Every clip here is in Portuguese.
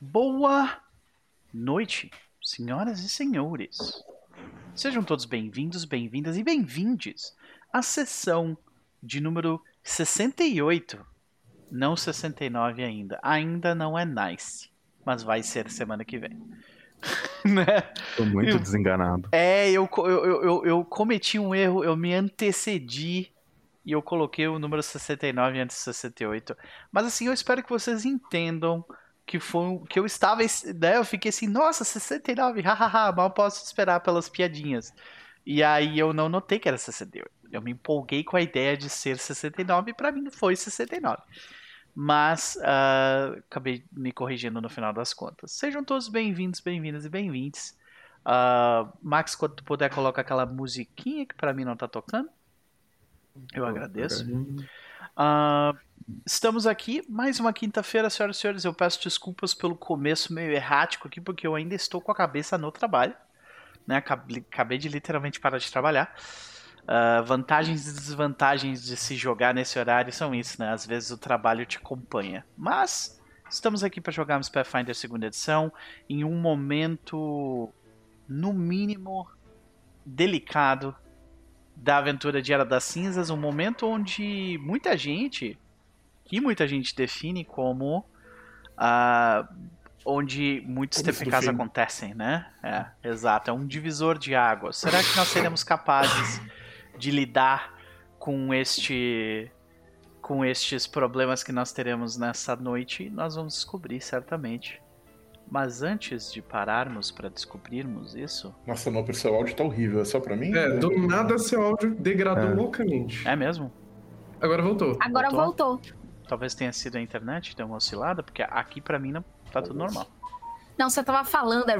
Boa noite, senhoras e senhores. Sejam todos bem-vindos, bem-vindas e bem-vindes à sessão de número 68. Não 69 ainda. Ainda não é nice, mas vai ser semana que vem. né? Tô muito Eu- desenganado. É, eu, eu, eu, eu cometi um erro, eu me antecedi e eu coloquei o número 69 antes de 68. Mas assim, eu espero que vocês entendam que foi que eu estava, né, eu fiquei assim, nossa, 69, hahaha, mal posso esperar pelas piadinhas. E aí eu não notei que era 68. Eu me empolguei com a ideia de ser 69 e pra mim foi 69. Mas ah, acabei me corrigindo no final das contas. Sejam todos bem-vindos, bem-vindas e bem-vindes. Ah, Max, quando tu puder, coloca aquela musiquinha que pra mim não tá tocando. Eu agradeço. Ah, estamos aqui, mais uma quinta-feira, senhoras e senhores. Eu peço desculpas pelo começo meio errático aqui, porque eu ainda estou com a cabeça no trabalho. Né? Acabei, de literalmente parar de trabalhar. Ah, vantagens e desvantagens de se jogar nesse horário são isso, né? Às vezes o trabalho te acompanha. Mas estamos aqui para jogarmos Pathfinder segunda edição em um momento, no mínimo, delicado da aventura de Era das Cinzas, um momento onde muita gente, que muita gente define como ah, onde muitos TPKs acontecem, né? É, exato, é um divisor de águas. Será que nós seremos capazes de lidar com este com estes problemas que nós teremos nessa noite? Nós vamos descobrir certamente. Mas antes de pararmos para descobrirmos isso, Nossa, não, seu áudio tá horrível. É só pra mim? É, do nada seu áudio degradou É. loucamente. é mesmo? Agora voltou. Agora Voltou? voltou. Talvez tenha sido a internet, deu uma oscilada, porque aqui pra mim não tá tudo normal. Não, você tava falando, é.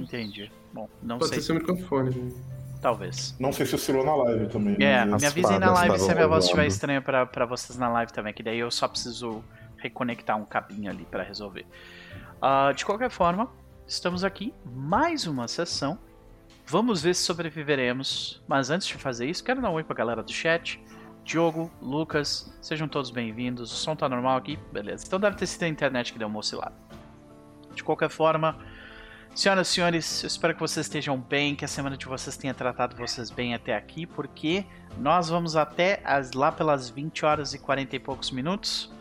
Entendi. Bom, não Pode sei. ser seu microfone. Talvez. Não sei se oscilou na live também. É, né? me avisem na live se a minha voz estiver estranha pra, pra vocês na live também, que daí eu só preciso reconectar um cabinho ali pra resolver. Ah, de qualquer forma, estamos aqui, mais uma sessão. Vamos ver se sobreviveremos. Mas antes de fazer isso, quero dar um oi pra galera do chat. Diogo, Lucas, sejam todos bem-vindos. O som tá normal aqui? Beleza. Então deve ter sido a internet que deu uma oscilada. De qualquer forma, senhoras e senhores, eu espero que vocês estejam bem, que a semana de vocês tenha tratado vocês bem até aqui, porque nós vamos até as, lá pelas 20 horas e 40 e poucos minutos.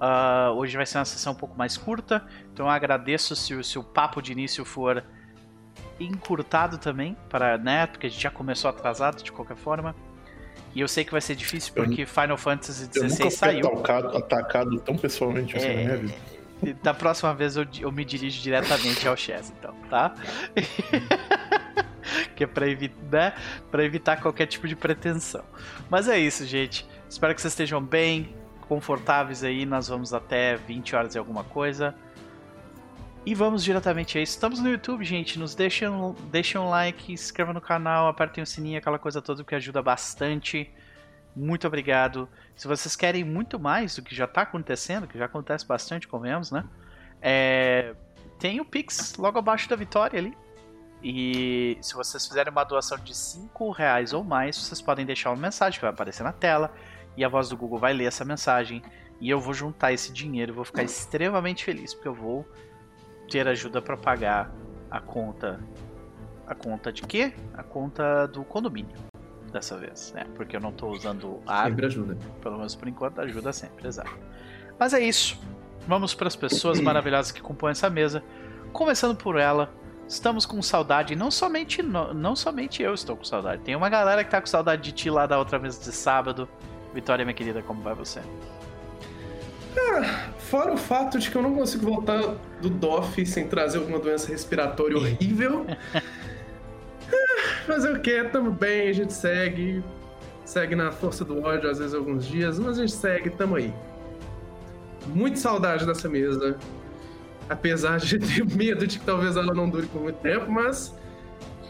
Ah, hoje vai ser uma sessão um pouco mais curta, então eu agradeço se, o- se o papo de início for encurtado também, para, né, porque a gente já começou atrasado de qualquer forma. E eu sei que vai ser difícil Eu- porque Final Fantasy Eu nunca XVI saiu. atacado, atacado tão pessoalmente assim É. na minha vida. E Da próxima vez eu, eu me dirijo diretamente ao Chess, então, tá? que é pra, evi né? pra evitar qualquer tipo de pretensão. Mas é isso, gente. Espero que vocês estejam bem, confortáveis aí. Nós vamos até 20 horas e alguma coisa. E vamos diretamente a isso. Estamos no YouTube, gente. Nos deixem, deixem um like, inscrevam no canal, apertem o sininho, aquela coisa toda que ajuda bastante. Muito obrigado. Se vocês querem muito mais do que já está acontecendo, que já acontece bastante, convenhamos, né? É, tem o Pix logo abaixo da vitória ali. E se vocês fizerem uma doação de 5 reais ou mais, vocês podem deixar uma mensagem que vai aparecer na tela. E a voz do Google vai ler essa mensagem. E eu vou juntar esse dinheiro. e Vou ficar extremamente feliz, porque eu vou ter ajuda para pagar a conta. A conta de quê? A conta do condomínio. Dessa vez, né? Porque eu não tô usando a Sempre ajuda. pelo menos por enquanto, ajuda sempre, exato. Mas é isso. Vamos para as pessoas maravilhosas que compõem essa mesa. Começando por ela, estamos com saudade. Não somente, no- não somente eu estou com saudade. Tem uma galera que tá com saudade de ti lá da outra vez de sábado. Vitória, minha querida, como vai você? Fora o fato de que eu não consigo voltar do DOF sem trazer alguma doença respiratória horrível. Ah, Fazer o quê? Tamo bem, a gente segue. Segue na força do ódio, às vezes alguns dias, mas a gente segue, tamo aí. Muito saudade dessa mesa. Apesar de ter medo de que talvez ela não dure por muito tempo, mas.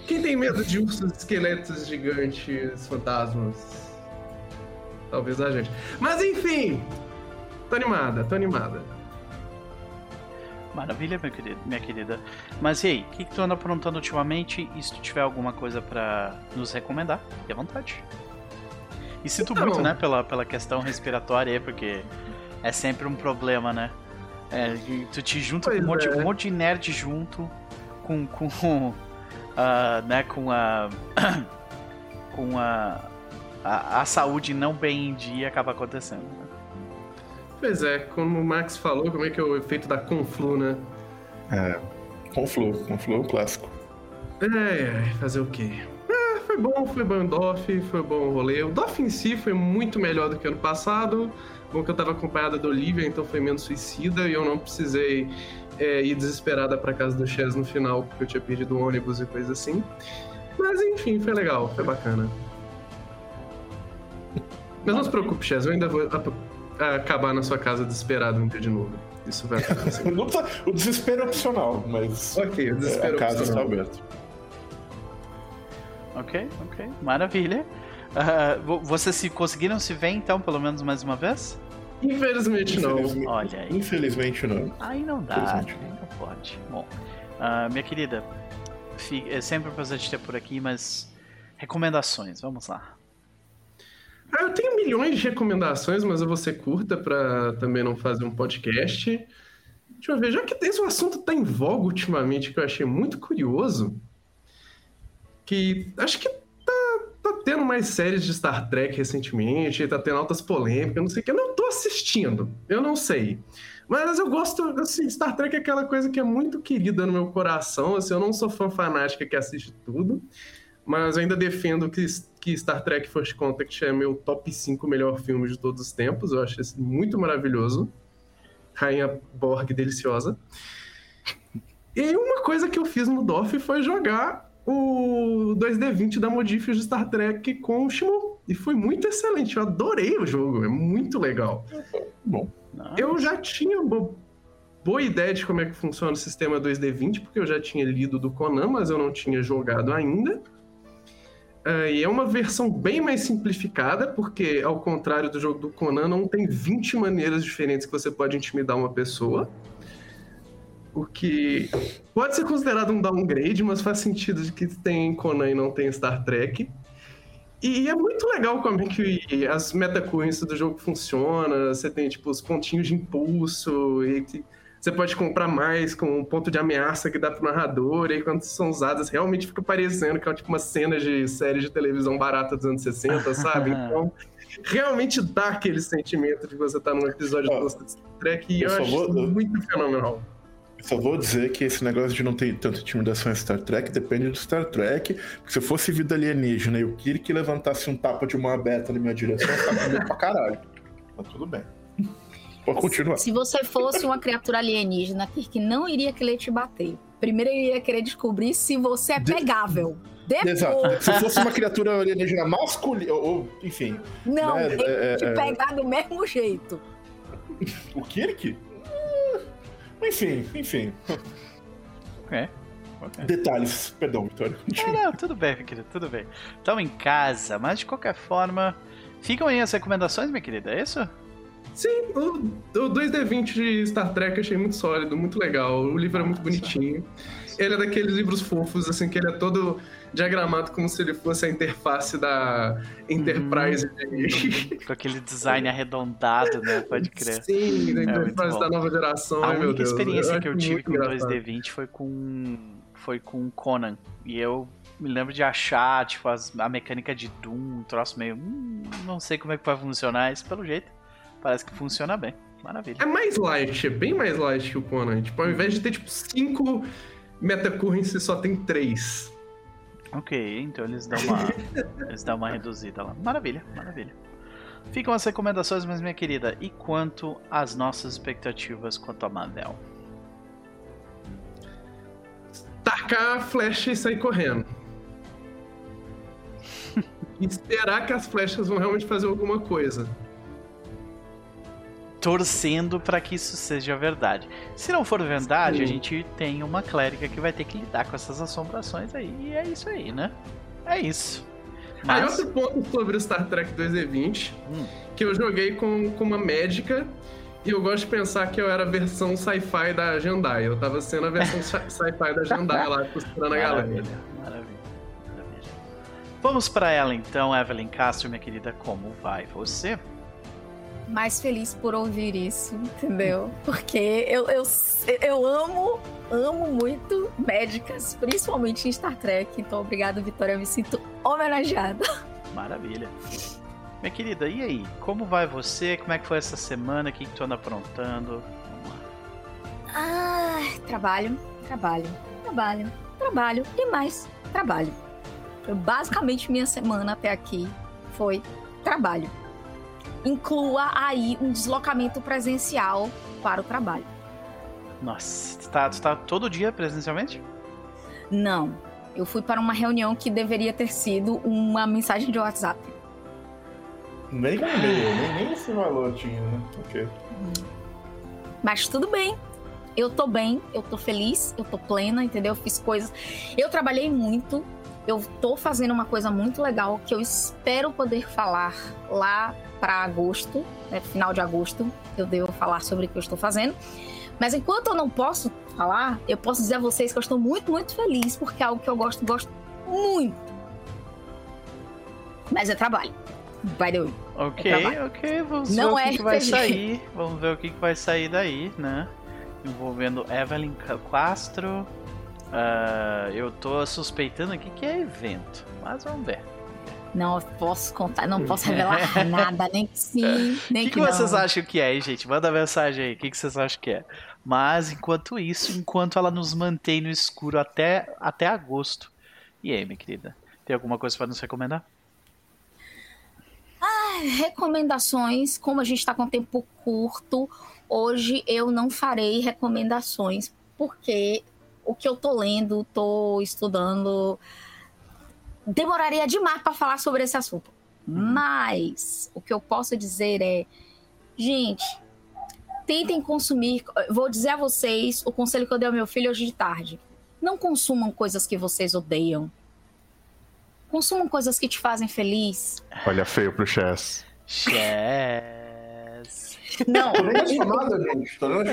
Quem tem medo de ursos, esqueletos gigantes, fantasmas? Talvez a gente. Mas enfim! Tô animada, tô animada. Maravilha, meu querido, minha querida. Mas e aí, o que, que tu anda aprontando ultimamente? E se tu tiver alguma coisa pra nos recomendar, fique à vontade. E sinto Então. muito, né, pela, pela questão respiratória aí, porque é sempre um problema, né? É, tu te junta Pois com um monte, é. um monte de nerd junto com. com. ah, né, com a. com a, a. a saúde não bem em dia acaba acontecendo. né? Pois é, como o Max falou, como é que é o efeito da Conflu, né? Conflu, Conflu é o clássico. É, é, fazer o quê? É, foi bom, foi bom o DOF, foi bom o rolê. O DOF em si foi muito melhor do que ano passado. Bom que eu tava acompanhada da Olivia, então foi menos suicida e eu não precisei é, ir desesperada pra casa do Chess no final, porque eu tinha perdido o ônibus e coisa assim. Mas enfim, foi legal, foi bacana. Mas não se preocupe, Chess, eu ainda vou acabar na sua casa desesperado um dia de novo. Isso vai acontecer. Não precisa- o desespero é opcional, mas ok, o é, desespero a casa está opcional. aberta. Ok, ok. Maravilha. Ah, vo- vocês se conseguiram se ver então, pelo menos mais uma vez? Infelizmente não. Infelizmente, Olha aí. infelizmente não. Aí não dá, Infelizmente. aí não pode. Bom, ah, minha querida, fi- é sempre um prazer te ter por aqui, mas recomendações, vamos lá. Ah, eu tenho milhões de recomendações, mas eu vou ser curta pra também não fazer um podcast. Deixa eu ver, já que esse assunto tá em voga ultimamente, que eu achei muito curioso, que acho que tá, tá tendo mais séries de Star Trek recentemente, tá tendo altas polêmicas, não sei o que. Eu não tô assistindo, eu não sei. Mas eu gosto, assim, Star Trek é aquela coisa que é muito querida no meu coração, assim, eu não sou fã fanática que assiste tudo, mas ainda defendo que, que Star Trek First Contact é meu top 5 melhor filme de todos os tempos, eu acho esse muito maravilhoso. Rainha Borg deliciosa. E uma coisa que eu fiz no DOF foi jogar o 2D20 da Modifius de Star Trek com o Shimon. E foi muito excelente, eu adorei o jogo, é muito legal. Bom? Eu já tinha bo- boa ideia de como é que funciona o sistema 2D20, porque eu já tinha lido do Conan, mas eu não tinha jogado ainda. Ah, e é uma versão bem mais simplificada, porque ao contrário do jogo do Conan, não tem 20 maneiras diferentes que você pode intimidar uma pessoa. O que pode ser considerado um downgrade, mas faz sentido de que tem Conan e não tem Star Trek. E é muito legal como é que as metacurrencies do jogo funcionam. Você tem, tipo, os pontinhos de impulso, e que você pode comprar mais com um ponto de ameaça que dá pro narrador, e aí quando são usadas, realmente fica parecendo que é tipo uma cena de série de televisão barata dos anos 60, sabe? Então, realmente dá aquele sentimento de você estar num episódio Ó, do Star Trek, e eu eu, acho vou- muito fenomenal. eu só vou dizer que esse negócio de não ter tanta intimidação em Star Trek depende do Star Trek. Porque se eu fosse vida alienígena e o Kirk levantasse um tapa de mão aberta na minha direção, eu medo pra caralho. Mas tudo bem. Pode continuar. Se você fosse uma criatura alienígena, Kirk não iria querer te bater. Primeiro ele iria querer descobrir se você é De- pegável. Depois, Exato. Se fosse uma criatura alienígena masculina, ou, ou, enfim, não, né, ele é, ia te é, pegar do mesmo jeito. o Kirk? Enfim, enfim. Ok. ok. Detalhes. Perdão, Vitória. Ah, não, tudo bem, minha querida, tudo bem. Estamos em casa, mas de qualquer forma, ficam aí as recomendações, minha querida, é isso? Sim, o, o 2D20 de Star Trek eu achei muito sólido, muito legal. O livro é muito bonitinho. Ele é daqueles livros fofos, assim, que ele é todo diagramado como se ele fosse a interface da Enterprise. de- Com aquele design arredondado, né? Pode crer. Sim, da É, Enterprise bom. da nova geração. A única Deus, experiência que eu tive com engraçado. 2D20 foi com foi com Conan. E eu me lembro de achar, tipo, as- a mecânica de Doom, um troço meio. Hum, não sei como é que vai funcionar isso, pelo jeito. Parece que funciona bem. Maravilha. É mais light, é bem mais light que o Conan. Tipo, ao invés de ter, tipo, cinco metacurrencies, só tem três. Ok, então eles dão uma. eles dão uma reduzida lá. Maravilha, maravilha. Ficam as recomendações, mas minha querida, e quanto às nossas expectativas quanto a Marvel? tacar a flecha e sair correndo. e esperar que as flechas vão realmente fazer alguma coisa. Torcendo para que isso seja verdade. Se não for verdade, Sim. a gente tem uma clériga que vai ter que lidar com essas assombrações aí. E é isso aí, né? É isso. Aí Mas, outro ponto sobre o Star Trek 2D20, Hum. que eu joguei com, com uma médica e eu gosto de pensar que eu era a versão sci-fi da Jandai. Eu tava sendo a versão sci- sci-fi da Jandai lá, costurando a galera. maravilha, maravilha. Vamos para ela então, Evelyn Castro, minha querida. Como vai você? Mais feliz por ouvir isso, entendeu? Porque eu, eu, eu amo, amo muito médicas, principalmente em Star Trek. Então, obrigado, Vitória. Eu me sinto homenageada. Maravilha. Minha querida, e aí? Como vai você? Como é que foi essa semana? O que, que tu anda aprontando? Vamos lá. Ah, trabalho, trabalho, trabalho, trabalho e mais trabalho. Basicamente, minha semana até aqui foi trabalho. Inclua aí um deslocamento presencial para o trabalho. Nossa, tu tá, tu tá todo dia presencialmente? Não, eu fui para uma reunião que deveria ter sido uma mensagem de WhatsApp. Nem e-mail, nem, nem esse valor tinha, né? Ok. Mas tudo bem. Eu tô bem, eu tô feliz, eu tô plena, entendeu? Eu fiz coisas. Eu trabalhei muito. Eu tô fazendo uma coisa muito legal que eu espero poder falar lá para agosto, né, final de agosto. Eu devo falar sobre o que eu estou fazendo. Mas enquanto eu não posso falar, eu posso dizer a vocês que eu estou muito, muito feliz porque é algo que eu gosto, gosto muito. Mas é trabalho. By the way. Ok, É ok. Vamos Não ver o é que, que vai sair. Vamos ver o que, que vai sair daí, né? Envolvendo Evelyn Castro. Ah, eu tô suspeitando aqui que é evento. Mas vamos ver. Não posso contar, não posso revelar nada, nem que sim, nem que, que, que vocês não. acham que é, hein, gente? Manda mensagem aí. O que, que vocês acham que é? Mas enquanto isso, enquanto ela nos mantém no escuro até, até agosto. E aí, minha querida? Tem alguma coisa para nos recomendar? Recomendações, como a gente está com tempo curto, hoje eu não farei recomendações, porque o que eu tô lendo, tô estudando, demoraria demais para falar sobre esse assunto. Mas o que eu posso dizer é, gente, tentem consumir. Vou dizer a vocês o conselho que eu dei ao meu filho hoje de tarde. Não consumam coisas que vocês odeiam. Consumam coisas que te fazem feliz. Olha feio pro Chess. Chess. Não, Tô nem chamada, gente. Tô nem na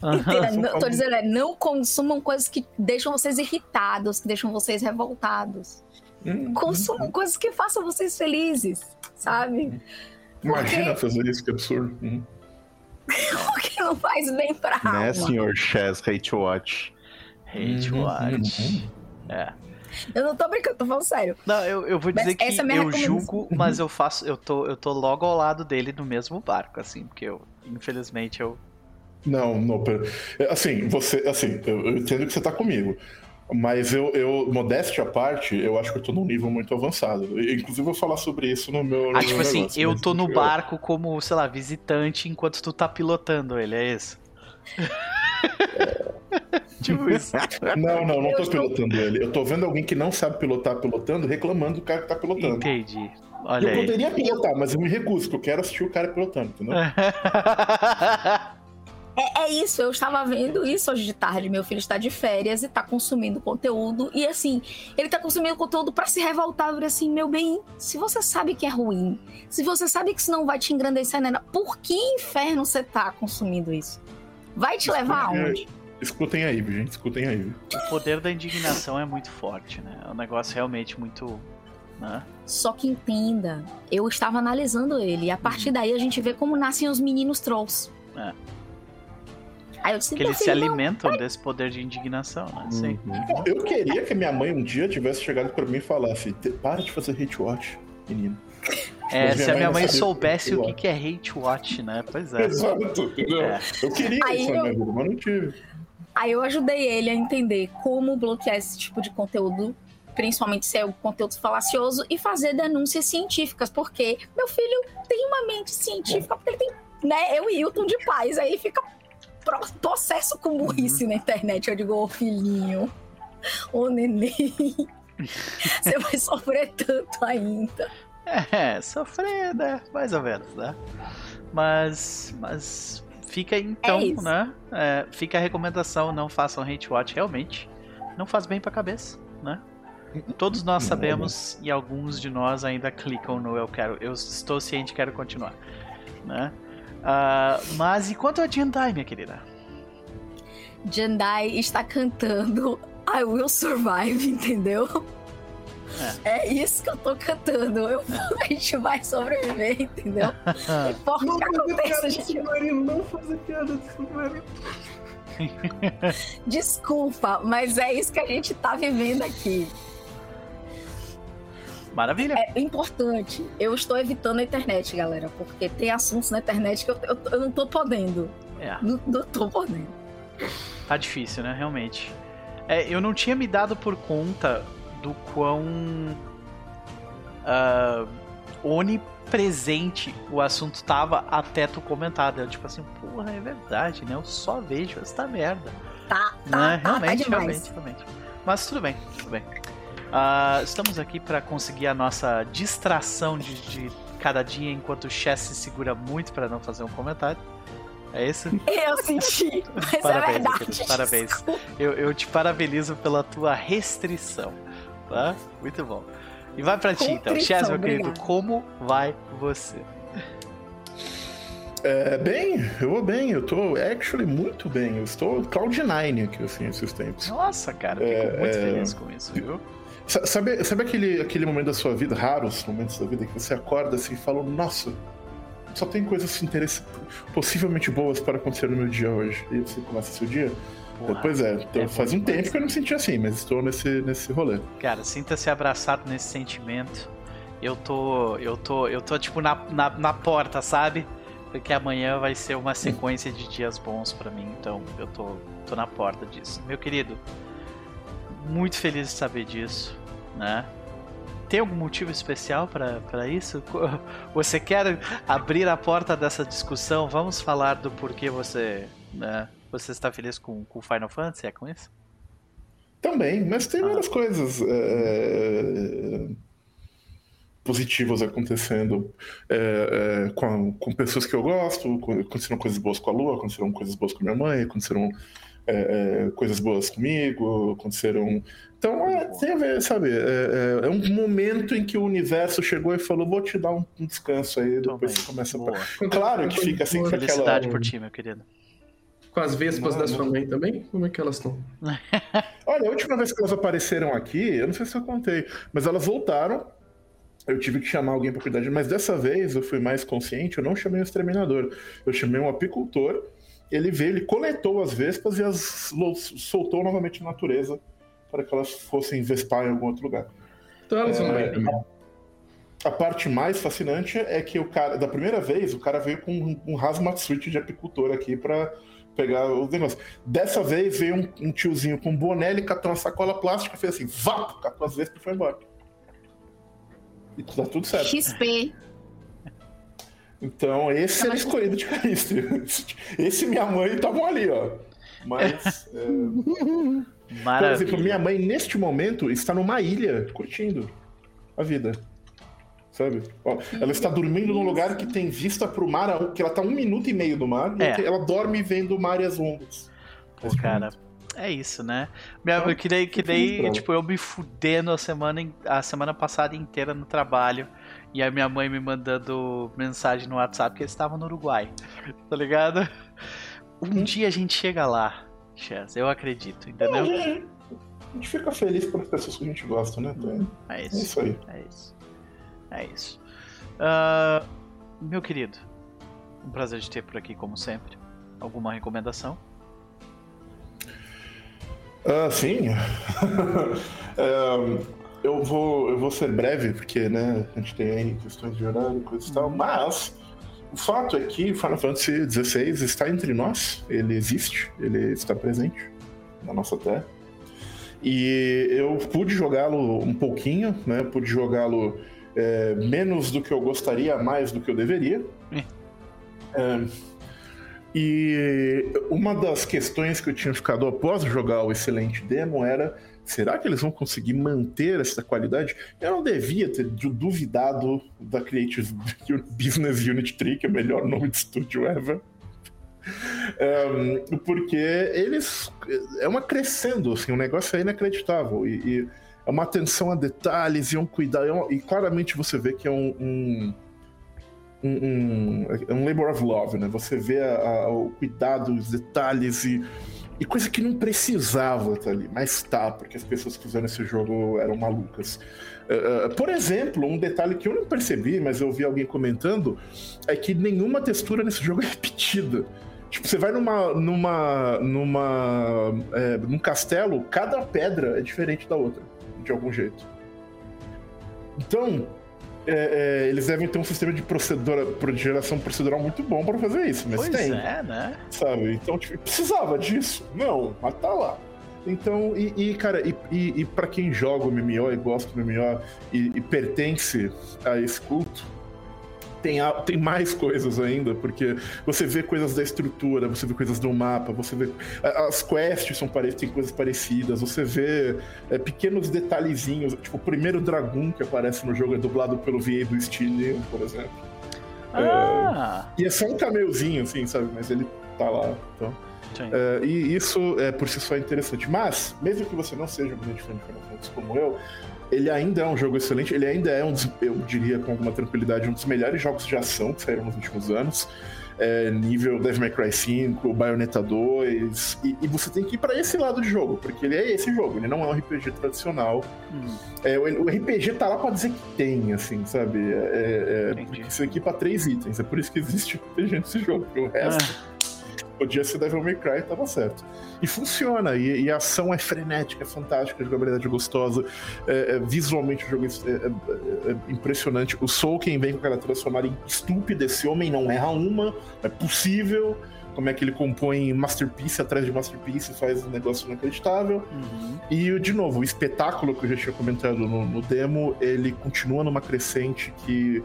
chamada. Entenda, não- tô dizendo, é, não consumam coisas que deixam vocês irritados, que deixam vocês revoltados. Hum, Consumam coisas que façam vocês felizes, sabe? Imagina fazer isso, que absurdo. Hum. Porque não faz bem pra Né, alma. senhor Chess Hate Watch? Hate Uhum, Watch. É. Eu não tô brincando, tô falando sério. Não, eu, eu vou Mas dizer que essa é a minha eu julgo, mas eu faço. Eu tô, eu tô logo ao lado dele no mesmo barco, assim, porque eu, infelizmente, eu. Não, não, pera. É, Assim, você, assim, eu, eu entendo que você tá comigo. Mas eu, eu, modéstia à parte, eu acho que eu tô num nível muito avançado. Inclusive, eu vou falar sobre isso no meu. Ah, no tipo meu assim, negócio, eu tô no eu- barco como, sei lá, visitante enquanto tu tá pilotando ele, é isso? tipo isso. Não, não, não tô estou- pilotando ele. Eu tô vendo alguém que não sabe pilotar pilotando, reclamando do cara que tá pilotando. Entendi. Olha Eu aí. poderia pilotar, mas eu me recuso, porque eu quero assistir o cara pilotando, entendeu? É, é isso, eu estava vendo isso hoje de tarde. Meu filho está de férias e tá consumindo conteúdo. E assim, ele tá consumindo conteúdo pra se revoltar. Eu assim, meu bem, se você sabe que é ruim, se você sabe que isso não vai te engrandecer, né? por que inferno você tá consumindo isso? Vai te levar Escutem aí. aonde? Escutem aí, gente, escutem aí. o poder da indignação é muito forte, né? É um negócio realmente muito. Né? Só que entenda, eu estava analisando ele. E a partir daí a gente vê como nascem os meninos trolls. É. Aí eu disse, Que eles se filho, não, alimentam desse poder de indignação, né? Sim. Uhum. Eu queria que minha mãe um dia tivesse chegado pra mim e falasse: "Te- para de fazer hate watch, menino. É, Mas se a minha mãe soubesse o que, que é hate watch, né? Pois é. Exato, entendeu? É. Eu queria Aí isso eu- minha vida, mas não tive. Aí eu ajudei ele a entender como bloquear esse tipo de conteúdo, principalmente se é o conteúdo falacioso, e fazer denúncias científicas, porque meu filho tem uma mente científica, porque ele tem, né, eu e Hilton de paz, aí fica pro- possesso com burrice na internet. Eu digo, ô filhinho, ô neném, você vai sofrer tanto ainda. É, sofrer, né? Mais ou menos, né? Mas. Mas. Fica então, É né? É, fica a recomendação: não façam hate watch, realmente. Não faz bem pra cabeça, né? Todos nós sabemos e alguns de nós ainda clicam no eu quero. Eu estou ciente, quero continuar, né? Ah, mas e quanto a Jandai, minha querida? Jandai está cantando I Will Survive, entendeu? É isso que eu tô cantando. Eu, a gente vai sobreviver, entendeu? Não importa o que aconteça, a gente. submarino, não fazer piada de submarino. Desculpa, mas é isso que a gente tá vivendo aqui. Maravilha. É importante. Eu estou evitando a internet, galera, porque tem assuntos na internet que eu, eu, eu não tô podendo. É, Não, não tô podendo. tá difícil, né? Realmente. É, eu não tinha me dado por conta do quão ah, onipresente o assunto tava até tu comentar. Eu, tipo assim, porra, é verdade, né? Eu só vejo essa merda. Tá, Né? tá, tá, tá realmente, demais. realmente, realmente. Mas tudo bem, tudo bem. Ah, estamos aqui para conseguir a nossa distração de, de cada dia enquanto o Chess se segura muito para não fazer um comentário. É isso? Eu senti, mas é Parabéns, verdade. querido, parabéns. Eu, eu te parabenizo pela tua restrição, tá? Muito bom. E vai pra ti então. Chess, meu querido, obrigada. como vai você? É, bem, eu vou bem, eu tô actually muito bem. Eu estou Cloud9 aqui, assim, esses tempos. Nossa, cara, eu fico É, muito é. feliz com isso, viu? Sa- Sabe, sabe aquele, aquele momento da sua vida, raros momentos da vida, que você acorda assim e fala, nossa, só tem coisas possivelmente boas para acontecer no meu dia hoje. E você começa seu dia? Porra. Pois é, então é faz um tempo que eu não me senti assim, mas estou nesse, nesse rolê. Cara, sinta-se abraçado nesse sentimento. Eu tô. Eu tô. Eu tô tipo na, na, na porta, sabe? Porque amanhã vai ser uma sequência de dias bons pra mim. Então eu tô, tô na porta disso. Meu querido, muito feliz de saber disso, né? Tem algum motivo especial pra isso? Você quer abrir a porta dessa discussão? Vamos falar do porquê você, né, você está feliz com, com Final Fantasy? É com isso? Também, mas tem Ah. várias coisas é, positivas acontecendo é, é, com, com pessoas que eu gosto. Aconteceram coisas boas com a Lua, aconteceram coisas boas com minha mãe, aconteceram é, é, coisas boas comigo, aconteceram. Então, é, tem a ver, sabe? É, é- é um momento em que o universo chegou e falou: vou te dar um, um descanso aí, depois você começa a. Boa. Claro que fica assim com aquela. Felicidade por ti, meu querido. Com as vespas Não, da sua mãe também? Como é que elas estão? Olha, a última vez que elas apareceram aqui, eu não sei se eu contei, mas elas voltaram. Eu tive que chamar alguém para cuidar de, mas dessa vez eu fui mais consciente, eu não chamei um exterminador. Eu chamei um apicultor. Ele veio, ele coletou as vespas e as soltou novamente na natureza para que elas fossem vespar em algum outro lugar. Então elas vão É, bem também. A parte mais fascinante é que o cara, da primeira vez, o cara veio com um, um hazmat suit de apicultor aqui para pegar os negócios. Dessa vez veio um, um tiozinho com um boné, ele catou uma sacola plástica, fez assim, vá, catou as vespas e foi embora. E tá tudo certo. XP. Então, esse Tá, é o mas- escolhido de Calistri. Esse e minha mãe estavam ali, ó. Mas, é, por Maravilha. exemplo, minha mãe, neste momento, está numa ilha, curtindo a vida. Sabe? Ó, ela está dormindo num lugar que tem vista pro mar, a- que ela tá um minuto e meio do mar, e É. ela dorme vendo o mar e as ondas. Pô, cara, é isso, né? Minha, Então, que daí, que eu por daí tipo, eu me fudendo a semana, a semana passada inteira no trabalho. E aí minha mãe me mandando mensagem no WhatsApp que eles estavam no Uruguai. Tá ligado? Um dia a gente chega lá, Chess, eu acredito, entendeu? A gente fica feliz pelas pessoas que a gente gosta, né? Então, É É isso. isso aí. É isso. É isso. Ah, meu querido, um prazer te ter por aqui, como sempre. Alguma recomendação? Ah, sim. É, eu, vou, eu vou ser breve, porque né, a gente tem aí questões de horário e coisa e tal, mas o fato é que Final Fantasy XVI está entre nós, ele existe, ele está presente na nossa terra. E eu pude jogá-lo um pouquinho, né? Pude jogá-lo é, menos do que eu gostaria, mais do que eu deveria. É. É, e uma das questões que eu tinha ficado após jogar o excelente demo era: será que eles vão conseguir manter essa qualidade? Eu não devia ter du- duvidado da Creative Business Unit 3, que é o melhor nome de estúdio ever. Um, porque eles. É uma crescendo, assim, o negócio é inacreditável. E, e é uma atenção a detalhes e um cuidado. é um- e claramente você vê que é um. um um, um, é um labor of love, né? Você vê a- a- o cuidado, os detalhes e E coisa que não precisava estar ali, mas tá, porque as pessoas que fizeram esse jogo eram malucas. Uh, por exemplo, um detalhe que eu não percebi, mas eu vi alguém comentando, é que nenhuma textura nesse jogo é repetida. Tipo, você vai numa. numa. numa. É, num castelo, cada pedra é diferente da outra, de algum jeito. Então, é, é, eles devem ter um sistema de, procedura, de geração procedural muito bom para fazer isso, mas pois tem. é, né? Sabe? Então, tipo, precisava disso? Não, mas tá lá. Então, e, e cara, e, e, e para quem joga o MMO e gosta do MMO e, e pertence a esse culto, tem, tem mais coisas ainda, porque você vê coisas da estrutura, você vê coisas do mapa, você vê. As quests são tem coisas parecidas, você vê é, pequenos detalhezinhos, tipo o primeiro dragão que aparece no jogo é dublado pelo VA do Steel, por exemplo. Ah. É, e é só um cameozinho, assim, sabe? Mas ele tá lá. Então. É, e isso é por si só é interessante. Mas, mesmo que você não seja um grande fã de Final Fantasy como eu, ele ainda é um jogo excelente, ele ainda é um dos, eu diria com alguma tranquilidade, um dos melhores jogos de ação que saíram nos últimos anos. É, nível Devil May Cry 5, Bayonetta 2, e, e você tem que ir para esse lado de jogo, porque ele é esse jogo, ele não é um RPG tradicional. Hum. É, o, o, RPG tá lá pra dizer que tem, assim, sabe? É, é, você equipa três itens, é por isso que existe RPG nesse jogo, porque o resto. Ah podia ser Devil May Cry, tava certo. E funciona, e, e a ação é frenética, é fantástica, a jogabilidade é gostosa, é, é, visualmente o jogo é, é, é, impressionante. O Soul, quem vem com aquela trilha sonora estúpida, esse homem não erra uma, é possível. Como é que ele compõe masterpiece atrás de masterpiece, faz um negócio inacreditável. Uhum. E, de novo, o espetáculo que eu já tinha comentado no, no demo, ele continua numa crescente que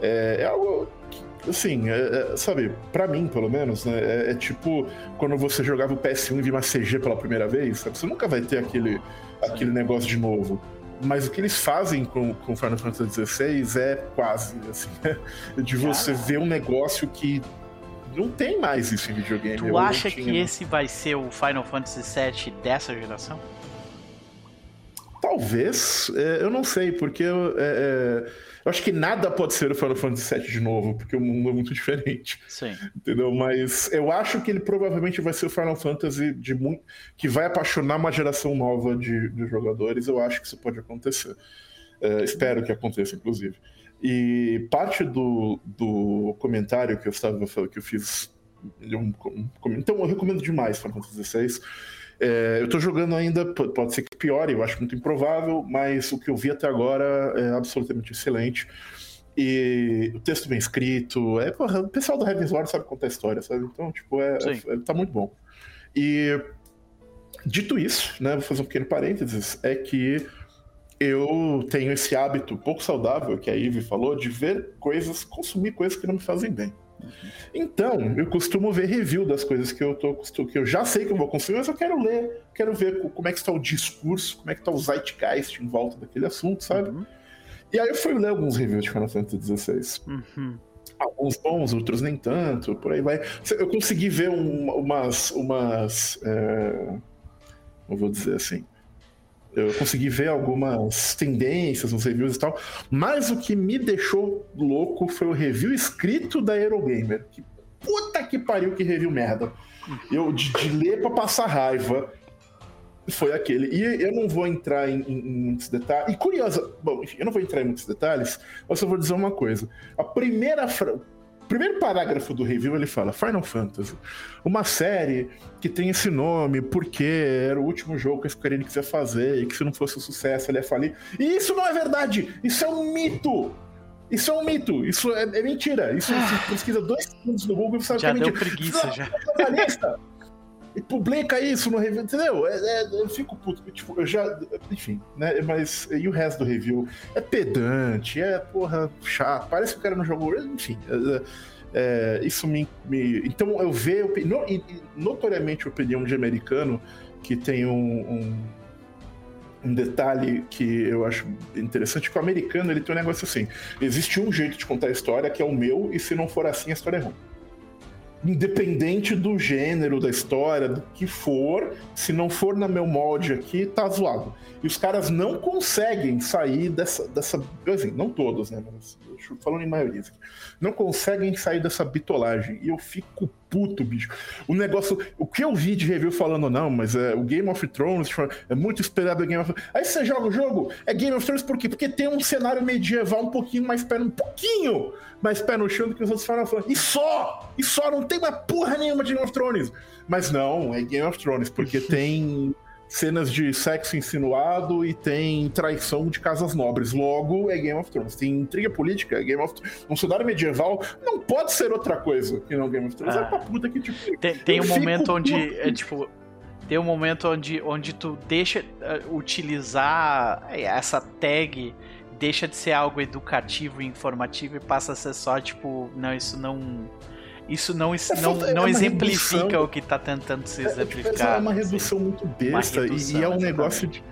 é, é algo que assim, é, é, sabe, para mim, pelo menos, né, é, é, tipo quando você jogava o PS1 e via uma CG pela primeira vez, sabe? Você nunca vai ter aquele, aquele negócio de novo. Mas o que eles fazem com, com Final Fantasy XVI é quase, assim, de você ver um negócio que não tem mais isso em videogame. Tu acha que esse vai ser o Final Fantasy VII dessa geração? Talvez, é, eu não sei, porque é, é eu acho que nada pode ser o Final Fantasy VII de novo, porque o mundo é muito diferente. Sim. Entendeu? Mas eu acho que ele provavelmente vai ser o Final Fantasy de muito, que vai apaixonar uma geração nova de, de jogadores. Eu acho que isso pode acontecer. É, espero que aconteça, inclusive. E parte do, do comentário que eu estava falando, que eu fiz. Um, um, então eu recomendo demais Final Fantasy XVI. É, eu estou jogando ainda, pode ser que piore, eu acho muito improvável, mas o que eu vi até agora é absolutamente excelente. E o texto bem escrito, é, porra, o pessoal do Heaven's Ward sabe contar história, sabe? Então, tipo, é, é, tá muito bom. E dito isso, né, vou fazer um pequeno parênteses, é que eu tenho esse hábito pouco saudável que a Ivy falou de ver coisas, consumir coisas que não me fazem bem. Então, eu costumo ver review das coisas que eu tô que eu já sei que eu vou consumir, mas eu quero ler, quero ver como é que está o discurso, como é que está o zeitgeist em volta daquele assunto, sabe? Uhum. E aí eu fui ler alguns reviews de Final Fantasy XVI. Uhum. Alguns bons, outros nem tanto, por aí vai. Eu consegui ver um, umas. umas é... Não vou dizer assim eu consegui ver algumas tendências nos reviews e tal, mas o que me deixou louco foi o review escrito da Eurogamer. Que puta que pariu que review merda. Eu, de, de ler pra passar raiva, foi aquele. E eu não vou entrar em, em, em muitos detalhes. E curiosa, bom, eu não vou entrar em muitos detalhes, mas só vou dizer uma coisa. A primeira frase primeiro parágrafo do review ele fala: Final Fantasy, uma série que tem esse nome porque era o último jogo que a Square Enix ia fazer e que se não fosse um sucesso ele ia falir. E isso não é verdade! Isso é um mito! Isso é um mito, isso é, é mentira. Isso você pesquisa dois segundos no Google e sabe já que é mentira. Preguiça, não, já. É e publica isso no review, entendeu? É, é, eu fico puto, tipo, eu já. Enfim, né? Mas. E o resto do review? É pedante, é, porra, chato. Parece que o cara não jogou. Enfim. É, é, isso me, me, Então eu vejo. No, notoriamente a opinião de americano, que tem um, um, um, detalhe que eu acho interessante, que o americano ele tem um negócio assim: existe um jeito de contar a história que é o meu, e se não for assim, a história é ruim independente do gênero da história, do que for, se não for na meu molde aqui, tá zoado. E os caras não conseguem sair dessa. dessa assim, não todos, né? Mas falando em maioria, não conseguem sair dessa bitolagem. E eu fico puto, bicho. O negócio. O que eu vi de review falando, não, mas é o Game of Thrones é muito esperado Game of Thrones. Aí você joga o jogo, é Game of Thrones por quê? Porque tem um cenário medieval um pouquinho mais pé, um pouquinho mais pé no chão do que os outros Final Fantasy. E só! E só, não tem uma porra nenhuma de Game of Thrones. Mas não, é Game of Thrones, porque tem cenas de sexo insinuado e tem traição de casas nobres. Logo, é Game of Thrones. Tem intriga política, é Game of Thrones. Um cenário medieval não pode ser outra coisa que não Game of Thrones. Ah. É pra puta que, tipo... Tem, tem um momento onde, é, tipo... Tem um momento onde, onde tu deixa uh, utilizar essa tag deixa de ser algo educativo e informativo e passa a ser só, tipo, não, isso não isso não, isso é, não, não é exemplifica redução, o que está tentando se exemplificar. É, é uma redução assim. muito besta redução, e, é um negócio de.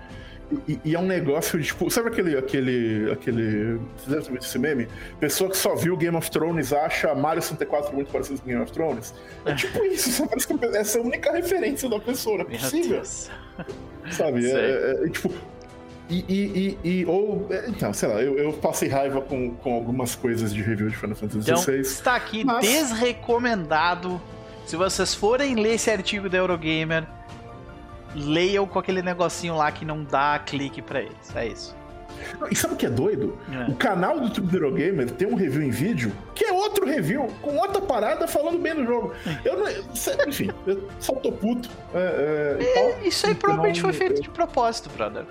E, e, é um negócio, tipo, sabe aquele. aquele. aquele. Você deve esse meme? Pessoa que só viu Game of Thrones acha Mario 64 muito parecido com Game of Thrones? É tipo isso, só parece que essa é a única referência da pessoa, não é possível. Sabe? É, é, é, tipo, e, e, e, e, ou. Então, sei lá, eu, eu, passei raiva com, com algumas coisas de review de Final Fantasy XVI. Então, está aqui mas... desrecomendado. Se vocês forem ler esse artigo da Eurogamer, leiam com aquele negocinho lá que não dá clique para eles. É isso. E sabe o que é doido? É. O canal do YouTube do Eurogamer tem um review em vídeo que é outro review, com outra parada falando bem do jogo. Eu não, enfim, eu só tô puto. É, é, isso aí provavelmente foi feito de propósito, brother.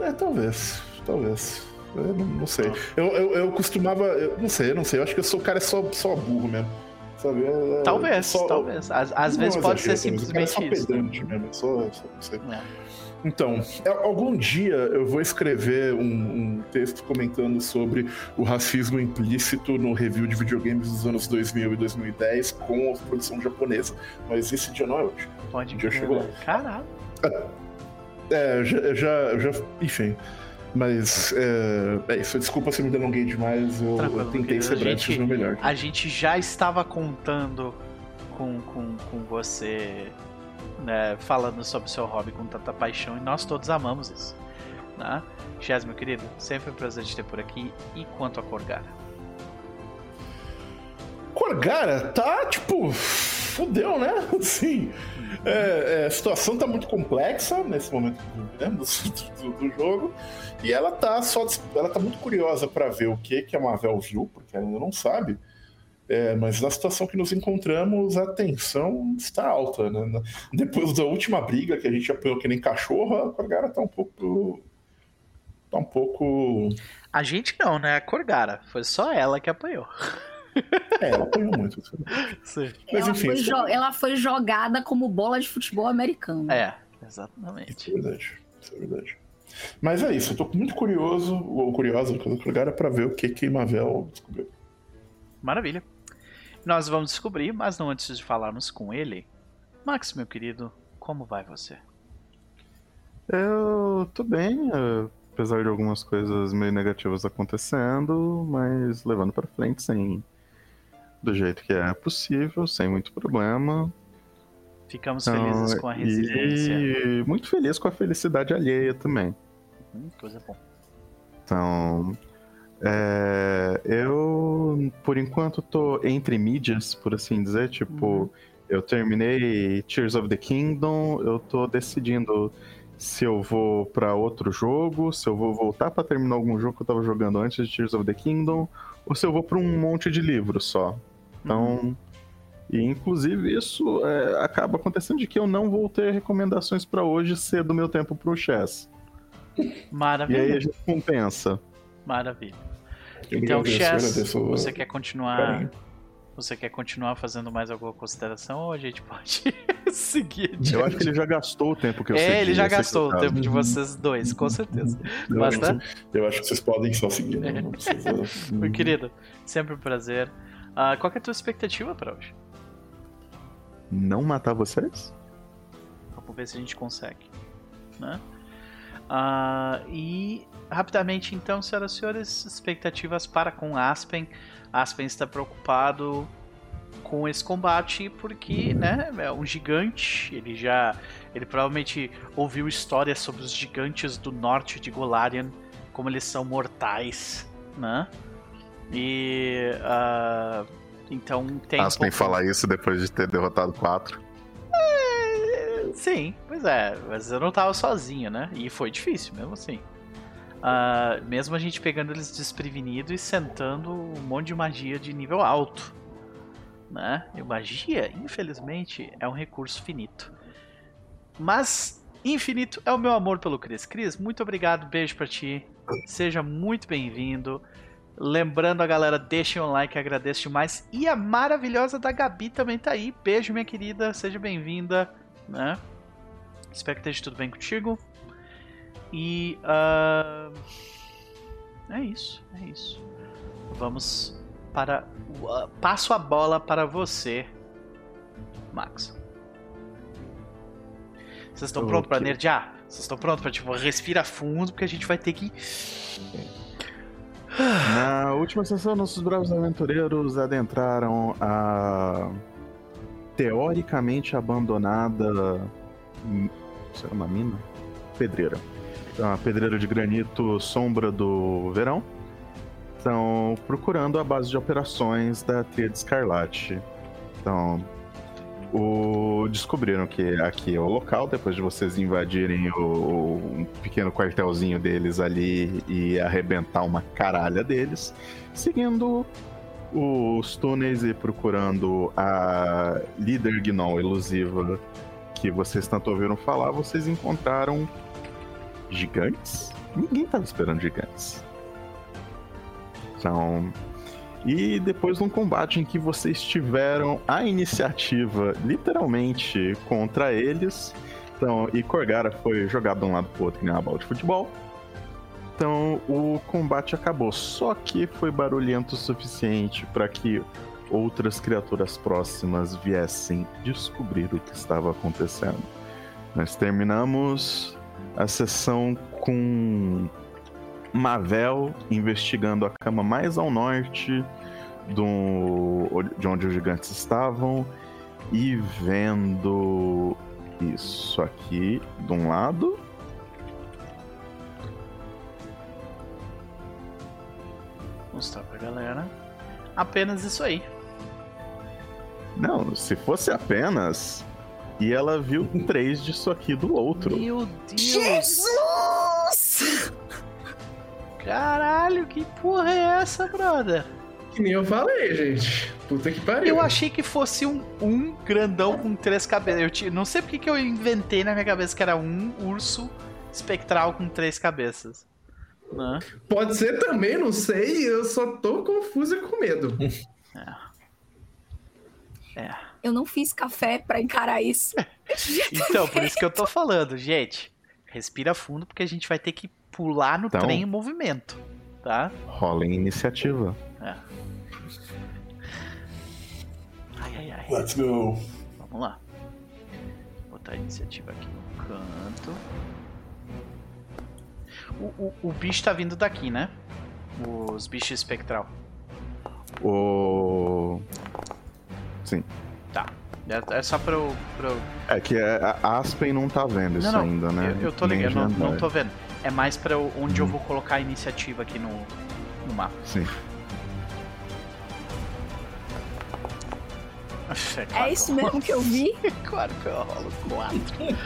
É, talvez. Talvez. Eu não, não sei. Eu, eu, eu costumava. Eu não sei, eu não sei. Eu acho que eu sou o cara só, só burro mesmo. Sabe? É, talvez, só, talvez. Às, às vezes pode ser simplesmente só isso. Pedante mesmo. Só, só, não sei. É. Então, algum dia eu vou escrever um, um, texto comentando sobre o racismo implícito no review de videogames dos anos 2000 e 2010 com a produção japonesa. Mas esse dia não é hoje. Pode. Um dia eu chego lá. Caralho. É. É, eu já, já, já enfim. Mas é, é, isso, desculpa se me delonguei demais, eu, eu tentei ser breve no melhor. A gente já estava contando com, com, com você, né, falando sobre o seu hobby com tanta paixão, e nós todos amamos isso. Né? Chaz, meu querido, sempre um prazer te ter por aqui. E quanto a Corgara? Corgara tá, tipo, fudeu, né? Assim, é, é, a situação tá muito complexa nesse momento né, do, do, jogo. E ela tá só. Ela tá muito curiosa para ver o que, que a Marvel viu, porque ela ainda não sabe. É, mas na situação que nos encontramos, a tensão está alta. Né? Depois da última briga que a gente apanhou que nem cachorro, a Corgara tá um pouco. Tá um pouco. A gente não, né? A Corgara. Foi só ela que apanhou. É, ela apanhou muito. Sim. Mas, ela, enfim, foi ela foi jogada como bola de futebol americano. É, exatamente. Isso é verdade. Isso é verdade. Mas é isso, eu tô muito curioso, ou curiosa no caso lugar, para ver o que que Mavel descobriu. Maravilha. Nós vamos descobrir, mas não antes de falarmos com ele. Max, meu querido, como vai você? Eu tô bem, apesar de algumas coisas meio negativas acontecendo, mas levando para frente sem do jeito que é possível, sem muito problema. Ficamos então, felizes com a resiliência. E muito feliz com a felicidade alheia também. Hum, coisa bom. Então, é, eu, por enquanto, tô entre mídias, por assim dizer. Tipo, uhum. eu terminei Tears of the Kingdom, eu tô decidindo se eu vou para outro jogo, se eu vou voltar para terminar algum jogo que eu tava jogando antes de Tears of the Kingdom, ou se eu vou para um monte de livros só. Então, uhum. e inclusive isso é, acaba acontecendo de que eu não vou ter recomendações para hoje ser do meu tempo pro chess. Maravilha. E aí a gente compensa. Maravilha. Então, Chess, você quer continuar carinho. Você quer continuar fazendo mais alguma consideração ou a gente pode seguir? Adiante? Eu acho que ele já gastou o tempo que eu É, ele já gastou o tempo de vocês dois, com certeza. Eu, Mas, acho, tá? eu acho que vocês podem só seguir. Né? Não precisa... Meu querido, sempre um prazer. Uh, qual é a tua expectativa para hoje? Não matar vocês? Vamos ver se a gente consegue. Né? Uh, e rapidamente, então, senhoras e senhores, expectativas para com Aspen. Aspen está preocupado com esse combate porque, né, é um gigante. Ele já, ele provavelmente ouviu histórias sobre os gigantes do norte de Golarion, como eles são mortais, né? E uh, Então tem. um Aspen pouco- falar isso depois de ter derrotado quatro. Sim, pois é, mas eu não tava sozinho, né? E foi difícil, mesmo assim. Ah, mesmo a gente pegando eles desprevenidos e sentando um monte de magia de nível alto. Né? E magia, infelizmente, é um recurso finito. Mas infinito é o meu amor pelo Cris. Cris, muito obrigado, beijo pra ti. Seja muito bem-vindo. Lembrando a galera, deixem um like, agradeço demais. E a maravilhosa da Gabi também tá aí. Beijo, minha querida, seja bem-vinda né? Espero que esteja tudo bem contigo. E ah, é isso, é isso. Vamos para ah, passo a bola para você, Max. Vocês estão prontos para nerdear? Vocês estão prontos para tipo respira fundo porque a gente vai ter que Na última sessão, nossos bravos aventureiros adentraram a teoricamente abandonada. Será uma mina? Pedreira. A pedreira de granito Sombra do Verão. Estão procurando a base de operações da Tríade Escarlate. Então, o... descobriram que aqui é o local, depois de vocês invadirem o, um pequeno quartelzinho deles ali e arrebentar uma caralha deles, seguindo os túneis e procurando a líder Gnoll elusiva que vocês tanto ouviram falar, vocês encontraram gigantes? Ninguém estava esperando gigantes. Então, e depois de um combate em que vocês tiveram a iniciativa literalmente contra eles, então, e Corgara foi jogado de um lado pro outro que nem uma bola de futebol. Então o combate acabou, só que foi barulhento o suficiente para que outras criaturas próximas viessem descobrir o que estava acontecendo. Nós terminamos a sessão com Mavel investigando a cama mais ao norte do, de onde os gigantes estavam e vendo isso aqui de um lado. mostrar pra galera. Apenas isso aí. Não, se fosse apenas. E ela viu três disso aqui do outro. Meu Deus! Jesus! Caralho, que porra é essa, brother? Que nem eu falei, gente. Puta que pariu. Eu achei que fosse um, um grandão com três cabeças. Eu ti- não sei porque que eu inventei na minha cabeça que era um urso espectral com três cabeças. Né? Pode ser também, não sei. Eu só tô confuso e com medo. É. Eu não fiz café pra encarar isso. Então, por isso que eu tô falando, gente. Respira fundo porque a gente vai ter que pular no Então. trem em movimento, tá? Rola em iniciativa. Ai, ai, ai. Let's go. Vamos lá. Vou botar a iniciativa aqui no canto. O, o, o bicho tá vindo daqui, né? Os bichos espectral. O. Tá. É, é só pra eu. Pra eu... É que a a Aspen não tá vendo isso não, não. ainda, né? Eu, eu tô ligado, não, não tô vendo. É mais pra eu- onde eu Uhum. vou colocar a iniciativa aqui no, no mapa. Sim. É, É claro isso que eu mesmo que eu vi? rolo- Claro que eu rolo quatro.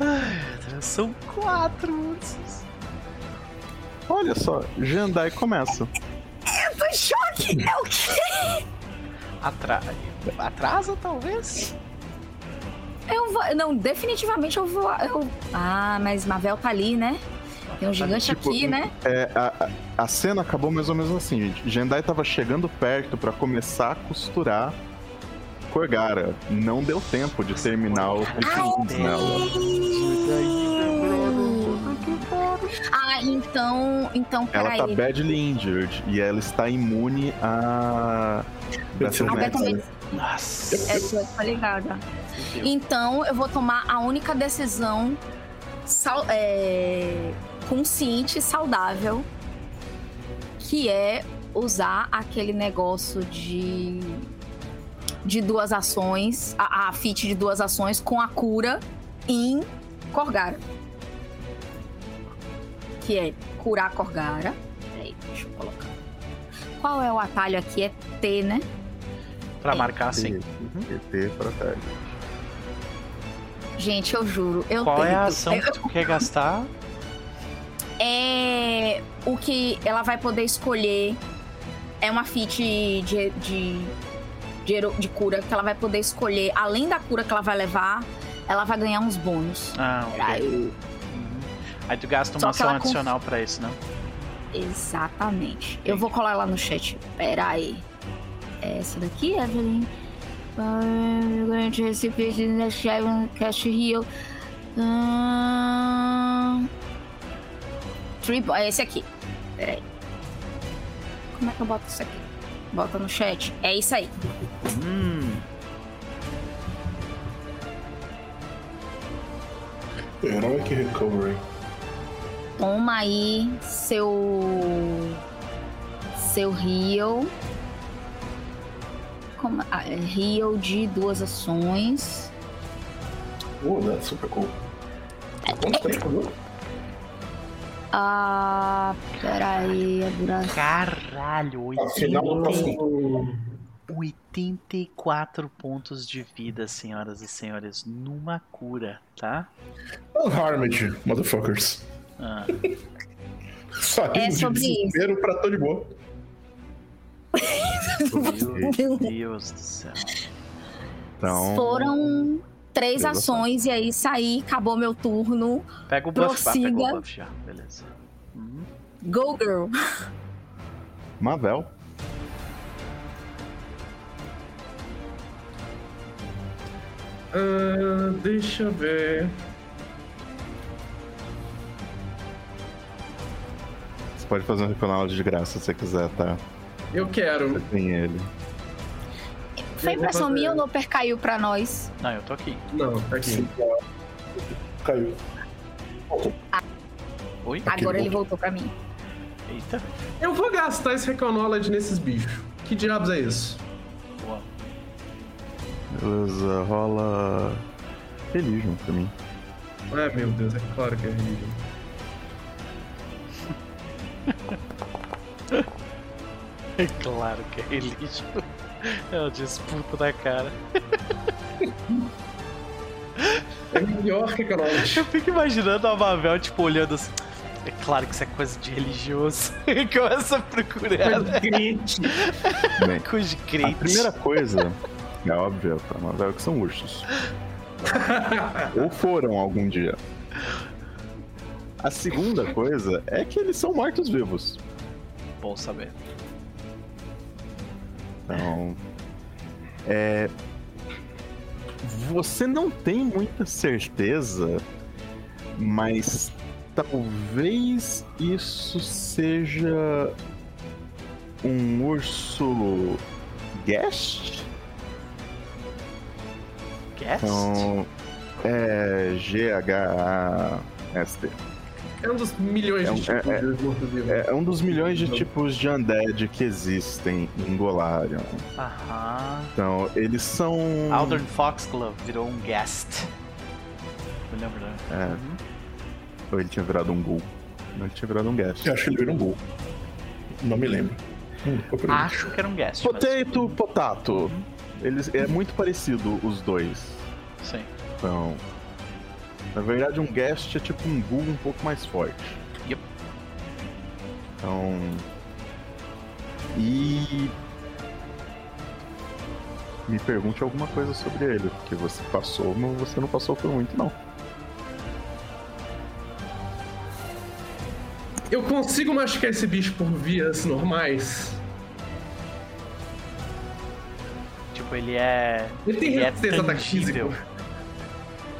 Ai, são quatro ursos. Olha só, Jandai começa. Eu tô em choque! É o quê? Atra... Atrasa, talvez? Eu vou. Não, definitivamente eu vou. Eu... Ah, mas Mavel tá ali, né? Tem um gigante Tipo, aqui, né? É, a, a- cena acabou mais ou menos assim, gente. Jandai tava chegando perto pra começar a costurar Corgara. Não deu tempo de terminar o piquenique dela. Ah, então. Então, Ela tá peraí. badly injured e ela está imune a. A Nossa. É, eu tô ligada. Então eu vou tomar a única decisão sal- é, consciente e saudável, que é usar aquele negócio de de duas ações, a, a feat de duas ações com a cura em Corgara. Que é curar Corgara. Peraí, deixa eu colocar. Qual é o atalho aqui? É T, né? Pra marcar sim. ET pra. Gente, eu juro, eu Qual é a tento. ação que tu quer gastar? É o que ela vai poder escolher. É uma feat de, de, de, cura que ela vai poder escolher. Além da cura que ela vai levar, ela vai ganhar uns bônus. Ah, ok. Aí, Uhum. Aí tu gasta uma ação ela conf- adicional pra isso, né? exatamente. Eu vou colar lá no chat. Pera aí. É Essa daqui, Evelyn. Grande recipiente de Cash Heal. Ahn, Triple. É esse aqui. Pera aí. Como é que eu boto isso aqui? Bota no chat. É isso aí. Hum. Heroic Recovery. Toma aí seu. Seu heal. Como, ah, é heal de duas ações. Oh, that's super cool. Quanto tempo, viu? Ah. Peraí, a duração. Caralho, Afinal, 80, assim, 84 pontos de vida, senhoras e senhores, numa cura, tá? Unharmed, motherfuckers. Ah, Saindo É de sobre desespero pra tô de boa. meu Deus do céu. Então. Foram três Três ações e aí saí, acabou meu turno. Pega o buff, ah, pegou o Prossiga. buff já, beleza. Uhum. Go, girl! Mavel. Ah, deixa eu ver. Pode fazer um reconhecimento de graça se você quiser, tá? Eu quero. Tem ele. Foi impressão fazer. minha ou não caiu pra nós? Não, eu tô aqui. Não, tá aqui. Caiu. Oi? Aqui Agora ele voltou pra mim. Eita. Eu vou gastar esse Reconology nesses bichos. Que diabos é isso? Boa. Beleza, rola. Religion pra mim. Ah, meu Deus, é claro que é religião. É claro que é relígio. É uma disputa da cara. É melhor Reconology. Eu fico imaginando a Mavel, tipo, olhando assim. É claro que isso é coisa de religioso. Começa a procurar né? Crente. Bem, coisa de a crente. primeira coisa é óbvia pra Mavel que são ursos. Ou foram algum dia. A segunda coisa é que eles são mortos-vivos. Bom saber. Então. É. Você não tem muita certeza, mas talvez isso seja um urso guest? Guest? Então, é G-H-A-S-T. É um dos milhões É um- de tipos é- de morto-vivo. É é um dos milhões de tipos de undead que existem em Golarion. Aham. Então, eles são. Aldern Foxglove virou um guest. Eu lembro, né? É. Uhum. Ou ele tinha virado um ghoul. Não, ele tinha virado um guest. Eu acho que ele virou um gol. Não me lembro. Hum. Acho que era um guest. mas- Potato, potato. Eles, é muito parecido os dois. Sim. Então. Na verdade, um guest é tipo um ghoul um pouco mais forte. Yep. Então. E. Me pergunte alguma coisa sobre ele, porque você passou, mas você não passou por muito, não. Eu consigo machucar esse bicho por vias normais? Tipo, ele é. Ele tem Ele é resistência ataque tangível. físico?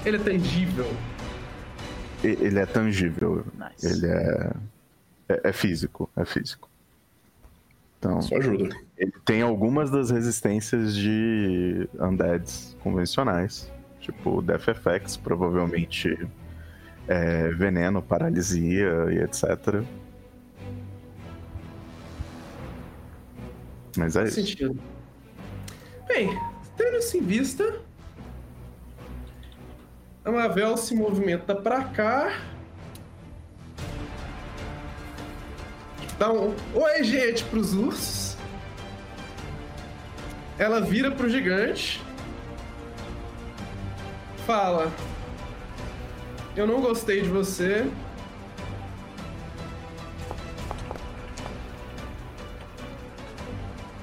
Ele é tangível. Ele é tangível. Nice. Ele é, é. é físico. É físico. Então. Só ajuda. Ele tem algumas das resistências de undeads convencionais, tipo Death Effects, provavelmente é, veneno, paralisia e etc. Mas é Faz isso. sentido. Bem, tendo isso em vista, a Mavel se movimenta pra cá. Dá um oi, gente, pros ursos. ela vira pro gigante. Fala. Eu não gostei de você.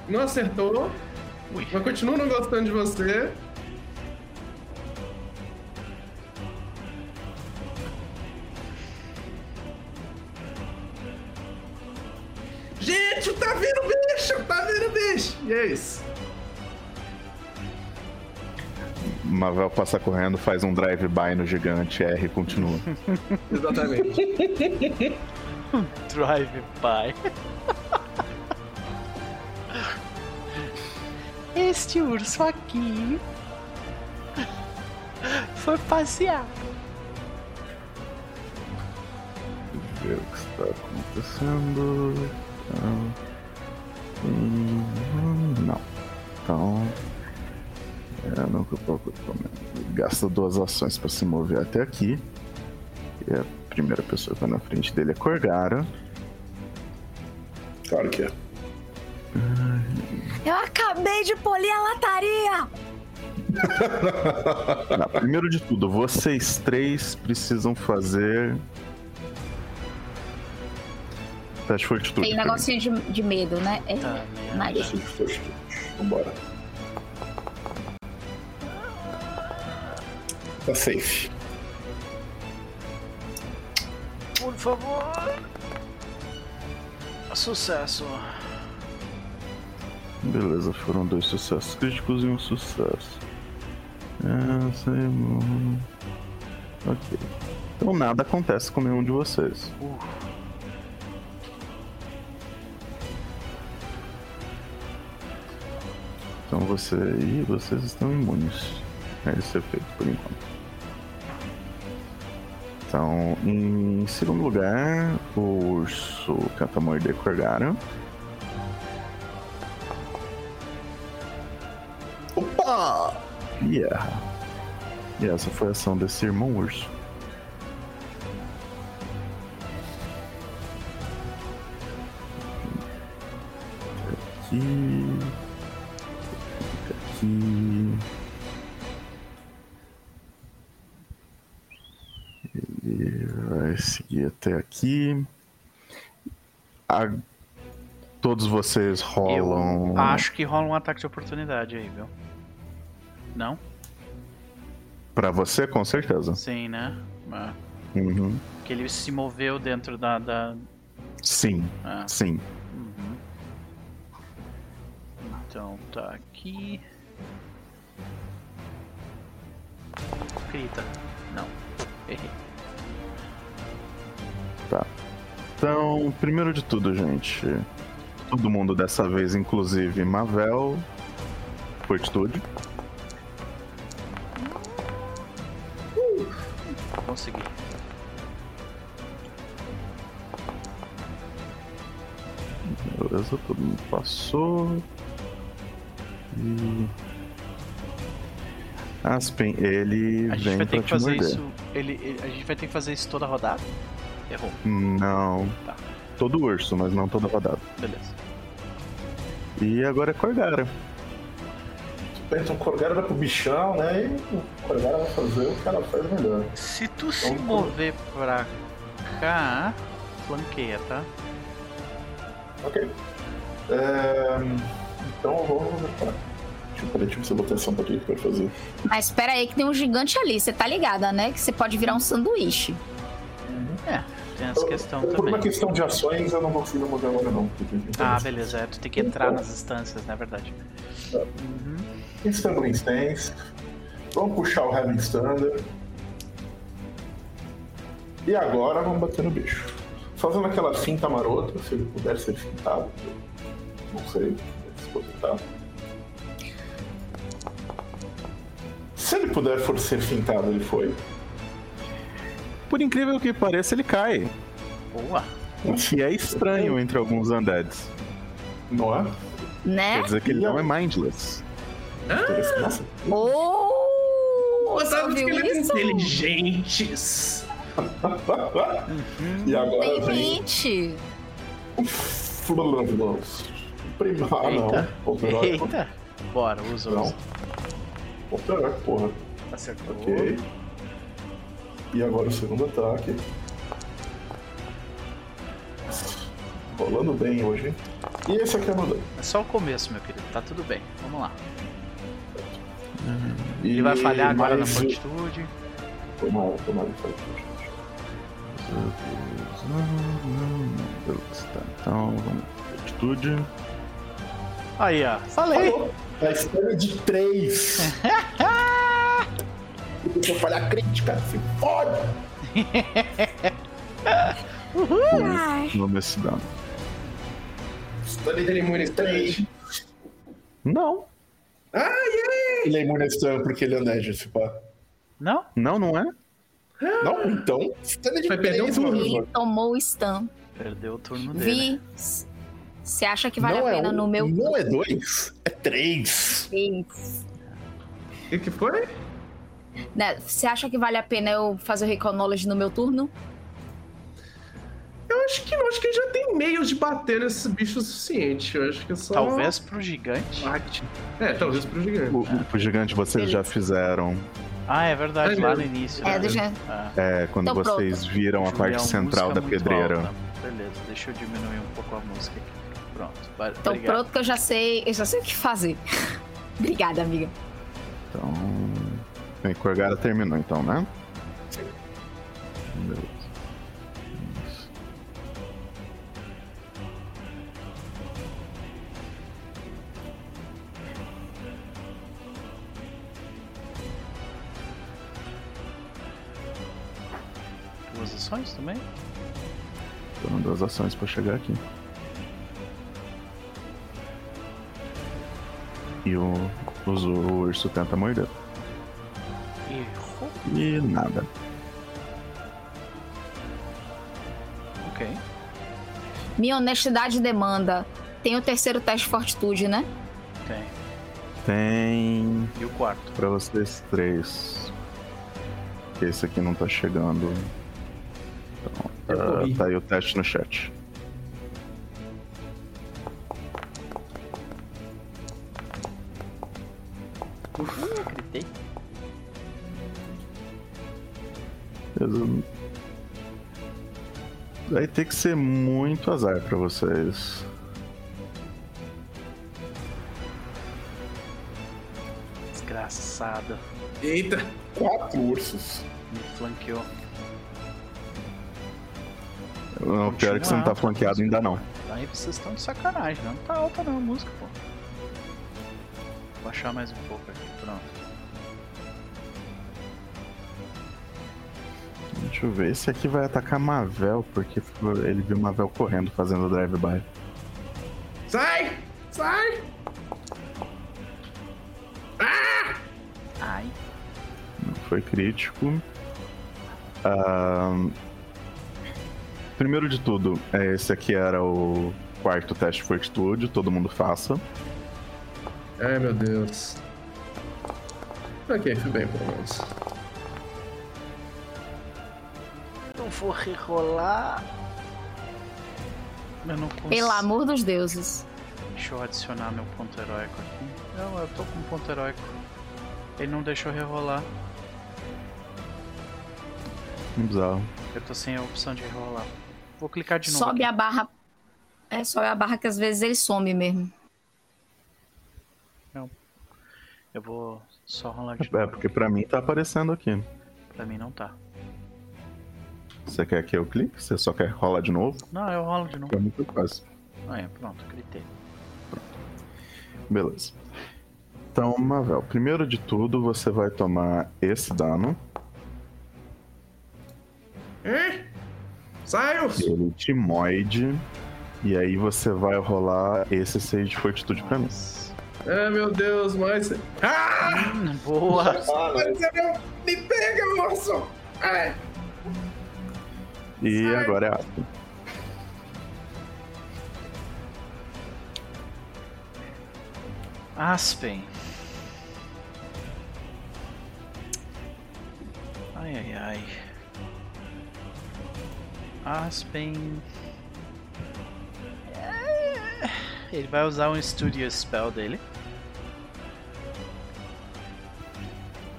Não acertou, Ui. mas continua não gostando de você. Gente, tá vindo bicho! Tá vindo bicho! E é isso. Mavel passa correndo, faz um drive-by no gigante, R e continua. Exatamente. Drive by. Este urso aqui foi passear. ver o que está acontecendo. Não. Então. É, nunca pouco Gasta duas ações para se mover até aqui. E a primeira pessoa que vai na frente dele é Corgara. Claro que é. Eu acabei de polir a lataria! Não, primeiro de tudo, vocês três precisam fazer. Teste de fortitude. Tem negocinho de, de medo, né? É, Tá, de fortitude. Vambora. Tá safe. Por favor. Sucesso. Beleza, foram dois sucessos críticos e um sucesso. É, sei, hum, Ok. Então nada acontece com nenhum de vocês. Então você e vocês estão imunes a esse efeito por enquanto. Então, em segundo lugar, o urso tenta morder Corgara. Opa! Erra. E essa foi a ação desse irmão urso. Aqui. Aqui. Ele vai seguir até aqui. A- Todos vocês rolam. Eu acho que rola um ataque de oportunidade aí, viu? Não? Pra você, com certeza. Sim, né? Ah, Uhum. Que ele se moveu dentro da. da... Sim, Ah, sim. uhum. Então tá aqui. Crita. Não. Errei. Tá. Então, primeiro de tudo, gente. Todo mundo dessa vez, inclusive Mavel. Fortitude. Consegui. Beleza, todo mundo passou. E. Aspen, ele A gente vem vai ter pra que te fazer morder. isso. Ele, ele- a gente vai ter que fazer isso toda rodada? Errou. Não. Tá. Todo urso, mas não toda rodada. Beleza. E agora é Corgara. Pensa um Corgara era pro bichão, né? E o Corgara vai fazer o que ela faz melhor. Se tu se Vamos mover pra cá, flanqueia, tá? Ok. É... Então eu vou. Tá. Peraí, deixa eu eu botar essa pouquinho que vai fazer. Mas espera aí que tem um gigante ali, você tá ligada, né? Que você pode virar um sanduíche. É, tem essa questão Por uma também. questão de ações, eu não consigo mover agora, não. Ah, beleza. É, tu tem que entrar nas instâncias, não é verdade? Tá. Uhum. Stumbling Stance. Vamos puxar o Heaven Standard. E agora vamos bater no bicho. Fazendo aquela finta marota, se ele puder ser fintado. Não sei se for fintado. Ele puder for ser fintado, ele foi. Por incrível que pareça, ele cai. Boa. O que é estranho entre alguns undeads. Não é? Né? Quer dizer que ele não é mindless. Nossa, Oh! Você Botaram ouviu esqueletos isso? inteligentes. E agora Tem vem. 20. Florvlos. Prima... Ah, não. Eita. Eita. Bora, usa, Não. Usa. Opa, porra. Acertou. Ok. E agora o segundo ataque. Rolando bem hoje, hein? E esse aqui é meu dano. É só o começo, meu querido. Tá tudo bem. Vamos lá. E Ele vai falhar agora na fortitude. Tomara, tomara. Beleza, tá. Então, vamos. Atitude. Aí, ó. Falei. A história de 3. e deixa eu falhar crítica. Se fode! Vamos esse dano. História Ele é imune 3. Não. Ele é imune porque ele é nerd, esse pá. Não? Não, não é? Não, então. De Vai perder um 3, turno. tomou o stun. Perdeu o turno dele. Vi. Você acha que vale não a pena é um, no meu Não é 2, é 3. Três. O que, foi? Né, Você acha que vale a pena eu fazer o Knowledge no meu turno? Eu acho que não, acho que já tem meios de bater nesses bichos o suficiente. Eu acho que é só. Talvez pro gigante. Bate. É, talvez pro gigante. O, o gigante vocês já fizeram. Ah, é verdade, É lá no início. É, né? deixa. Ah, É, quando Então, vocês viram a parte central da pedreira. alta. Beleza, deixa eu diminuir um pouco a música aqui. Pronto. vai- Então obrigado. pronto que eu já sei, eu já sei o que fazer. Obrigada, amiga. Então. Bem, Corgara terminou então, né? Beleza. Isso. Duas ações também? Foram duas ações pra chegar aqui. E o, o, o urso tenta morder. Errou. E nada. Ok. Minha honestidade demanda. Tem o terceiro teste de fortitude, né? Tem. Tem E o quarto? pra vocês três. Que esse aqui não tá chegando. Então, tá, tá aí o teste no chat. Gritei. Beleza. Vai ter que ser muito azar pra vocês. Desgraçada. Eita! Quatro ursos. Me flanqueou. O pior é que você não tá flanqueado ainda não. Aí vocês estão de sacanagem, não tá alta não a música, pô. Vou baixar mais um pouco aqui, pronto. Deixa eu ver. Esse aqui vai atacar Mavel, porque ele viu Mavel correndo fazendo drive-by. Sai! Sai! Ai. Não foi crítico. Primeiro de tudo, é, esse aqui era o quarto teste de fortitude, todo mundo faça. Ai, meu Deus. Ok, fui bem, pelo menos. Eu vou rerolar. Eu não consigo. Pelo amor dos deuses. Deixa eu adicionar meu ponto heróico aqui. Não, eu tô com ponto heróico. Ele não deixou rerolar. Bizarro. Eu tô sem a opção de rerolar. Vou clicar de novo. Sobe aqui. a barra. É, sobe a barra que às vezes ele some mesmo. Eu vou só rolar de novo. É, porque pra mim tá aparecendo aqui. Pra mim não tá. Você quer que eu clique? Você só quer rolar de novo? Não, eu rolo de novo. Mim foi fácil. Ah, é, pronto, gritei. Beleza. Então, Mavel, primeiro de tudo você vai tomar esse dano. Hein? Sai, urso! Ele te moide. E aí você vai rolar esse 6 de fortitude pra mim. Ai, meu Deus, mas. Ah! Hum, boa! Mas é. Me pega, urso! Ai! E Sai. agora é Aspen. Aspen. Ai, ai, ai. Aspen. É, Ele vai usar um Studio Spell dele.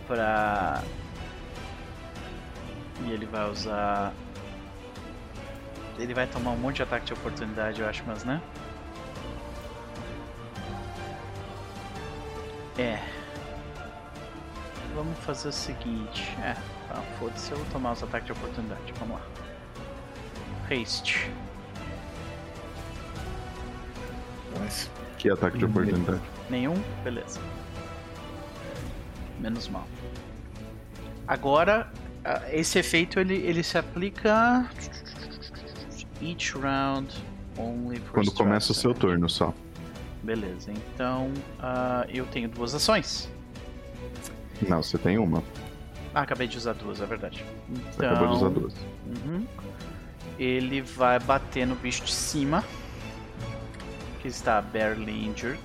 Pra. E ele vai usar. Ele vai tomar um monte de ataque de oportunidade, eu acho, mas né? É. Vamos fazer o seguinte. É, tá, foda-se, eu vou tomar os ataques de oportunidade. Vamos lá. Haste. Mas, Que ataque de oportunidade. Nenhum? Beleza. Menos mal. Agora, esse efeito ele, ele se aplica. Each round only for Quando começa o seu strikes. turno só. Beleza, então ah, eu tenho duas ações. Não, você tem uma. Ah, acabei de usar duas, é verdade. Você Então, acabou de usar duas. Uhum. Ele vai bater no bicho de cima. Que está barely injured.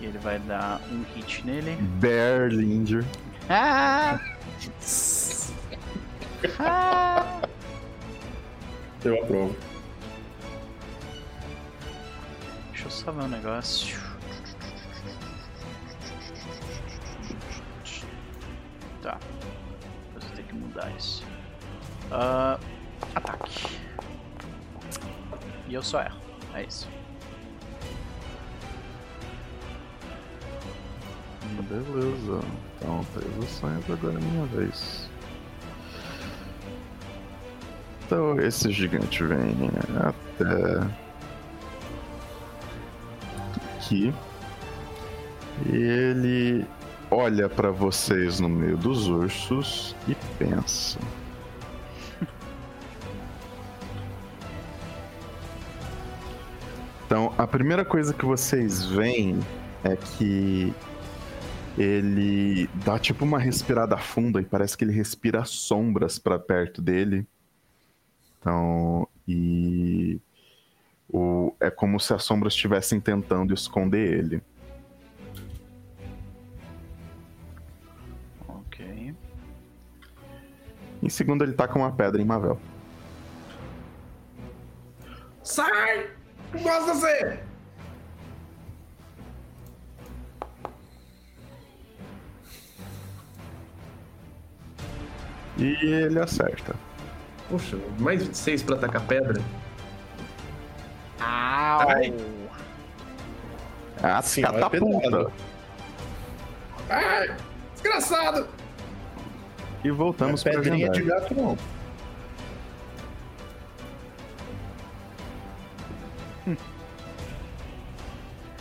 E ele vai dar um hit nele. Barely injured. Ah! Ah! eu aprovo. Deixa eu só ver um negócio. Tá. Depois eu tenho que mudar isso. Ah, ataque. E eu só erro. É isso. Beleza. Então, três ações, agora é minha vez. Então, esse gigante vem até aqui. E ele olha pra vocês no meio dos ursos e pensa. Então, a primeira coisa que vocês veem é que ele dá tipo uma respirada funda e parece que ele respira sombras pra perto dele. Então, e o, é como se as sombras estivessem tentando esconder ele. Ok. Em segundo, ele taca uma pedra em Mavel. Sai! Não gosto de você! E ele acerta. Puxa, mais 26 pra atacar pedra. Au! Ai. Ah, Sim, vai catapulta. pedrada. Ai! Desgraçado! E voltamos Não é para pedrinha de gato, não.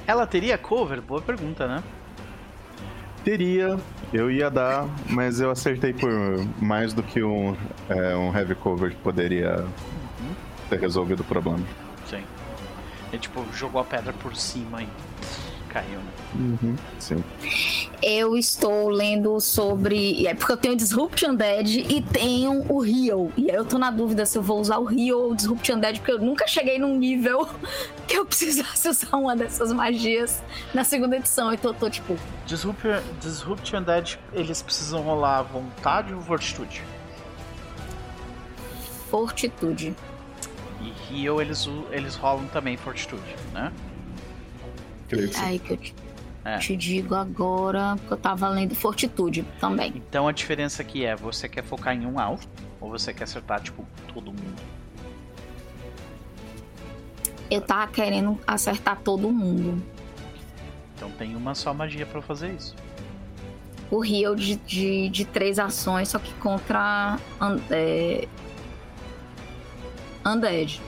Ela teria cover? Boa pergunta, né? Teria, eu ia dar, mas eu acertei por mais do que um, é, um heavy cover que poderia ter resolvido o problema. Sim. Ele, tipo, jogou a pedra por cima e caiu, né? Uhum, sim. Eu estou lendo sobre. É porque eu tenho Disrupt Undead e tenho o Heal. E aí eu tô na dúvida se eu vou usar o Heal ou o Disrupt Undead, porque eu nunca cheguei num nível que eu precisasse usar uma dessas magias na segunda edição. Então eu tô tipo. Disrupt, Disrupt Undead, eles precisam rolar vontade ou fortitude? Fortitude. E Heal, eles, eles rolam também fortitude, né? Creio que. Aí que eu te, É. te digo agora, porque eu tava lendo Fortitude também. Então a diferença aqui é, você quer focar em um alvo ou você quer acertar, tipo, todo mundo? Eu tava querendo acertar todo mundo. Então tem uma só magia pra fazer isso. O Heal de, de, de três ações, só que contra un- é, Undead.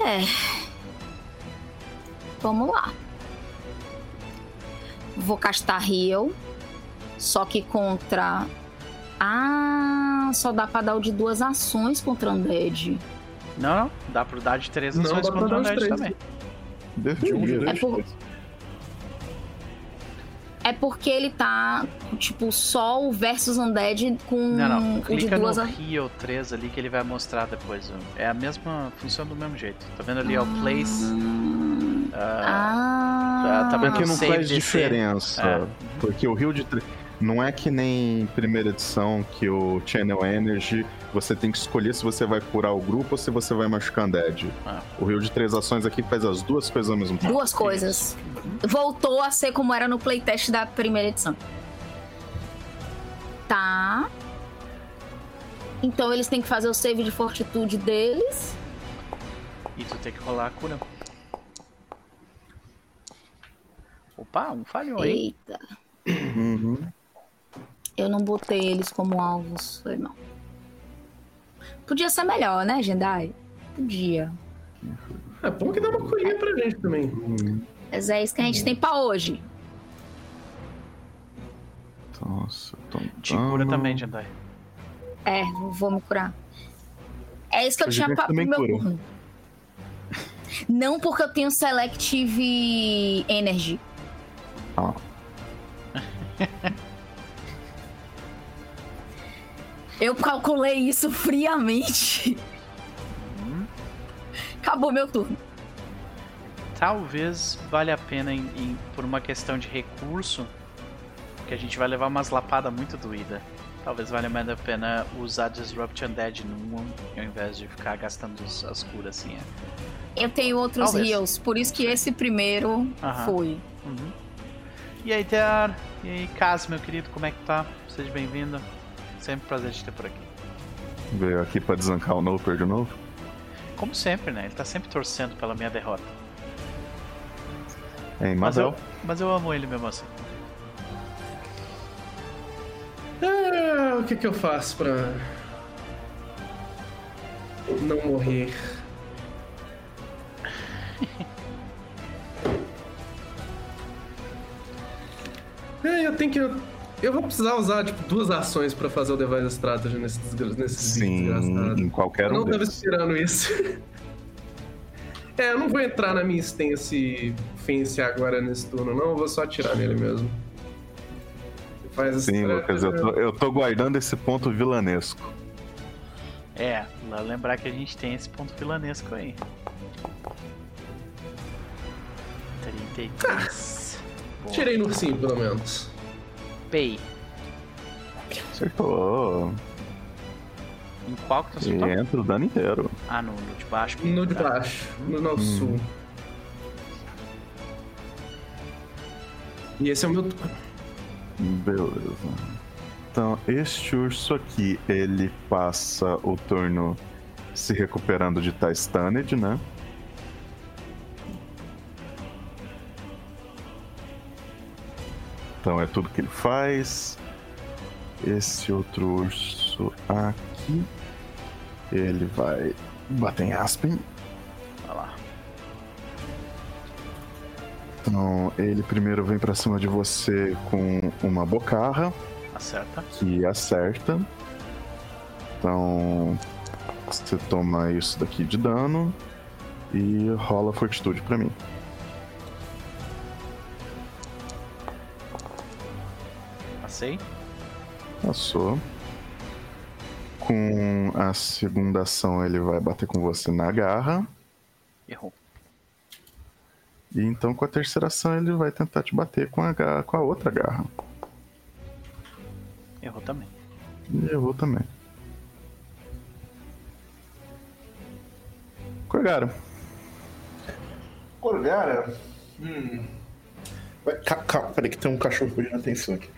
É. Vamos lá. Vou castar Heal. Só que contra. Ah, só dá pra dar o de duas ações contra Undead. Não, não, dá pra dar de três Não, ações contra o Undead três. também. De um, É por- três. É porque ele tá, tipo, só o versus Undead com Não, não, o de clica duas no. Heal 3 ali que ele vai mostrar depois. É a mesma, funciona do mesmo jeito. Tá vendo ali, ó, place... ah, Ah, tá vendo? Porque não faz DC. diferença. É. Porque o rio de. tre- Não é que nem primeira edição que o Channel Energy você tem que escolher se você vai curar o grupo ou se você vai machucar Undead. Ah. O Rio de Três Ações aqui faz as duas coisas ao mesmo tempo. Duas coisas. Voltou a ser como era no playtest da primeira edição. Tá. Então eles têm que fazer o save de fortitude deles. E tu tem que rolar a cura. Opa, um falhou, hein? Eita. Uhum. Eu não botei eles como alvos, foi mal. Podia ser melhor, né, Jendai? Podia. É bom que dá uma colhinha pra gente também. Mas é isso que a gente tem pra hoje. Nossa, tô Te cura também, Jedi. É, vou me curar. É isso que eu O tinha pra, pro meu cura. turno. Não porque eu tenho Selective Energy. Ah, Eu calculei isso friamente. Acabou meu turno. Talvez valha a pena, em- em- por uma questão de recurso, que a gente vai levar umas lapadas muito doída. Talvez valha mais a pena usar Disrupt Undead num, ao invés de ficar gastando as curas assim. É. Eu tenho outros Talvez. heals, por isso que esse primeiro Aham. foi. Uhum. E aí, Tear? E aí, Cas, meu querido, como é que tá? Seja bem-vindo. Sempre um prazer te ter por aqui. veio aqui pra desancar o Noper de novo. Como sempre, né? Ele tá sempre torcendo pela minha derrota. Hein, Mas eu, mas eu amo ele mesmo assim. Ah, o que que eu faço pra não morrer? É, eu tenho que. Eu vou precisar usar, tipo, duas ações pra fazer o Device Strategy nesse, desgra... nesse Sim, desgraçado. em qualquer Eu um não tava deles. esperando isso. é, eu não vou entrar na minha stance Fence agora nesse turno, não. Eu vou só atirar nele mesmo. Faz Sim, Lucas, eu tô, eu tô guardando esse ponto vilanesco. É, lá lembrar que a gente tem esse ponto vilanesco aí. 33. Boa. Tirei no ursinho, pelo menos. Pay. Acertou. Em qual que tu acertou? entra o dano inteiro. Ah, no, no de baixo. No de Tá. baixo, no nosso sul. E esse é o meu turno. Beleza. Então, este urso aqui, ele passa o turno se recuperando de estar stunned, né? Então é tudo que ele faz. Esse outro urso aqui, ele vai bater em Aspen. Vai lá. Então, ele primeiro vem pra cima de você com uma bocarra. Acerta. que acerta. Então você toma isso daqui de dano e rola fortitude pra mim. Passei. Passou. Com a segunda ação ele vai bater com você na garra. Errou. E então com a terceira ação ele vai tentar te bater com a, ga- com a outra garra. Errou também. Errou também. Corgara. Corgara. Hum. Vai, ca- calma, peraí que tem um cachorro pedindo atenção aqui.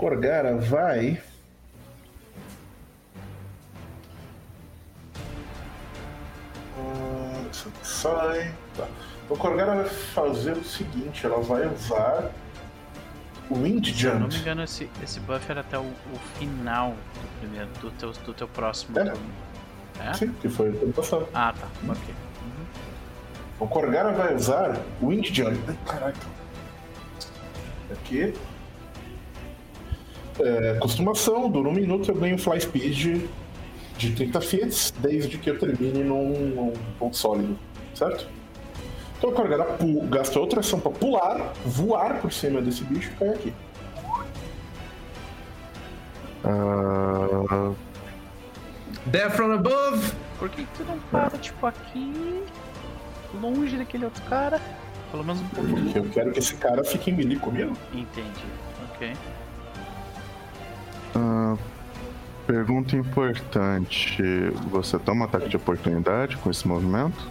Corgara vai. Hum, sai. Tá. O Corgara vai fazer o seguinte: ela vai usar o Wind Se eu não me Jump. engano, esse, esse buff era até o, o final do primeiro, do teu, do teu próximo É. turno. É? Sim, que foi ano passado. Ah, tá. Ok. O Corgara vai usar o Wind Jump. Ai, caraca. Aqui. É, costumação, dura um minuto, eu ganho Fly Speed de 30 feet, desde que eu termine num, num ponto sólido, certo? Então o Corgara pu- gasta outra ação pra pular, voar por cima desse bicho e cair aqui. Ah, Death from above! Por que, que tu não para, tipo, aqui, longe daquele outro cara? Pelo menos um pouquinho. Porque eu quero que esse cara fique em melee comigo. Entendi. Ok. Ah, pergunta importante. Você toma ataque de oportunidade com esse movimento?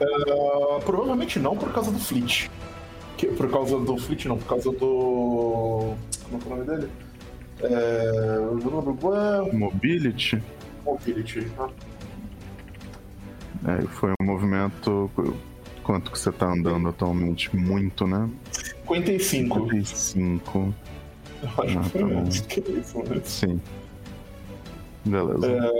Ah, provavelmente não por causa do Fleet. Que- por causa do Fleet, não, por causa do. Como é é o nome dele? É. Mobility? Mobility. Ah, É, foi um movimento. Quanto que você tá andando atualmente? Muito, né? 55. 55. Eu acho Ah, que foi tá menos que isso, né? Sim. Beleza.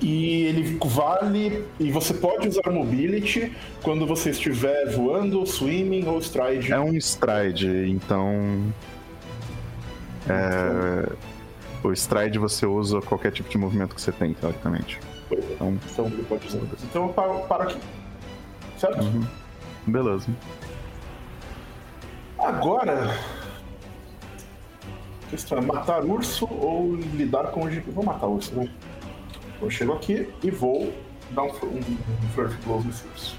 E ele vale. E você pode usar mobility quando você estiver voando, swimming ou stride. É um stride, então. É, o stride você usa qualquer tipo de movimento que você tem, teoricamente. Então, Então ele pode usar. Então eu paro, paro aqui. Certo? uhum. beleza. Agora. Questão é matar urso ou lidar com o GP. Vou matar urso, né? Eu chego aqui e vou dar um, um, um Flirt Blows nesse urso.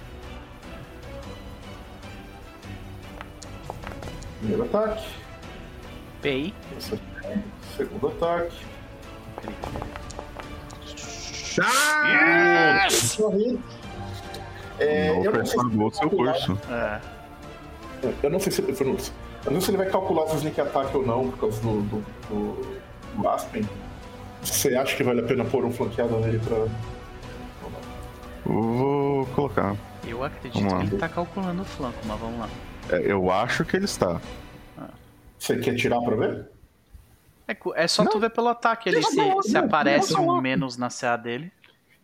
Primeiro ataque. Pei. aqui, Segundo ataque. Ah! Sorri. É, Não eu, não sei se o seu curso. É. eu não sei se foi no urso. Eu não sei se ele vai calcular se sneak attack ou não por causa do, do, do, do Aspen. Você acha que vale a pena pôr um flanqueado nele pra. Vou colocar. Eu acredito que ele tá calculando o flanco, mas vamos lá. É, eu acho que ele está. Você quer tirar pra ver? É, é só tu ver pelo ataque ali se, se aparece um menos na CA dele.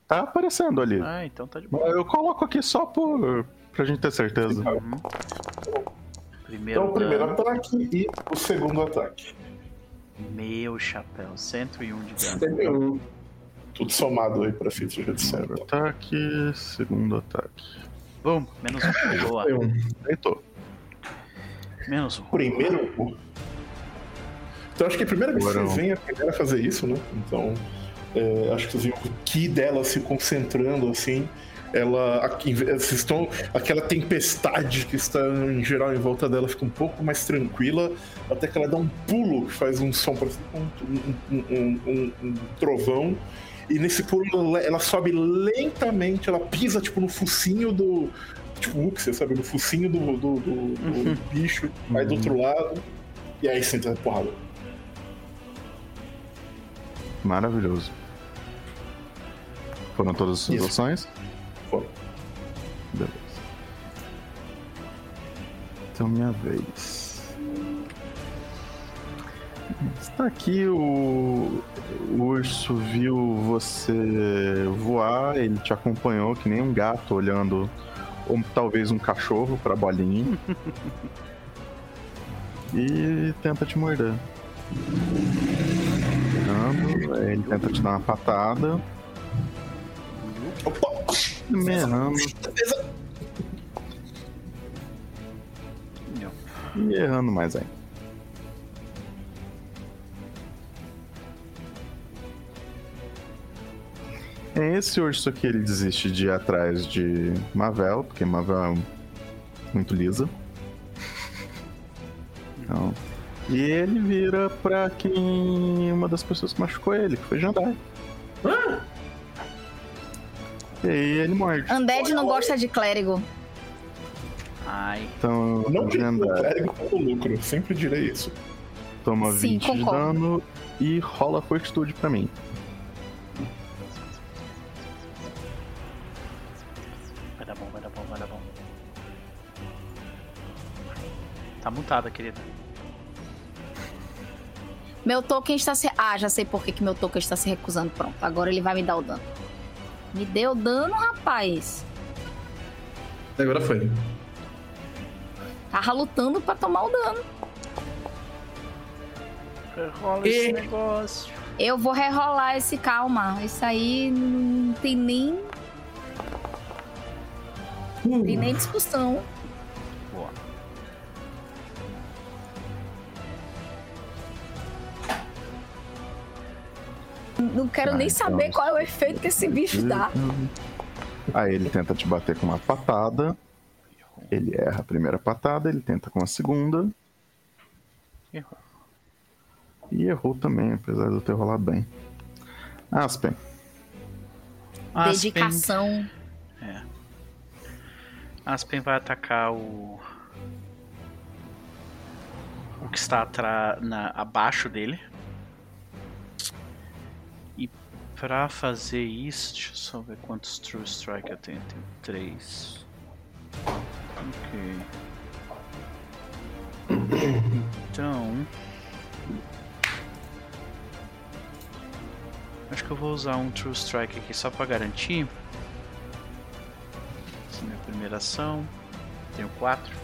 Tá aparecendo ali. Ah, então tá de boa. Eu coloco aqui só por, pra gente ter certeza. Primeiro Então o primeiro dano. ataque e o segundo ataque. Meu chapéu, 101 de dano. Tem um. Tudo somado aí pra já disseram. Primeiro ataque, segundo ataque. Bum, menos um. Boa. Um. Deitou. Menos um. Primeiro. Então acho que a primeira vez que vocês não. veem a primeira a fazer isso, né? Então. é, acho que vocês viram o ki dela se concentrando assim. Ela. Estão. Aquela tempestade que está em geral em volta dela fica um pouco mais tranquila. Até que ela dá um pulo que faz um som parecido com um, um, um, um- um trovão. E nesse pulo ela, sobe lentamente, ela pisa tipo no focinho do. Tipo, Uxia, sabe? No focinho do, do, do- do bicho, vai do outro lado. E aí senta a porrada. Maravilhoso. Foram todas as suas ações? Beleza. Então, minha vez. Está aqui o... o urso viu você voar, ele te acompanhou que nem um gato olhando, ou talvez um cachorro para bolinha. e tenta te morder. Ele tenta te dar uma patada. Opa! Me errando. Meu. E errando mais aí. É esse urso aqui, ele desiste de ir atrás de Mavel, porque Mavel é muito lisa. Então, e ele vira pra quem. uma das pessoas que machucou ele, que foi Jandai. E aí ele morde. Undead não gosta de clérigo. Ai, Então, Não Jandai clérigo como lucro, sempre direi isso. toma Sim, 20 de concordo. dano e rola fortitude pra mim. vai dar bom, vai dar bom, vai dar bom. Tá mutada, querida. Meu token está se. Ah, já sei por que, que meu token está se recusando. Pronto, agora ele vai me dar o dano. Me deu dano, rapaz. Agora foi. Tava lutando pra tomar o dano. Rola E- esse negócio. Eu vou rerolar esse calma. Isso aí não tem nem, tem nem discussão. Não quero Ah, nem então. saber qual é o efeito que esse bicho dá. Aí ele tenta te bater com uma patada. Ele erra a primeira patada, ele tenta com a segunda. Errou. E errou também, apesar de eu ter rolado bem. Aspen. Aspen, Dedicação. Aspen vai atacar o. O que está atra... na... abaixo dele. Pra fazer isso, deixa eu só ver quantos True Strike eu tenho. Tenho três. Ok. Então. Acho que eu vou usar um True Strike aqui só pra garantir. Essa é a minha primeira ação. Tenho quatro.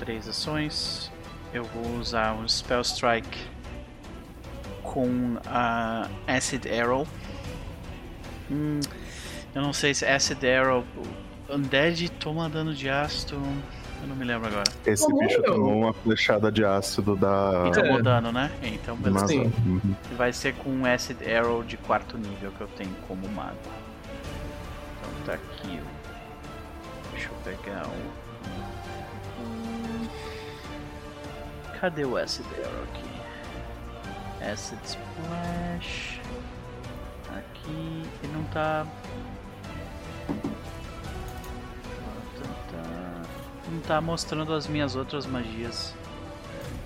Três ações. Eu vou usar um Spell Strike com a Acid Arrow. Hum, eu não sei se Acid Arrow. Undead toma dano de ácido. Eu não me lembro agora. Esse Tomou, bicho tomou uma flechada de ácido da. E tomou dano, né? Então, beleza. Sim. Uhum. Vai ser com um Acid Arrow de quarto nível que eu tenho como mago. Então tá aqui. Deixa eu pegar o. Cadê o Acid Arrow aqui? Acid Splash. Aqui. Ele não tá. Não tá mostrando as minhas outras magias.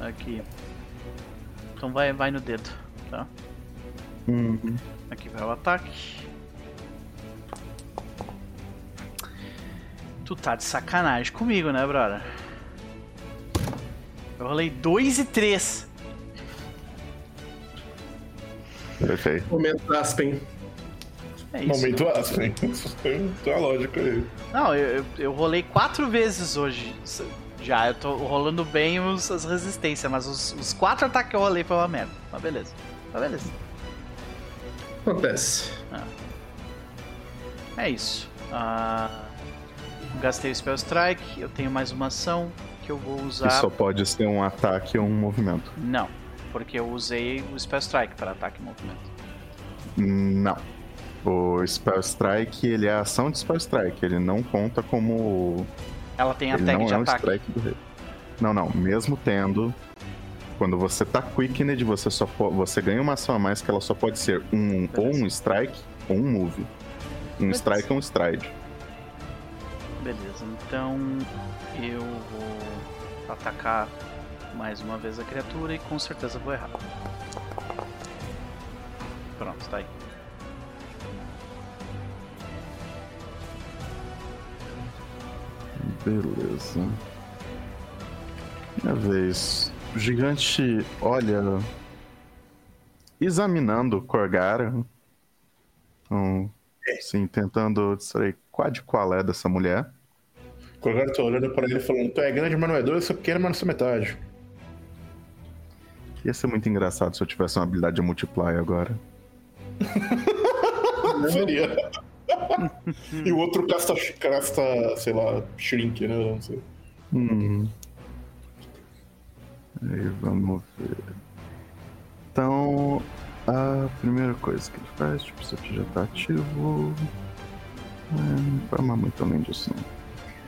Aqui. Então vai, vai no dedo, tá? Uhum. Aqui vai o ataque. Tu tá de sacanagem comigo, né, brother? Eu rolei 2 e 3. Perfeito. Momento Aspen. É isso. Momento Aspen. Tem uma lógica aí. Não, eu, eu, eu rolei 4 vezes hoje. Já, eu tô rolando bem os, as resistências, mas os, os 4 ataques que eu rolei foi uma merda. Mas beleza. Mas beleza. Acontece. É isso. Ah, gastei o Spell Strike, eu tenho mais uma ação que eu vou usar. E só pode ser um ataque ou um movimento. Não, porque eu usei o Spell Strike para ataque e movimento. Não. O Spell Strike, ele é a ação de Spell Strike. Ele não conta como. Ela tem a ele tag não de é um ataque. strike do rei. Não, não. Mesmo tendo. Quando você tá quickened, você só po- você ganha uma ação a mais que ela só pode ser um ou um strike ou um move. Um Beleza. strike ou um stride. Beleza, então eu vou atacar mais uma vez a criatura e com certeza vou errar. Pronto, tá aí. Beleza. Minha vez. O gigante olha. Examinando o Korgara. Então, assim, tentando distrair qual de qual é dessa mulher. O Corgara tá olhando pra ele falando: Tu é grande, mas não é doido, eu sou pequeno, mas não sou metade. Ia ser muito engraçado se eu tivesse uma habilidade de multiply agora. Seria. e o outro casta, casta, sei lá, shrink, né? Não sei. Hum. Aí vamos ver. Então, a primeira coisa que ele faz, tipo, isso aqui já tá ativo. É, não vai amar muito além disso, não.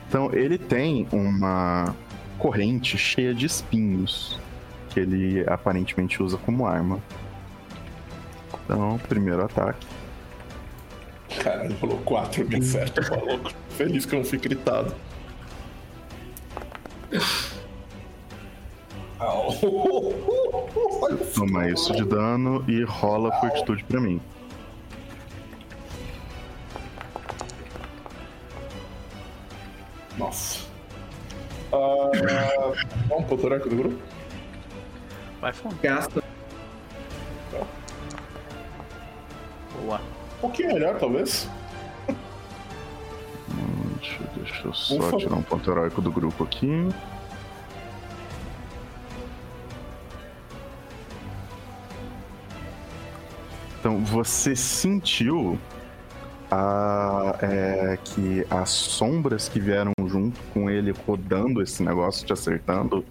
Então, ele tem uma corrente cheia de espinhos que ele aparentemente usa como arma. Então, primeiro ataque. Caralho, rolou 4 de certo, maluco. Feliz que eu não fui gritado. Toma isso de dano e rola fortitude pra mim. Nossa. Ah, vamos pro do grupo? Vai fundo. Gasta. Boa. Um pouquinho melhor, talvez. Hum, Deixa, deixa eu só Ufa. tirar um ponto heróico do grupo aqui. Então, você sentiu a, é, que as sombras que vieram junto com ele rodando esse negócio, te acertando,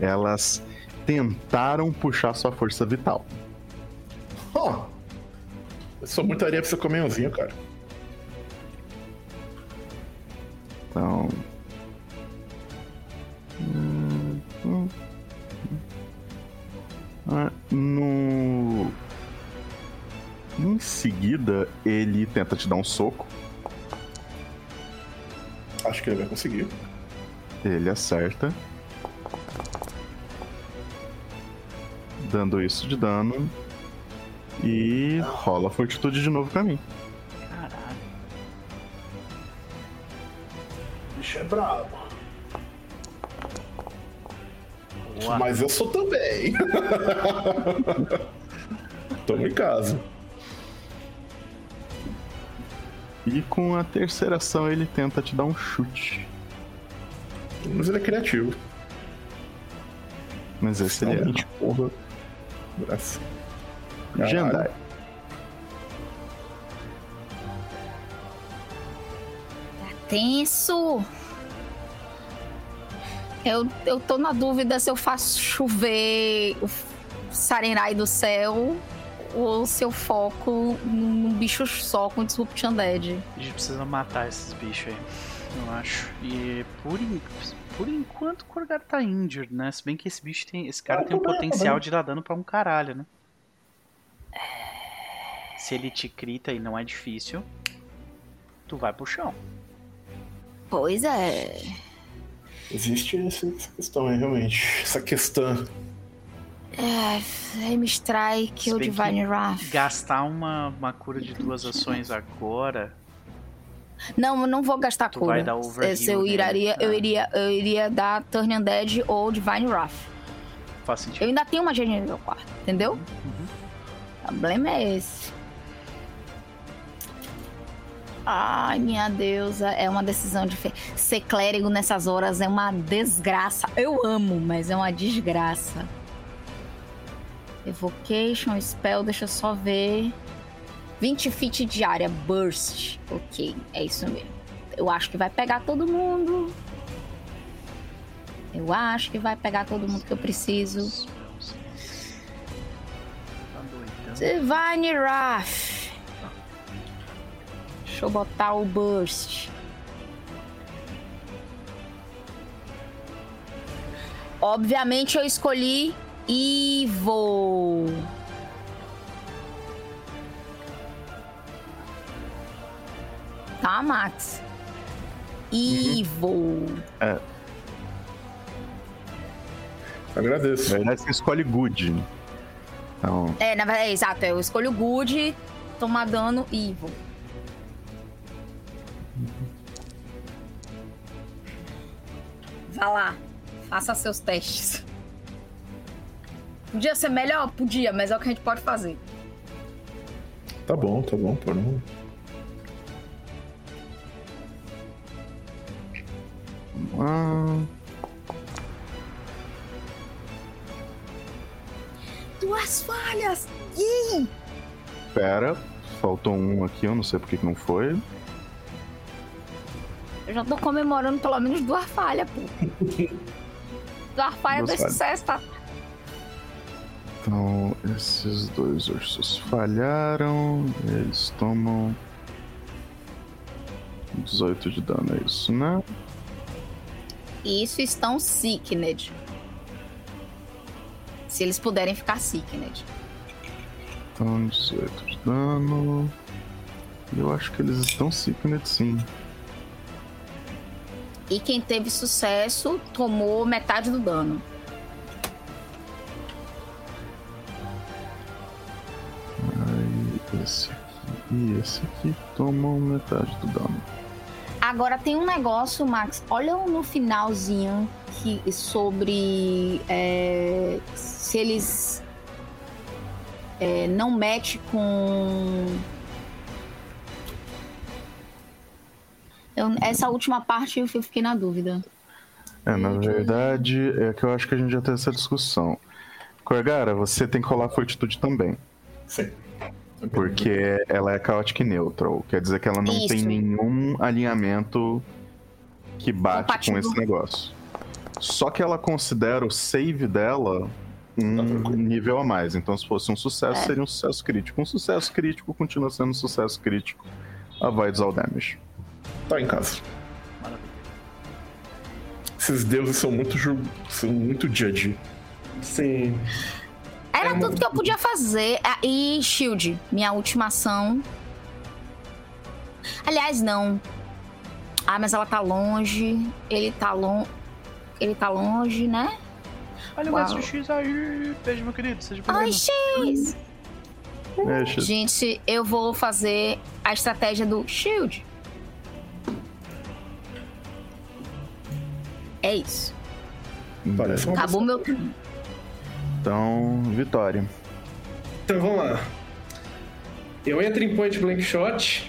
elas tentaram puxar sua força vital. Oh, eu sou muito areia pra seu caminhãozinho, cara. Então. Ah, no. Em seguida, ele tenta te dar um soco. Acho que ele vai conseguir. Ele acerta. Dando isso de dano. E rola fortitude de novo pra mim. Caralho. O bicho é brabo. Boa. Mas eu sou também. Tamo em casa. E com a terceira ação ele tenta te dar um chute. Mas ele é criativo. Mas esse ele é. Porra. Graça. Caralho. Jandai. Tenso. Eu, eu tô na dúvida se eu faço chover o Sarenai do céu ou se eu foco num bicho só com Disrupt Undead. A gente precisa matar esses bichos aí, eu acho. E por, por enquanto o Corgar tá injured, né? Se bem que esse bicho tem. Esse cara tem o bem, potencial de dar dano pra um caralho, né? Se ele te crita e não é difícil, tu vai pro chão. Pois é. Existe essa questão aí, realmente. Essa questão. É, Strike ou que Divine Wrath. Gastar uma, uma cura de duas ações agora. Não, eu não vou gastar Tu cura. vai dar overheal eu nele, iraria, eu né? iria, eu iria dar Turn Undead ou Divine Wrath. Faz sentido. Eu ainda tenho uma GG nível 4, entendeu? Uhum. O problema é esse. Ai, minha deusa, é uma decisão de fe... ser clérigo nessas horas é uma desgraça. Eu amo, mas é uma desgraça. Evocation, spell, deixa eu só ver. 20 feet de área, burst. Ok, é isso mesmo. Eu acho que vai pegar todo mundo. Eu acho que vai pegar todo mundo que eu preciso. Divine Wrath. Deixa eu botar o Burst. Obviamente eu escolhi Evil. Tá, Max? Evil. Agradeço. Na verdade, você escolhe good. Então, É, na verdade, é exato. Eu escolho o Good, tomar dano Evil. Vá lá, faça seus testes. Podia ser melhor? Podia, mas é o que a gente pode fazer. Tá bom, tá bom, pô. Não... ah, Duas falhas! pera, faltou um aqui, eu não sei porque que não foi. Eu já tô comemorando pelo menos duas falhas, pô. Duas falhas, falhas. sucessos, tá? Então, esses dois ursos falharam. Eles tomam 18 de dano, é isso, né? Isso estão Sickned. Se eles puderem ficar Sickned. Então, 18 de dano. Eu acho que eles estão Sicknet sim. E quem teve sucesso tomou metade do dano. Aí, esse aqui e esse aqui tomam metade do dano. Agora tem um negócio, Max. Olha no finalzinho que, sobre é, se eles é, não mete com. Eu- essa última parte eu fiquei na dúvida. É, na verdade, é que eu acho que a gente já teve essa discussão. Corgara, você tem que rolar fortitude também. Sim. Porque ela é chaotic neutral. Quer dizer que ela não tem Isso. nenhum alinhamento que bate com esse negócio. Só que ela considera o save dela um Tá nível a mais. Então, se fosse um sucesso, É. seria um sucesso crítico. Um sucesso crítico continua sendo um sucesso crítico. Avoids all damage. Tá em casa. Maravilha. Esses deuses são muito ju... são muito judge. Sim. Era É tudo que eu podia fazer. Ah, E Shield, minha última ação. Aliás, não. Ah, mas ela tá longe. Ele tá longe. Ele tá longe, né? Olha o Uau. X aí. Beijo, meu querido. Seja bem-vindo. X! É, X. Gente, eu vou fazer a estratégia do Shield. É isso. Parece Acabou meu turno. Então, vitória. Então vamos lá. Eu entro em point blank shot.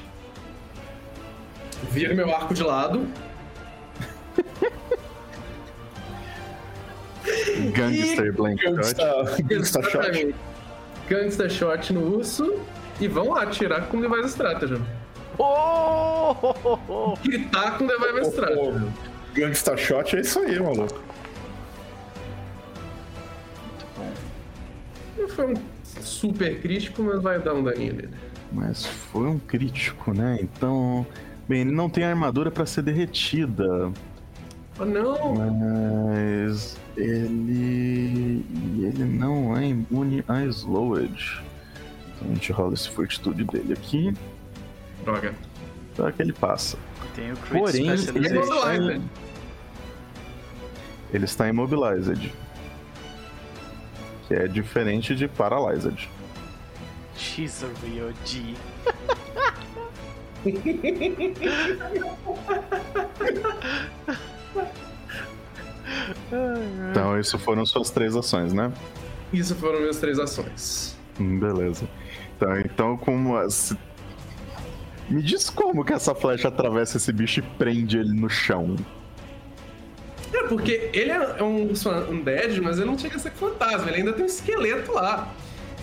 Viro meu arco de lado. Gangster Blank Shot. Gangsta, shot. Exatamente. Gangsta shot no urso. E vão lá atirar com device strategy. Oh. Gritar com device strategy. Gangsta shot é isso aí, maluco. Não foi um super crítico, mas vai dar um daninho nele. Mas foi um crítico, né? Então. Bem, ele não tem armadura pra ser derretida. Oh não! Mas. Ele. Ele não é imune a Slowed. Então a gente rola esse fortitude dele aqui. Droga. Pra que ele passa. Tem o Crit Porém, ele. Vamos lá, está, ele está immobilized. Que é diferente de paralyzed. She's a real G. Então, isso foram suas três ações, né? Isso foram minhas três ações. Hum, Beleza. Então, então como. as- Me diz como que essa flecha atravessa esse bicho e prende ele no chão. É, porque ele é um undead, mas ele não chega a ser fantasma, ele ainda tem um esqueleto lá.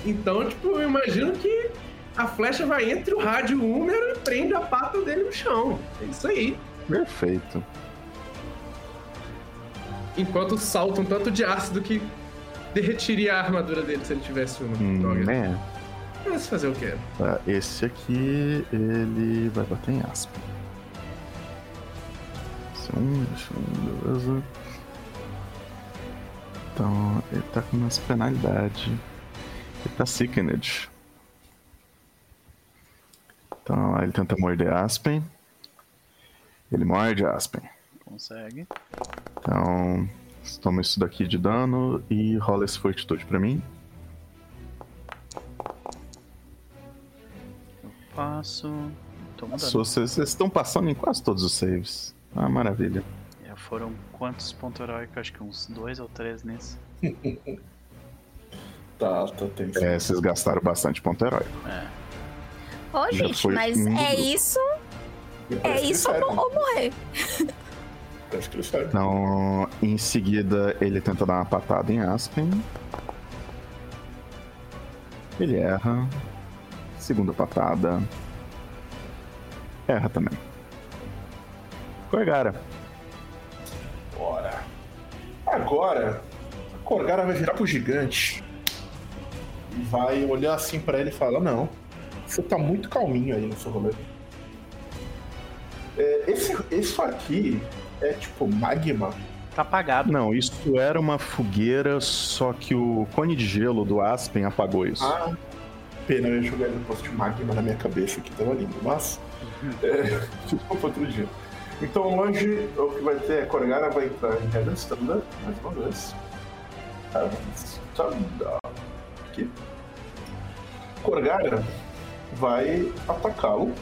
Então, tipo, eu imagino que a flecha vai entre o rádio húmero e prende a pata dele no chão. É isso aí. Perfeito. Enquanto salta um tanto de ácido que derretiria a armadura dele se ele tivesse uma. Hum, Droga. né? Mas fazer o quê? Tá, esse aqui, ele vai bater em aspa. Esse é um, deixa eu beleza. Então, ele tá com umas penalidades. Ele tá sickened. Então, aí ele tenta morder Aspen. Ele morde Aspen. Consegue. Então, toma isso daqui de dano e rola esse fortitude pra mim. Passo. Nossa, Vocês vocês estão passando em quase todos os saves. Ah, maravilha. É, foram quantos pontos heróicos? Acho que uns dois ou três nisso. Tá, tá tenso. É, vocês gastaram bastante ponto heróico. Ô, Já gente, foi mas um é grupo. isso, é isso ou, ou morrer. Parece que ele serve. Então, em seguida, ele tenta dar uma patada em Aspen. Ele erra. Segunda patada. Erra também. Corgara. Bora. Agora, a Corgara vai virar pro gigante. E vai olhar assim pra ele e falar: Não, você tá muito calminho aí no seu rolê. É, esse, isso aqui é tipo magma. Tá apagado. Não, isso era uma fogueira, só que o cone de gelo do Aspen apagou isso. Ah, pena, eu ia jogar ele posto de magma na minha cabeça que tava lindo, mas. É, fica pra outro dia. Então hoje o que vai ter é a Corgara vai entrar em Heaven Standard mais uma vez. Aqui. Corgara vai atacá-lo.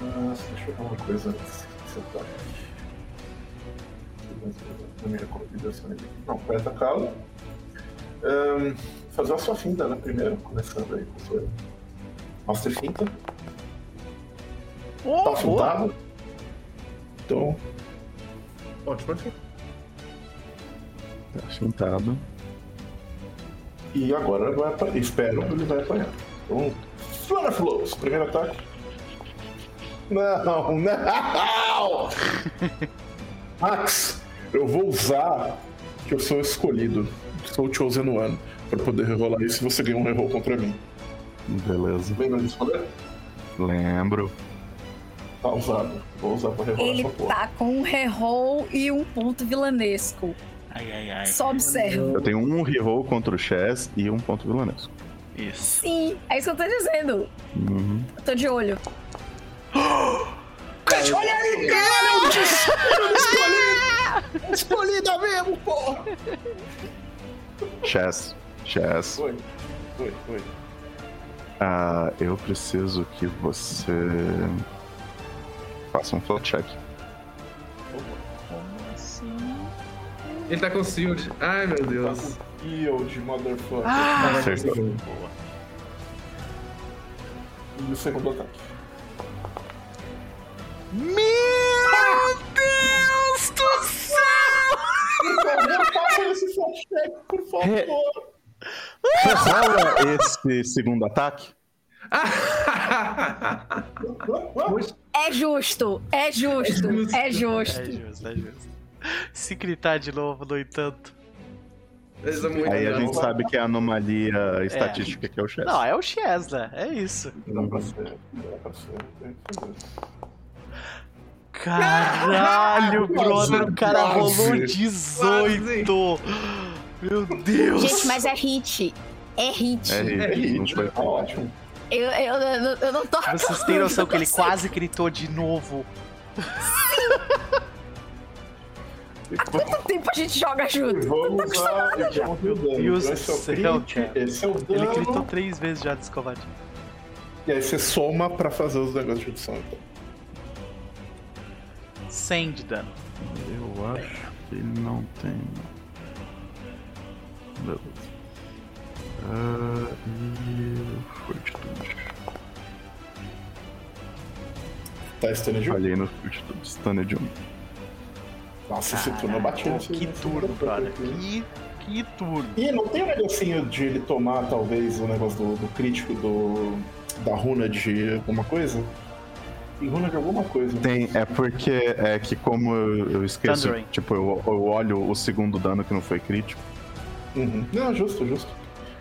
Ah, deixa eu ver uma coisa antes desse ataque. Na minha aqui. Não, vai atacá-lo. Ahn, fazer a sua finta, né? Primeiro, começando aí com o seu Master Finta. Oh, Tá boa. fintado. Então, Ótimo aqui. Tá chintado. e agora ele vai apanhar. Espero que ele vai apanhar. Então, Flora Flows, primeiro ataque. Não, não! Max, eu vou usar que eu sou escolhido. Sou o Chosen One. Pra poder rerolar isso e você ganha um reroll contra mim. Beleza. Lembra disso, Roberto? Lembro. Tá usado. Vou usar pra rerolar Ele essa porra. tá com um reroll e um ponto vilanesco. Ai, ai, ai. Só observa. Eu tenho um reroll contra o Chess e um ponto vilanesco. Isso. Sim, é isso que eu tô dizendo. Uhum. Eu tô de olho. Olha aí, cara! Escolhida mesmo, porra! Chess. Chess. Oi, oi, oi. Ah, eu preciso que você faça um float check. Como assim? Ele tá com shield. Ai, meu Deus. Yield, motherfucker. Ah! Acertou. Boa. E o segundo ataque. Meu Deus do céu! Por favor, faça esse flash check, por favor. Rola esse segundo ataque. É justo, é justo, é justo. É justo, é justo. Se gritar de novo, no entanto. Isso é muito Aí a gente sabe que é a anomalia estatística que é o Chess. Não, é o Chess, né? É isso. Pra ser, dá pra ser. Caralho, brother, o cara rolou 18. Meu Deus. Gente, mas é hit. É hit. É, É hit, não hit, foi tá ótimo. Eu, eu, eu, eu não tô. Vocês têm noção que ele quase gritou de novo. Quanto tempo a gente joga junto? Vamos lá, vamos ver o dano. Deus Então, esse é o do céu, crit, cara. esse é o Ele dano. gritou três vezes já desse covarde. E aí você soma pra fazer os negócios de edição, então. 100 de dano. Eu acho que ele não tem. Beleza. Ah, e. Fortitude. Tá stunned de um. Falhei no Fortitude. Stunned 1. Nossa, esse turno eu bati Pô, nesse- que turno, aqui. Que, que turno. E não tem um negocinho de ele tomar, talvez, o negócio do, do crítico do, da runa de alguma coisa? Tem runa de alguma coisa. Tem, é porque é que como eu, eu esqueço, Thundering. tipo, eu, eu olho o segundo dano que não foi crítico. Uhum. Não, justo, justo.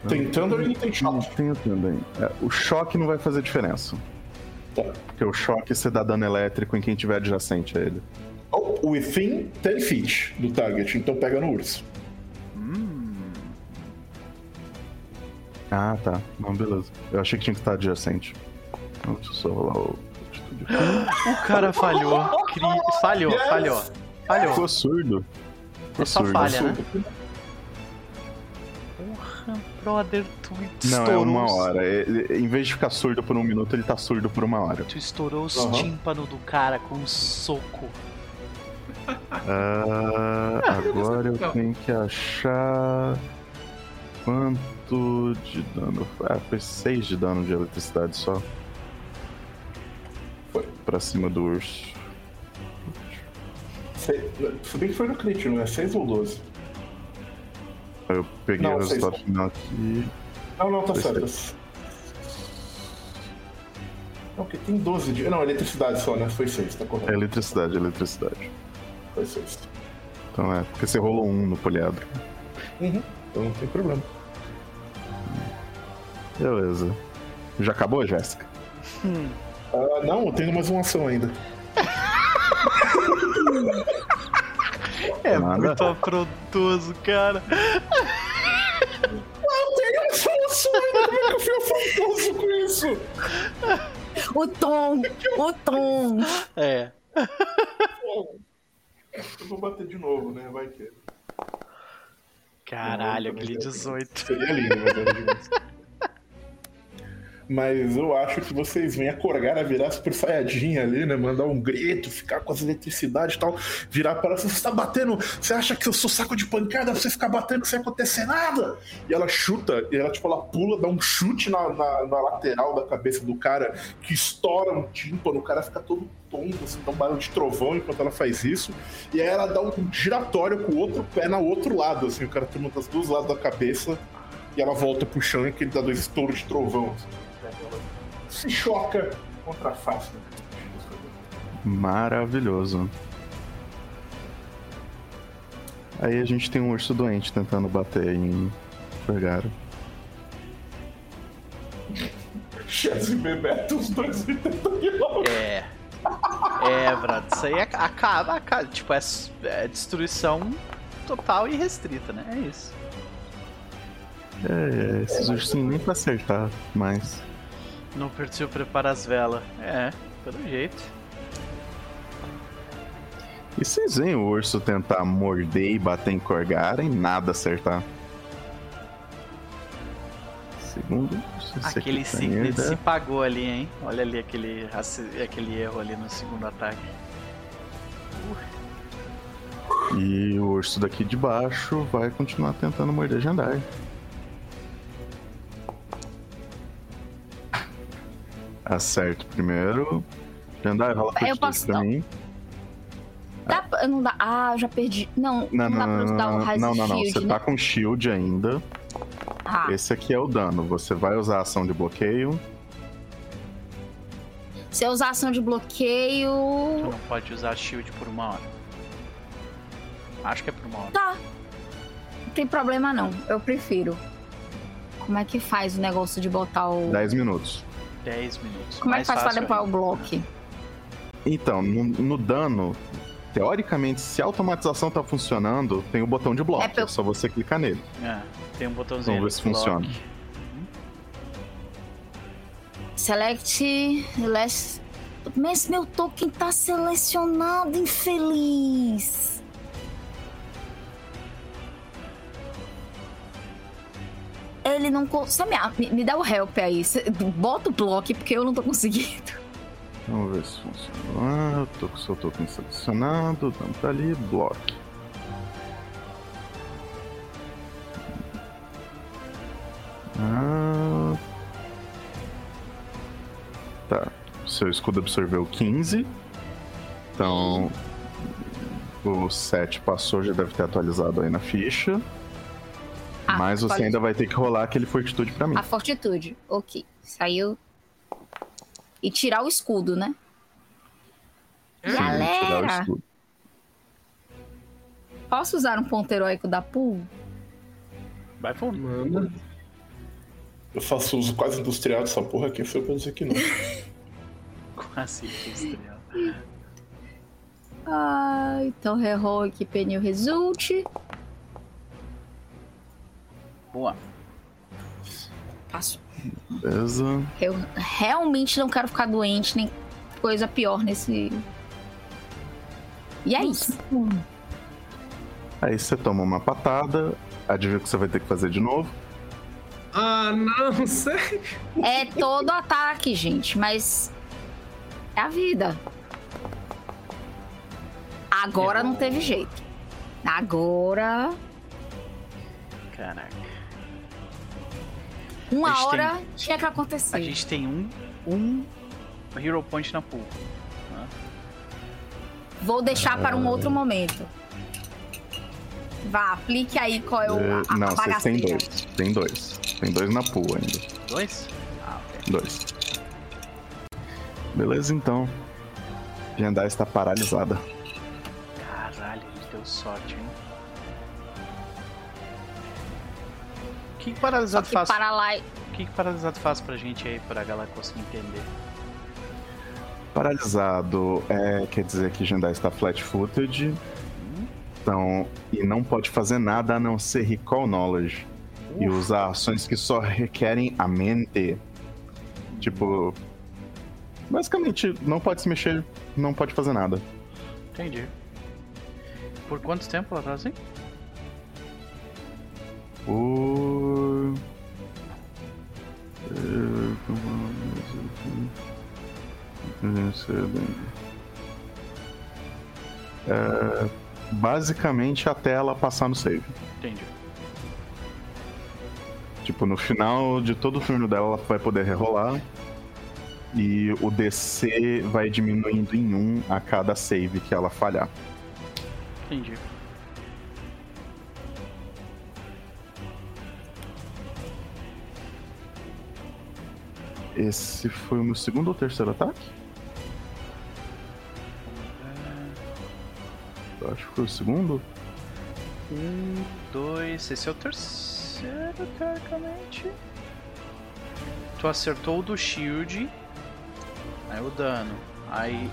Tem Thunder e tem Não, Shock. tem o Thundering. É, o choque não vai fazer diferença. Tá. Porque o choque você dá dano elétrico em quem tiver adjacente a ele. Oh, within 10 feet do target, então pega no urso. Ah, tá. Não, beleza. Eu achei que tinha que estar adjacente. Deixa eu só rolar o. O cara falhou. Cri... Falhou, Yes! falhou. Falhou. Ficou surdo. Ficou É só surdo. falha, né? Brother, tu Não, estourou. é uma hora. Ele- em vez de ficar surdo por um minuto, ele tá surdo por uma hora. Tu estourou os Aham. tímpanos do cara com um soco. Ah, agora eu Não. tenho que achar. Quanto de dano? Ah, foi 6 de dano de eletricidade só. Foi. Pra cima do urso. Se, bem que foi no crit, não é? 6 ou 12? Eu peguei Não, o resultado final aqui. Não, não, tá certo. Não, porque tem 12 de. Não, eletricidade só, né? Foi 6, tá É correto. eletricidade, eletricidade. Foi 6. Então é, porque você rolou um no poliedro. Uhum. Então não tem problema. Beleza. Já acabou, Jéssica? Ah, não, eu tenho mais uma ação ainda. É Nada. muito afrontoso, cara. Eu tenho mais uma ação ainda, como é que eu fui afrontoso com isso? O tom, o tom. É. Eu vou bater de novo, né? Vai que. Caralho, aquele mas é- 18. Seria lindo, mas era demais. Mas eu acho que vocês vêm a Corgara virar super saiadinha ali, né? Mandar um grito, ficar com as eletricidades e tal. Virar para ela, você tá batendo. Você acha que eu sou saco de pancada? Você ficar batendo sem acontecer nada? E ela chuta, e ela, tipo, ela pula, dá um chute na, na, na lateral da cabeça do cara, que estoura um tímpano, o cara fica todo tonto, assim, dá um barulho de trovão enquanto ela faz isso. E aí ela dá um giratório com o outro pé no outro lado, assim, o cara toma dos dois lados da cabeça e ela volta pro chão e que ele dá dois estouros de trovão. assim. Se choca contra a face. Maravilhoso. Aí a gente tem um urso doente tentando bater em Vergara. Chess e Bebeto, os dois 80 quilômetros. É. É, brother, isso aí ac- acaba, acaba. Tipo, é, é destruição total e restrita, né? É isso. É, esses ursinhos nem pra acertar, mas. Não precisa preparar as velas. É, pelo jeito. E vocês veem o urso tentar morder e bater em Corgara e nada acertar. Segundo, Aquele tá Signet merda. se pagou ali, hein? Olha ali aquele, aquele erro ali no segundo ataque. E o urso daqui de baixo vai continuar tentando morder Jandai. Acerto primeiro. Jandai, rola Eu posso pra mim. Dá, pra- não dá. Ah, eu já perdi. Não, Não, não, dá não, pra não, usar o não, Rise não, não, não. Shield, Você né? tá com shield ainda. Ah, Esse aqui é o dano. Você vai usar a ação de bloqueio. se eu usar ação de Tu bloqueio. não pode usar shield por uma hora. Acho que é por uma hora. Tá. Não tem problema não. Eu prefiro. Como é que faz o negócio de botar o. 10 minutos. 10 minutos. Como é Mais que faz pra limpar o bloco? Então, no, no dano, teoricamente, se a automatização tá funcionando, tem o botão de bloco. É É, eu- só você clicar nele. É, tem um botãozinho. Vamos ver se block. funciona. Select. Last... Mas meu token tá selecionado, infeliz. Ele não consegue. Me, me dá o help aí. Bota o bloco, porque eu não tô conseguindo. Vamos ver se funciona. Eu tô com seu token selecionado, o dano tá ali, bloco. Ah. Tá. Seu escudo absorveu 15. Então. O 7 passou, já deve ter atualizado aí na ficha. Ah, Mas você ainda vai ter que rolar aquele fortitude pra mim. A fortitude. Ok. Saiu. E tirar o escudo, né? Sim, Galera, escudo. posso usar um ponto heróico da pool? Vai fundo. Manda. Eu faço uso quase industrial dessa porra, quem foi pra dizer que não? Quase industrial. Ah, então reroll aqui pneu result. Boa. Passo. Beleza. Eu realmente não quero ficar doente, nem coisa pior nesse. E é isso. Aí você toma uma patada, adivinha o que você vai ter que fazer de novo. Ah, não, sério? É todo ataque, gente, mas. É a vida. Agora não teve jeito. Agora. Caraca. Uma hora tinha que acontecer. A gente tem um, um Hero Point na pool. Vou deixar para um outro momento. Vá, aplique aí qual é o, É, a, não, vocês têm bagaceira. dois. Tem dois. Tem dois na pool ainda. Dois? Ah, ok. Dois. Beleza, então. Jandai está paralisada. Caralho, a gente deu sorte, hein? Que, que paralisado Que faz? para lá e- O que, que paralisado faz pra gente aí, pra galera conseguir entender? Paralisado é, quer dizer que Jandai está flat-footed. Então, e não pode fazer nada a não ser recall knowledge. E usar ações que só requerem a mente. Tipo. Basicamente, não pode se mexer, não pode fazer nada. Entendi. Por quanto tempo ela tá assim? Por. É, basicamente até ela passar no save. Entendi. Tipo, no final de todo o turno dela, ela vai poder rerolar. E o DC vai diminuindo em um a cada save que ela falhar. Entendi. Esse foi o meu segundo ou terceiro ataque? Eu acho que foi o segundo. Um, dois. Esse é o terceiro, teoricamente. Tu acertou o do shield. Aí o dano. Aí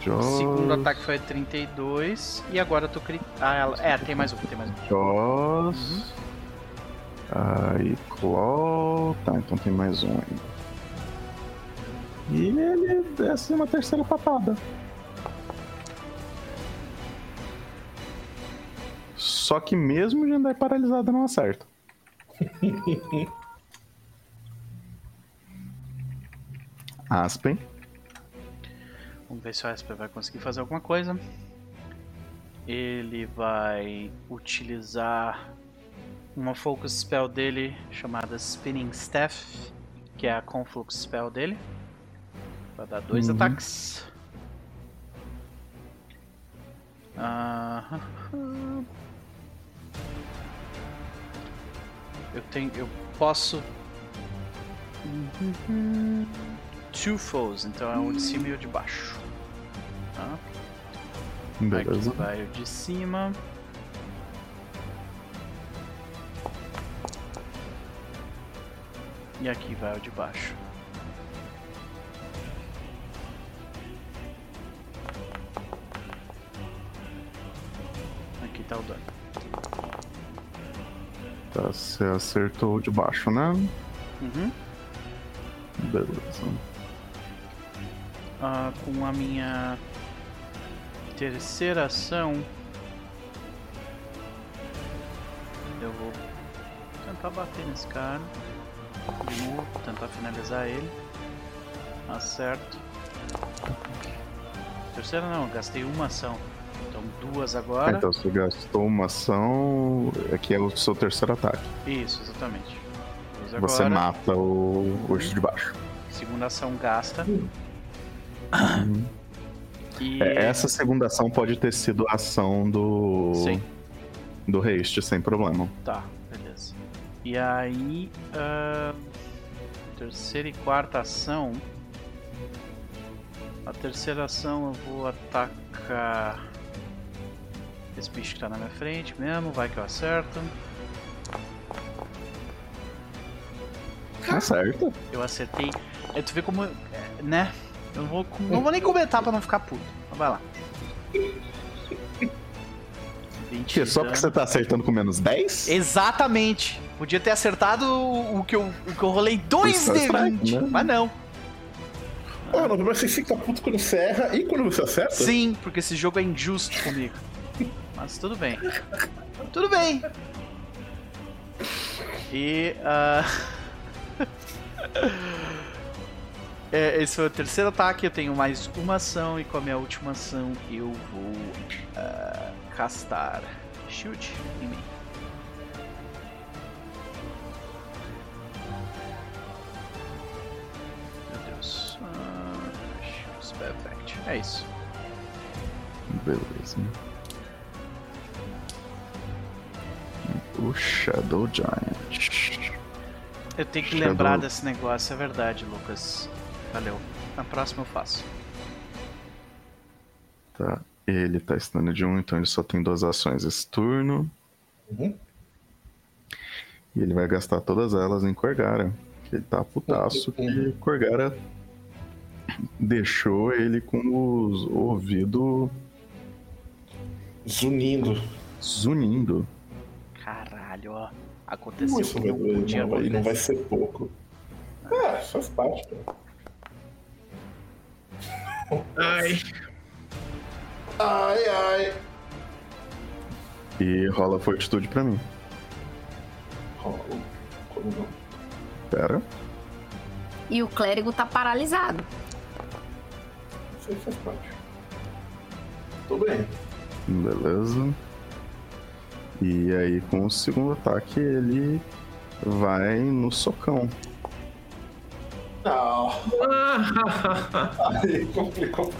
o Jaws, segundo ataque foi 32. E agora tu crit... Ah, ela... é, tem mais um, tem mais um. Jaws. Aí, Claw. Tá, então tem mais um ainda. E ele desce uma terceira patada. Só que mesmo de andar paralisado não acerta. Aspen. Vamos ver se o Asper vai conseguir fazer alguma coisa. Ele vai utilizar uma focus spell dele chamada Spinning Staff, que é a conflux spell dele. Vai dar dois Uhum. ataques. Ah, eu tenho, eu posso two foes, então é um de cima e o de baixo. Tá? Beleza. Aqui vai o de cima. E aqui vai o de baixo. Aqui tá o dano. Tá, você acertou o de baixo, né? Uhum. Beleza. Ah, com a minha terceira ação, eu vou tentar bater nesse cara. De novo, tentar finalizar ele. Acerto. Terceira não, gastei uma ação. Então duas agora. Então você gastou uma ação. Aqui é o seu terceiro ataque. Isso, exatamente. Duas Você agora. mata o urso de baixo. Segunda ação gasta. E É, essa segunda ação pode ter sido a ação do. Sim. Do haste, sem problema. Tá, beleza. E aí, ah, terceira e quarta ação. A terceira ação eu vou atacar esse bicho que tá na minha frente mesmo, vai que eu acerto. Acerta. Eu acertei. É, tu vê como. é, né? Eu não vou, não vou nem comentar pra não ficar puto. Mas vai lá. 20 Que, só porque você tá acertando com menos 10? Exatamente. Podia ter acertado o, o que, eu, o que eu rolei 2 Isso é de strike, 20. né? Mas não. Ah, não, mas você fica puto quando você erra e quando você acerta? Sim, porque esse jogo é injusto comigo. Mas tudo bem. Tudo bem. E. ah, é, esse foi o terceiro ataque. Eu tenho mais uma ação. E com a minha última ação eu vou ah, castar Shield em mim. Effect. É isso. Beleza. O Shadow Giant. Eu tenho que Shadow. lembrar desse negócio, é verdade, Lucas. Valeu. Na próxima eu faço. Tá. Ele tá estando de 1, então ele só tem duas ações esse turno. Uhum. E ele vai gastar todas elas em Corgara. que Ele tá putaço que Corgara deixou ele com os ouvidos Zunindo. zunindo. Caralho, ó. Aconteceu Isso vai não doer, podia não, vai- e não vai ser pouco. Ah, faz parte, cara. Ai, Ai, ai. E rola fortitude pra mim. Rola. Como não? Pera. E o clérigo tá paralisado. Isso faz parte. Tô bem. Beleza. E aí com o segundo ataque ele vai no socão. Não. Ah, Aí complicou.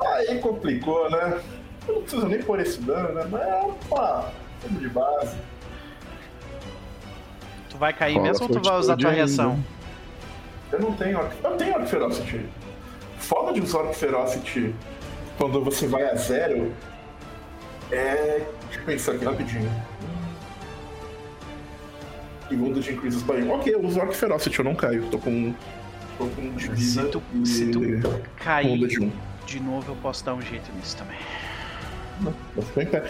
Aí complicou, né? Eu não preciso nem pôr esse dano, né? Mas, opa, tudo de base. Tu vai cair mesmo ou tu vai usar tua reação? Eu não tenho Orc... Eu tenho Orc Ferocity. Foda de usar Orc Ferocity quando você vai a zero é. Deixa eu pensar aqui rapidinho. Segundo de Increases by 1. Ok, eu uso Orc Ferocity, eu não caio. Tô com. Tô com um de vida Se tu, e se tu onda cair de 1. de novo, eu posso dar um jeito nisso também. Vou ficar em pé.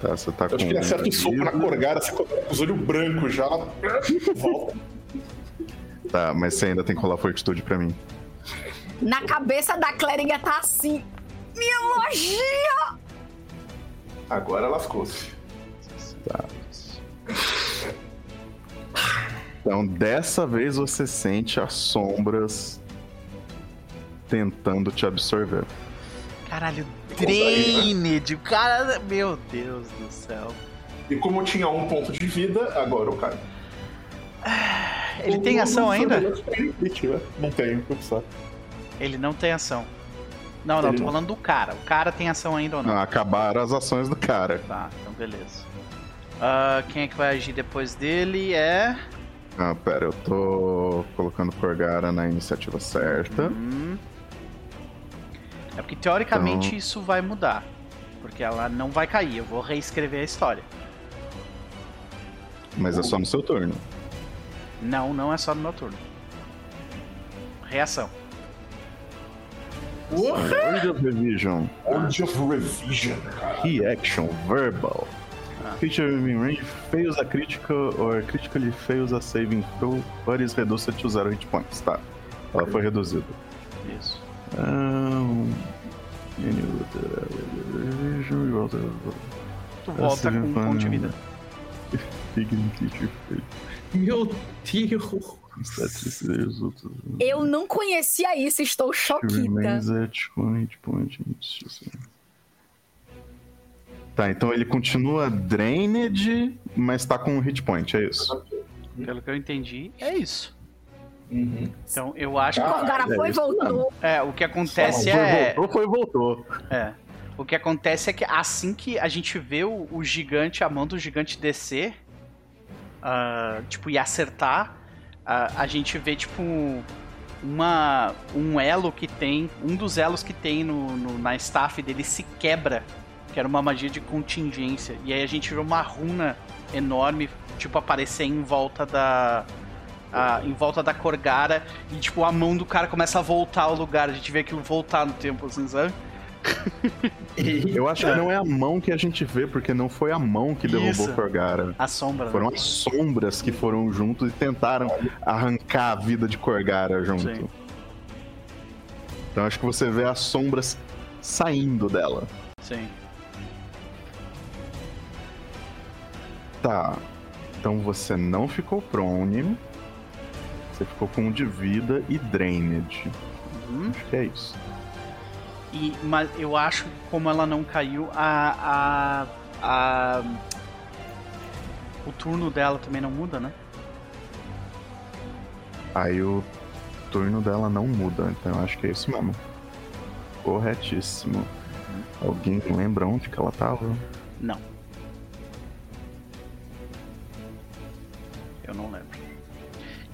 Tá, você tá Eu com. acho que ele acerta o soco na vida. corgara, você coloca com os olhos brancos já. Volta. Tá, mas você ainda tem que rolar fortitude pra mim. Na cabeça da clériga tá assim. Minha magia! Agora lascou-se. Tá. Então, dessa vez você sente as sombras tentando te absorver. Caralho, Drained. O cara. Meu Deus do céu. E como eu tinha um ponto de vida, agora eu caio. Ele tem ação ainda? Não tenho, só. Ele não tem ação. Não, não, Ele tô falando do cara. O cara tem ação ainda ou não? Não, acabaram as ações do cara. Tá, então beleza. Ah, quem é que vai agir depois dele é. Ah, pera, eu tô colocando Corgara na iniciativa certa. Hum. É porque teoricamente Então- isso vai mudar. Porque ela não vai cair. Eu vou reescrever a história. Mas é só no seu turno. Não, não é só no meu turno. Reação. Word of Revision. Word of Revision, cara. Reaction Verbal. Ah. Creature in range fails a critical or critically fails a saving throw, but is reduced to zero hit points. Tá. Ela foi reduzida. Isso. Um, you also- Tu volta com um ponto de vida. Figure creature Eu não conhecia isso, estou choquita. Tá, então ele continua drained, mas tá com um hit point, é isso? Pelo que eu entendi, é isso. Uhum. Então eu acho que. Ah, Corgara é foi e isso voltou. É, o que acontece Foi, é. voltou, foi, voltou. É. O que acontece é que assim que a gente vê o, o gigante, a mão do gigante descer, ah, tipo, e acertar, ah, a gente vê, tipo, uma, um elo que tem, um dos elos que tem no, no- na staff dele se quebra, que era uma magia de contingência. E aí a gente vê uma runa enorme, tipo, aparecer em volta da. ah, em volta da Corgara e tipo a mão do cara começa a voltar ao lugar, a gente vê aquilo voltar no tempo, assim, sabe? Eu acho que não é a mão que a gente vê, porque não foi a mão que derrubou Isso. Corgara. A sombra. né? Foram as sombras que foram juntos e tentaram arrancar a vida de Corgara junto. Sim. Então acho que você vê as sombras saindo dela. Sim. Tá. Então você não ficou prone. Você ficou com um de vida e drained. Uhum. Acho que é isso. E, mas eu acho que como ela não caiu, a, a, a- O turno dela também não muda, né? Aí o turno dela não muda, então eu acho que é isso mesmo. Corretíssimo. Alguém lembra onde que ela tava? Não. Eu não lembro.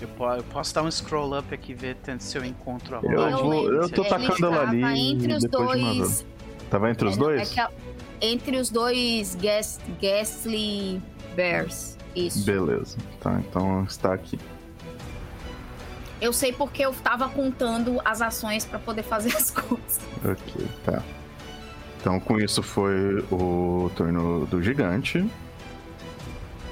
Eu, eu posso dar um scroll up aqui e ver tanto se eu encontro a Eu vou- eu tô tacando ela ali entre os depois de dois. Tava entre os É, dois? é entre os dois Gas, Ghastly Bears. Isso. Beleza. Tá, então está aqui. Eu sei porque eu tava contando as ações pra poder fazer as coisas. Ok, tá. Então com isso foi o turno do gigante.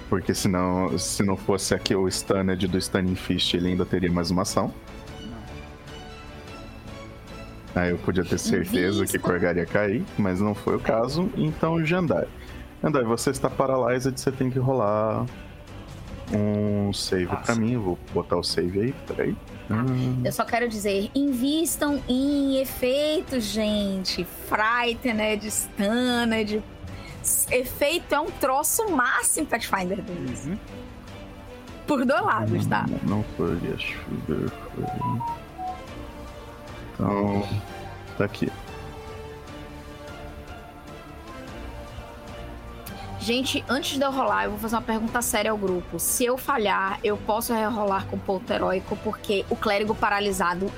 Porque senão, se não fosse aqui o Stunned do Stunning Fist, ele ainda teria mais uma ação. Aí eu podia ter certeza que Vista. Corgar ia cair, mas não foi o caso. Então, Jandai. Jandai, você está paralyzed, você tem que rolar um save pra Nossa. mim. Eu vou botar o save aí, peraí. Hum, Eu só quero dizer, invistam em efeitos, gente. Frightened, Stunned. Efeito é um troço máximo em Pathfinder 2. Uhum. Por dois lados, tá? Não, não foi a Sugar, foi. Então, tá aqui. Gente, antes de eu rolar, eu vou fazer uma pergunta séria ao grupo. Se eu falhar, eu posso rerolar com o ponto heróico, porque o clérigo paralisado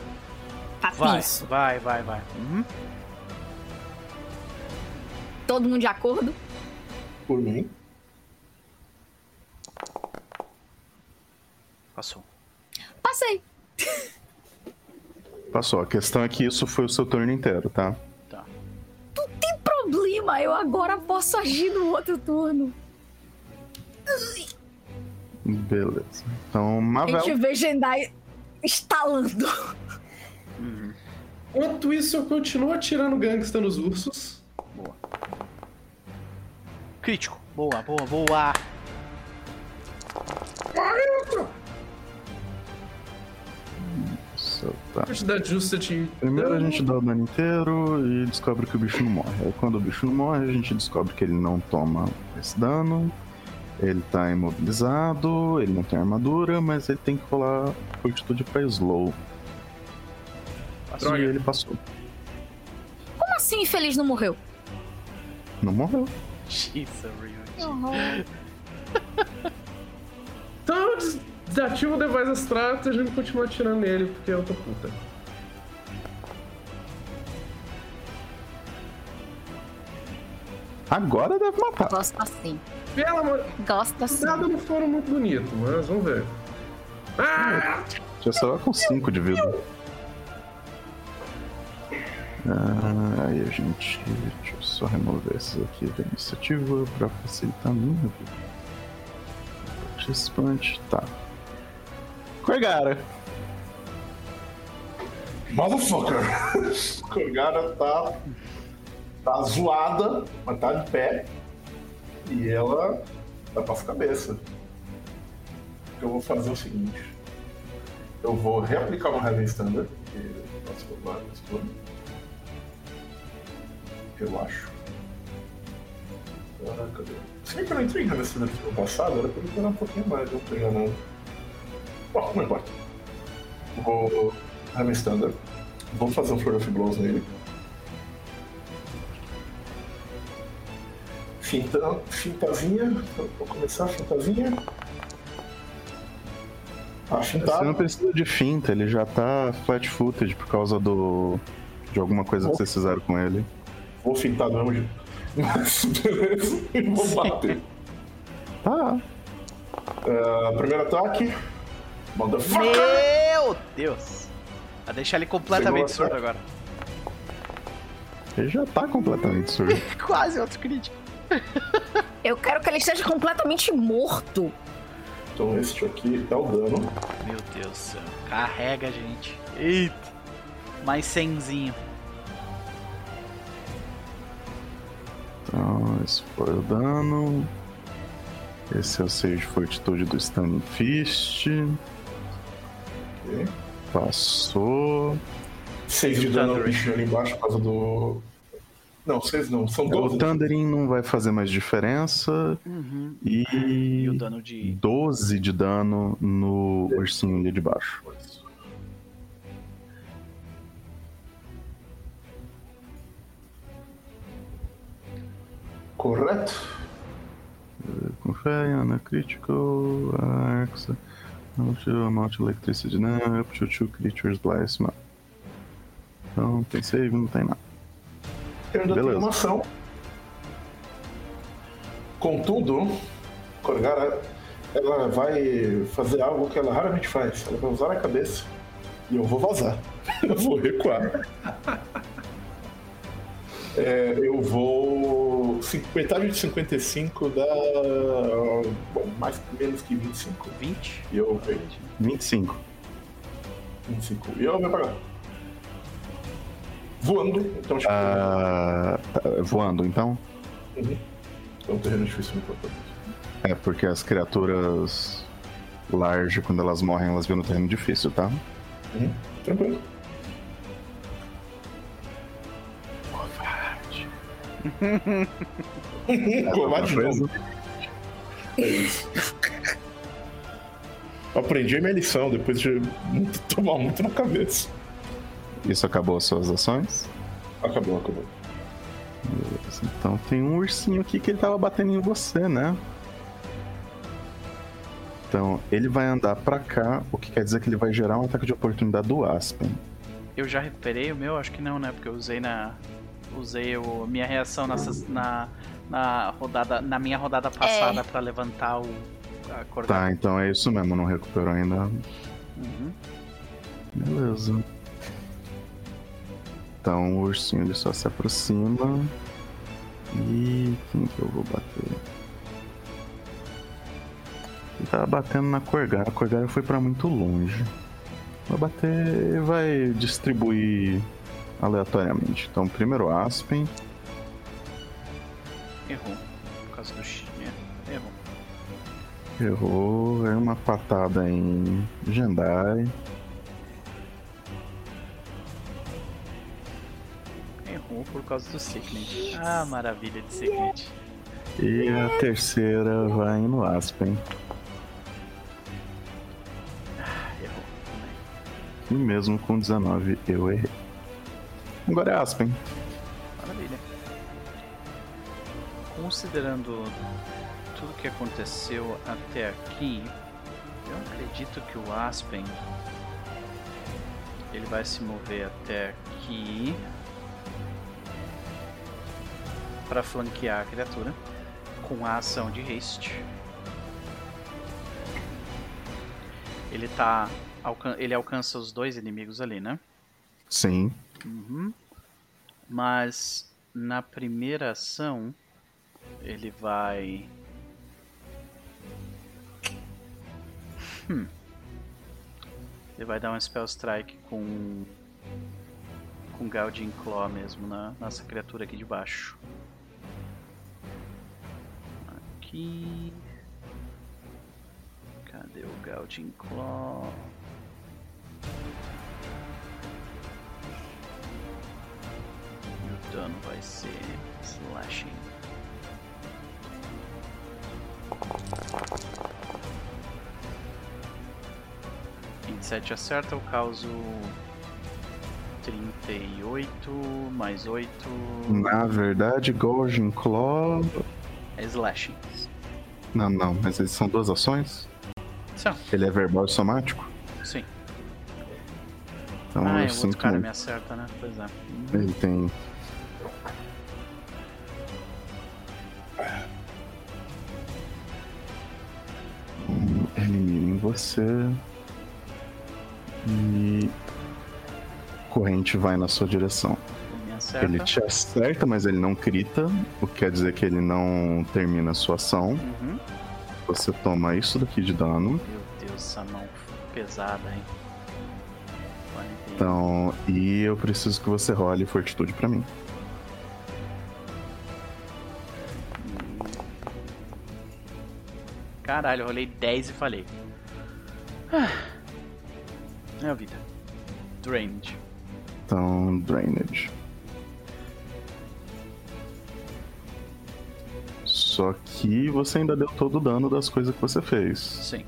tá Vai, tenso. vai, vai, vai. Uhum. Todo mundo de acordo? Por mim. Passou. Passei. Passou. A questão é que isso foi o seu turno inteiro, tá? Tem problema, eu agora posso agir no outro turno. Beleza. Então, A Mavel. gente vê Jendai estalando. Enquanto isso, eu continuo atirando gangsta nos ursos. Crítico. Boa, boa, boa. Isso, tá. Quantidade justa de. Primeiro a gente dá o dano inteiro e descobre que o bicho não morre. Aí quando o bicho não morre, a gente descobre que ele não toma esse dano. Ele tá imobilizado, ele não tem armadura, mas ele tem que rolar fortitude pra slow. Droga. E ele passou. Como assim infeliz não morreu? Não morreu. Jesus, Ryuji. Então eu des- desativo o device abstrato e a gente continua atirando nele, porque eu tô puta. Agora deve matar. Gosto assim. Pelo amor. Gosto Os assim. dados não foram muito bonitos, mas vamos ver. Ah! Já saiu com 5 de vida. Ah, aí a gente. Deixa eu só remover esses aqui da iniciativa pra facilitar a minha vida. Participante, tá. Corgara. Motherfucker! Corgara tá. tá zoada, mas tá de pé. E ela tá pra cabeça. Eu vou fazer é o seguinte. Eu vou reaplicar uma Heaven Standard, que eu roubar nesse turno. Eu acho. Ah, cadê? Se bem que eu não entrei em Heaven Standard no passado, era pra esperar um pouquinho mais, eu não tô enganando. Bom, não importa. Vou Heaven Standard. Vou fazer um Flurry of Blows nele. Finta, fintazinha. Vou começar a fintazinha. Ah, Você não precisa de finta, ele já tá flat footed por causa do. de alguma coisa que vocês fizeram com ele. Vou fintar do mesmo jeito. Mas, beleza. E vou bater. Tá. Ah, primeiro ataque. Motherfucker! Meu Deus. Vai deixar ele completamente surdo agora. Ele já tá completamente surdo. Quase outro crítico. Eu quero que ele esteja completamente morto. Então este aqui é o dano. Meu Deus do céu. Carrega, gente. Eita. Mais cenzinho. Então, esse foi o dano. Esse é o 6 de fortitude do Standing Fist. Ok. Passou. 6 de dano bichinho ali embaixo por causa do. Não, 6 não, são O 12. Thundering não vai fazer mais diferença. Uhum. E, E o dano de. 12 de dano no ursinho ali de baixo. Correto? Confere, Ana Critical, Arx, Amount Electricity, né? Up to two creatures blast, mano. Então, tem save, não tem nada. Eu ainda Beleza. tenho uma ação. Contudo, Corgara, ela vai fazer algo que ela raramente faz. Ela vai usar a cabeça e eu vou vazar. Eu vou recuar. É, eu vou. Metade de 55 dá. Bom, mais menos que 25. 20? E eu venho. 25. 25. E eu pra cá. Voando, então acho que Ah, tá, voando, então? é um terreno difícil me propor. É, porque as criaturas large, quando elas morrem, elas viram no terreno difícil, tá? Tranquilo. Novo. É isso. Aprendi a minha lição depois de muito- tomar muito na cabeça. Isso acabou as suas ações? Acabou, acabou. Beleza, Então tem um ursinho aqui que ele tava batendo em você, né? Então, ele vai andar pra cá, o que quer dizer que ele vai gerar um ataque de oportunidade do Aspen. Eu já recuperei o meu? Acho que não, né? Porque eu usei na. Usei o, minha reação nessa, na, na rodada. Na minha rodada passada pra levantar o. A Tá, então é isso mesmo, não recuperou ainda. Uhum. Beleza. Então o ursinho ele só se aproxima. E quem que eu vou bater? Ele tava batendo na Corgara. A Corgara foi pra muito longe. Vai bater e vai distribuir aleatoriamente. Então, primeiro Aspen. Errou. Por causa do X. é, Errou. Errou. É uma patada em Jendai. Errou por causa do Signet. Ah, maravilha de Signet. E a terceira vai no Aspen. Ah, errou. E mesmo com 19 eu errei. Agora é Aspen. Maravilha. Considerando tudo que aconteceu até aqui, eu acredito que o Aspen ele vai se mover até aqui para flanquear a criatura com a ação de haste. Ele tá ele alcança os dois inimigos ali, né? Sim. Uhum. Mas na primeira ação ele vai. Hum. Ele vai dar um Spell Strike com. com Galdin Claw mesmo na nossa criatura aqui de baixo. Aqui. Cadê o Galdin Claw? O dano vai ser slashing. Sete acerta, eu causo 38 mais 8 Na verdade, Gorgon Claw. é slashing. Não, não, mas eles são duas ações? São, Ele é verbal e somático? sim. Então ah, é, o outro cara me acerta, né? Pois é. Ele tem. Ele mira em você. E. Corrente vai na sua direção. Ele me acerta. Ele te acerta, mas ele não crita, o que quer dizer que ele não termina a sua ação. Uhum. Você toma isso daqui de dano. Meu Deus, essa mão pesada, hein? 41. Então, e eu preciso que você role fortitude pra mim. Caralho, eu rolei 10 e falei. Ah. É a vida. Drained. Então, drainage. Só que você ainda deu todo o dano das coisas que você fez. Sim.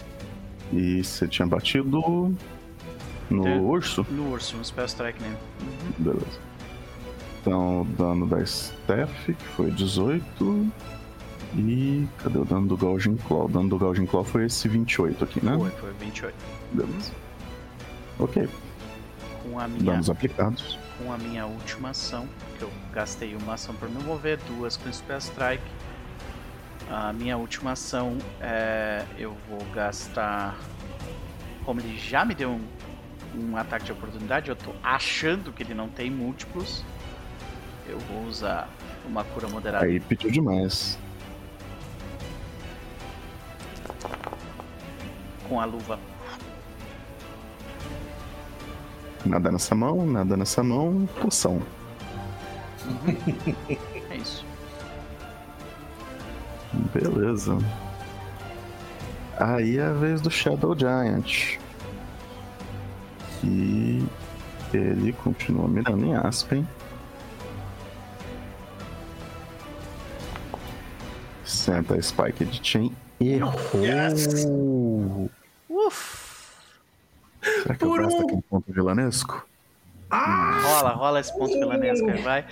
E você tinha batido no É. urso? No urso, um spell strike nele. Beleza. Então, o dano da Steph, que foi 18. E cadê o dano do Gaujin Claw? O dano do Gaujin Claw foi esse 28 aqui, né? Foi, foi 28. Beleza. Ok, Com a minha, danos aplicados. com a minha última ação, que eu gastei uma ação pra me mover, duas com spell strike. A minha última ação é. Eu vou gastar. Como ele já me deu um, um ataque de oportunidade, eu tô achando que ele não tem múltiplos. Eu vou usar uma cura moderada Aí pediu demais. Com a luva. Nada nessa mão, nada nessa mão, poção. É isso. Beleza. Aí é a vez do Shadow Giant. Que ele continua mirando em Aspen. Senta a Spike de Chain. Errou! Uf! Será que eu Por gasto um- aquele ponto vilanesco? Rola, rola esse ponto vilanesco aí, vai.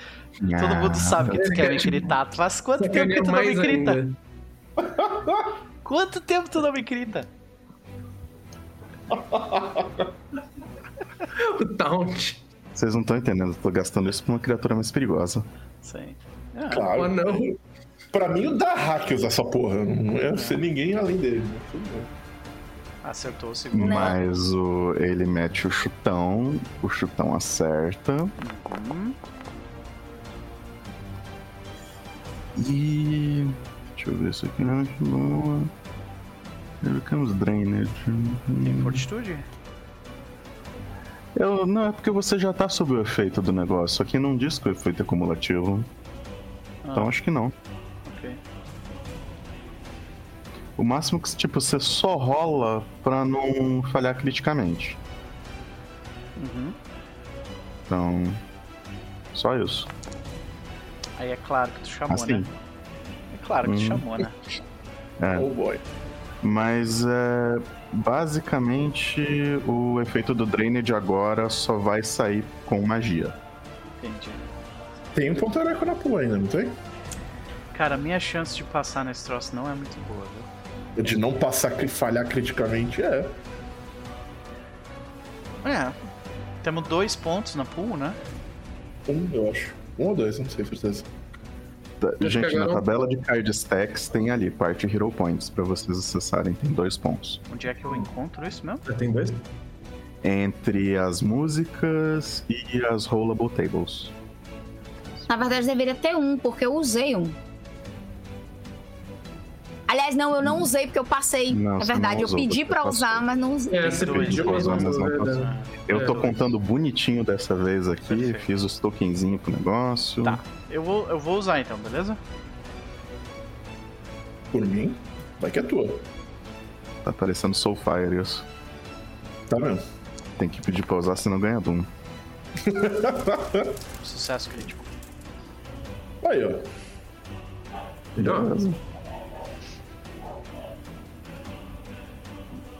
Todo mundo sabe que tu quer me gritar. Tu faz quanto tempo que tu não me grita? Quanto tempo tu não me grita? O taunt. Vocês não estão entendendo, eu tô gastando isso pra uma criatura mais perigosa. Sim. Ah, Claro. não. Pra mim, o da hack usa essa porra. Não ia ser ninguém além dele. né? Tudo bem. acertou o segundo. Né? Mas o, ele mete o chutão, o chutão acerta. Uhum. E. Deixa eu ver isso aqui. né? Boa. Here comes Drainage. Tem fortitude? Eu, não, é porque você já tá sob o efeito do negócio. Aqui não diz que o efeito é cumulativo. Então Ah, acho que não. O máximo que, tipo, você só rola pra não falhar criticamente. Uhum. Então. Só isso. Aí é claro que tu chamou, Assim. né? É claro que tu Hum. chamou, né? É. Oh boy. Mas é. Basicamente, o efeito do Drainage agora só vai sair com magia. Entendi. Tem um ponto heróico na pool ainda, não tem? Cara, a minha chance de passar nesse troço não é muito boa, viu? De não passar e falhar criticamente, é. É. Temos dois pontos na pool, né? Um, eu acho. Um ou dois, não sei, certeza. Tá, Gente, na tabela de card stacks tem ali, parte Hero Points, pra vocês acessarem, tem dois pontos. Onde é que eu encontro isso mesmo? Já tem dois? Entre as músicas e as Rollable Tables. Na verdade, deveria ter um, porque eu usei um. Aliás, não, eu não usei porque eu passei. Não, é você verdade, eu pedi pra passou. usar, mas não usei. É, você pediu, dois, não mas não passou. né? Eu É, tô eu- contando bonitinho dessa vez aqui, Perfeito. fiz os tokenzinhos pro negócio. Tá. Eu vou, eu vou usar então, beleza? Por mim, vai que é tua. Tá parecendo Soulfire isso. Tá vendo? Tem que pedir pra usar, senão ganha Doom. Sucesso crítico. Aí, ó. Beleza.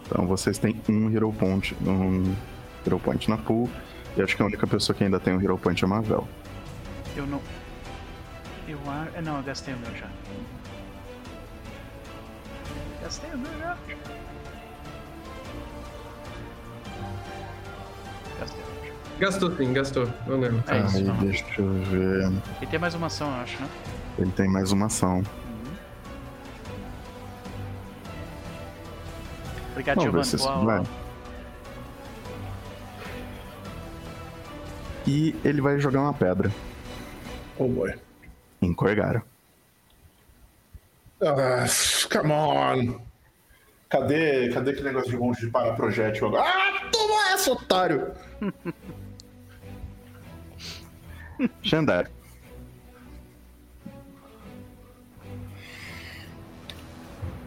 Então vocês têm um Hero Point, um Hero Point na pool. E acho que a única pessoa que ainda tem um Hero Point é a Mavel. Eu não. Eu acho. Não, eu gastei o meu já. Gastei o meu já. Gastei o meu já. Gastou sim, gastou. Eu lembro. É isso, Aí, não. deixa eu ver. E tem mais uma ação, eu acho, né? Ele tem mais uma ação. Obrigado, Vamos ver Giovanni. se vai. E ele vai jogar uma pedra Oh boy. em Corgara. Ah, come on. Cadê, cadê aquele negócio de monge de para projétil agora? Ah, toma essa, otário! Xandar.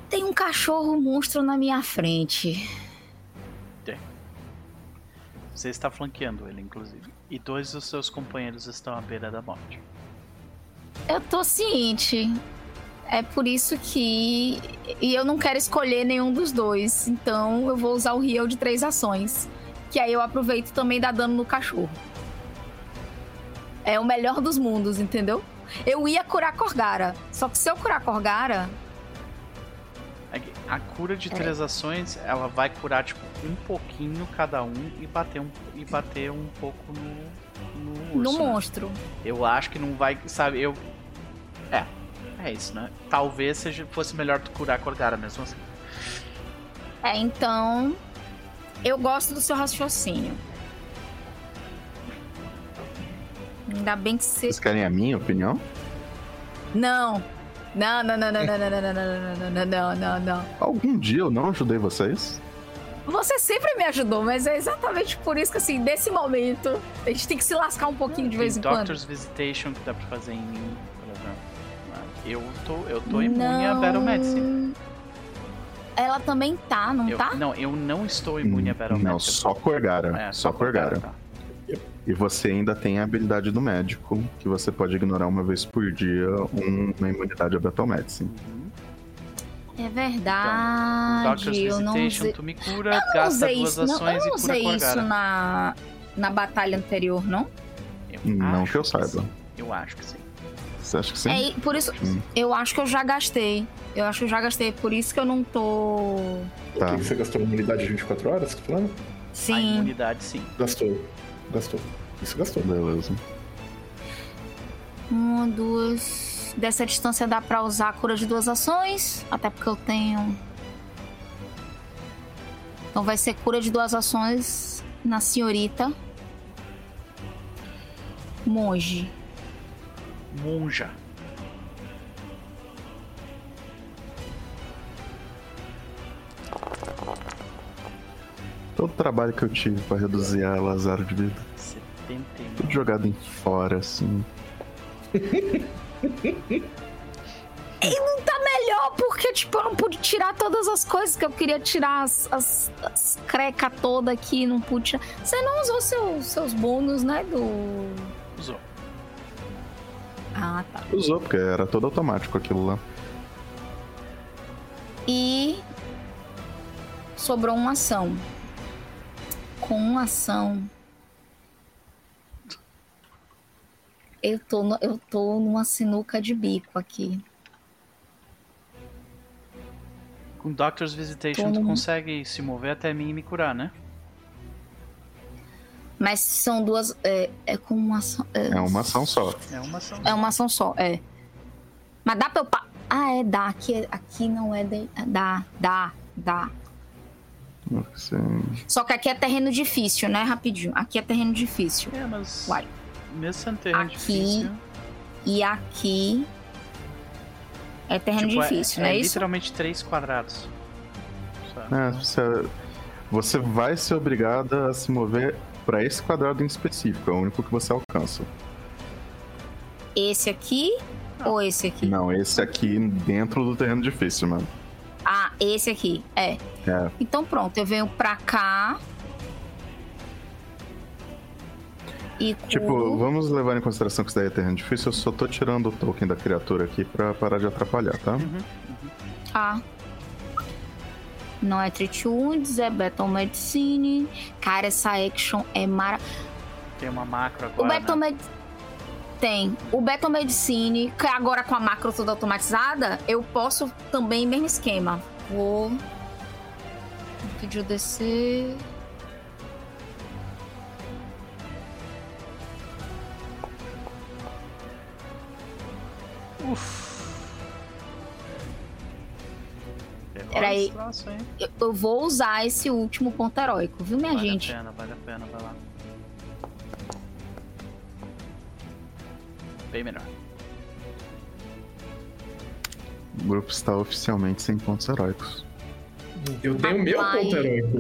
Tem um cachorro monstro na minha frente. Você está flanqueando ele, inclusive. E dois dos seus companheiros estão à beira da morte. Eu tô ciente. É por isso que. E eu não quero escolher nenhum dos dois. Então eu vou usar o Heal de três ações. Que aí eu aproveito também e dá dano no cachorro. É o melhor dos mundos, entendeu? Eu ia curar Corgara. Só que se eu curar Corgara. É A cura de três ações, ela vai curar, tipo, um pouquinho cada um e bater um, e bater um pouco no, no urso. no né? monstro. Eu acho que não vai, sabe, eu... É, é isso, né? Talvez seja, fosse melhor tu curar a Corgara mesmo assim. É, então. Eu gosto do seu raciocínio. Ainda bem que você. Vocês querem a minha opinião? Não! Não, não, não, não, não, não, não, não, não, não, não, não, não. Algum dia eu não ajudei vocês? Você sempre me ajudou, mas é exatamente por isso que, assim, nesse momento, a gente tem que se lascar um pouquinho de vez em quando. Doctor's Visitation que dá pra fazer em mim, por exemplo. Ah, Eu tô, eu tô imune a Battle Medicine. Ela também tá, não Eu, tá? Não, eu não estou imune a Battle Não, Medicine. só Corgara. É, só Corgara. tá. E você ainda tem a habilidade do médico, que você pode ignorar uma vez por dia um- uma imunidade a Battle Medicine. É verdade. eu não usei, tu me cura, eu não gasta usei duas isso, não, eu não usei isso na, na batalha anterior, não? Eu Não que eu saiba. sim. Eu acho que sim. Você acha que sim? É, por isso, Hum. eu acho que eu já gastei. Eu acho que eu já gastei, por isso que eu não tô. O Tá. que que você gastou uma unidade de 24 horas, tá falando? A Sim. imunidade, sim. Gastou. Gastou. Isso gastou. Beleza. Uma, duas. Dessa distância dá pra usar a cura de duas ações. Até porque eu tenho. Então vai ser cura de duas ações na senhorita. Monge. Monja. Todo o trabalho que eu tive pra reduzir ela a zero de vida. 79. Tudo jogado em fora, assim. Tá melhor, porque, tipo, eu não pude tirar todas as coisas que eu queria tirar, as, as, as creca toda aqui, não pude tirar. Você não usou seu, seus bônus, né, do... Usou. Ah, tá. Usou, porque era todo automático aquilo lá. E sobrou uma ação. Com uma ação. Eu tô, no- eu tô numa sinuca de bico aqui. Com Doctor's Visitation, Tô tu num- consegue se mover até mim e me curar, né? Mas são duas. É, é com uma ação. É, É uma ação só. É uma ação. é uma ação só, é. Mas dá pra eu. Pa... Ah, é, dá. Aqui, é- aqui não é. De... Dá, dá, dá. Só que aqui é terreno difícil, né? Rapidinho. Aqui é terreno difícil. É, mas. Uai. Mesmo sendo terreno Aqui- difícil. E aqui. É terreno tipo, é- difícil, é, não é isso? literalmente três quadrados. É, você, você vai ser obrigada a se mover pra esse quadrado em específico. É o único que você alcança. Esse aqui ou esse aqui? Não, esse aqui dentro do terreno difícil, mano. Ah, esse aqui. É. É. Então pronto, eu venho pra cá. E curo. Tipo, vamos levar em consideração que isso daí é terreno difícil. Eu só tô tirando o token da criatura aqui pra parar de atrapalhar, tá? Tá. Não é Treat Wounds, é Battle Medicine. Cara, essa action é mara... Tem uma macro O agora. Battle né? Med... Tem. O Battle Medicine, que agora com a macro toda automatizada, eu posso também, mesmo esquema. Vou... Pedir o DC... Pegou Peraí. Eu, eu vou usar esse último ponto heróico, viu, minha Vale gente? a pena, vale a pena, vai lá. Bem melhor. O grupo está oficialmente sem pontos heróicos. Eu tenho o meu ponto heróico.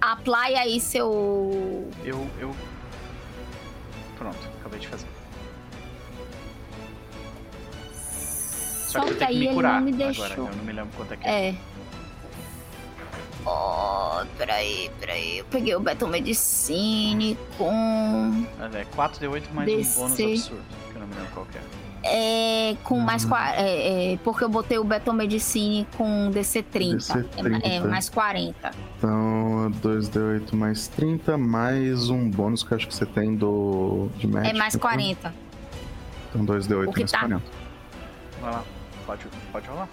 Apply aí seu... Eu, eu. Pronto, acabei de fazer. Só, Só que que que aí me ele curar não me agora. deixou. Eu não me lembro quanto é que é. É. Oh, peraí, peraí. Eu peguei o Battle Medicine com. É 4D8 mais DC. um bônus absurdo, que não me lembro qual que é. É. Com mais. qua- É, é, porque eu botei o Battle Medicine com DC 30. DC É, é, 30. mais 40. Então, 2d8 mais 30, mais um bônus que eu acho que você tem do. de É Magic, mais então. 40. Então, 2d8 O que mais tá? 40. Vai lá, pode, pode rolar.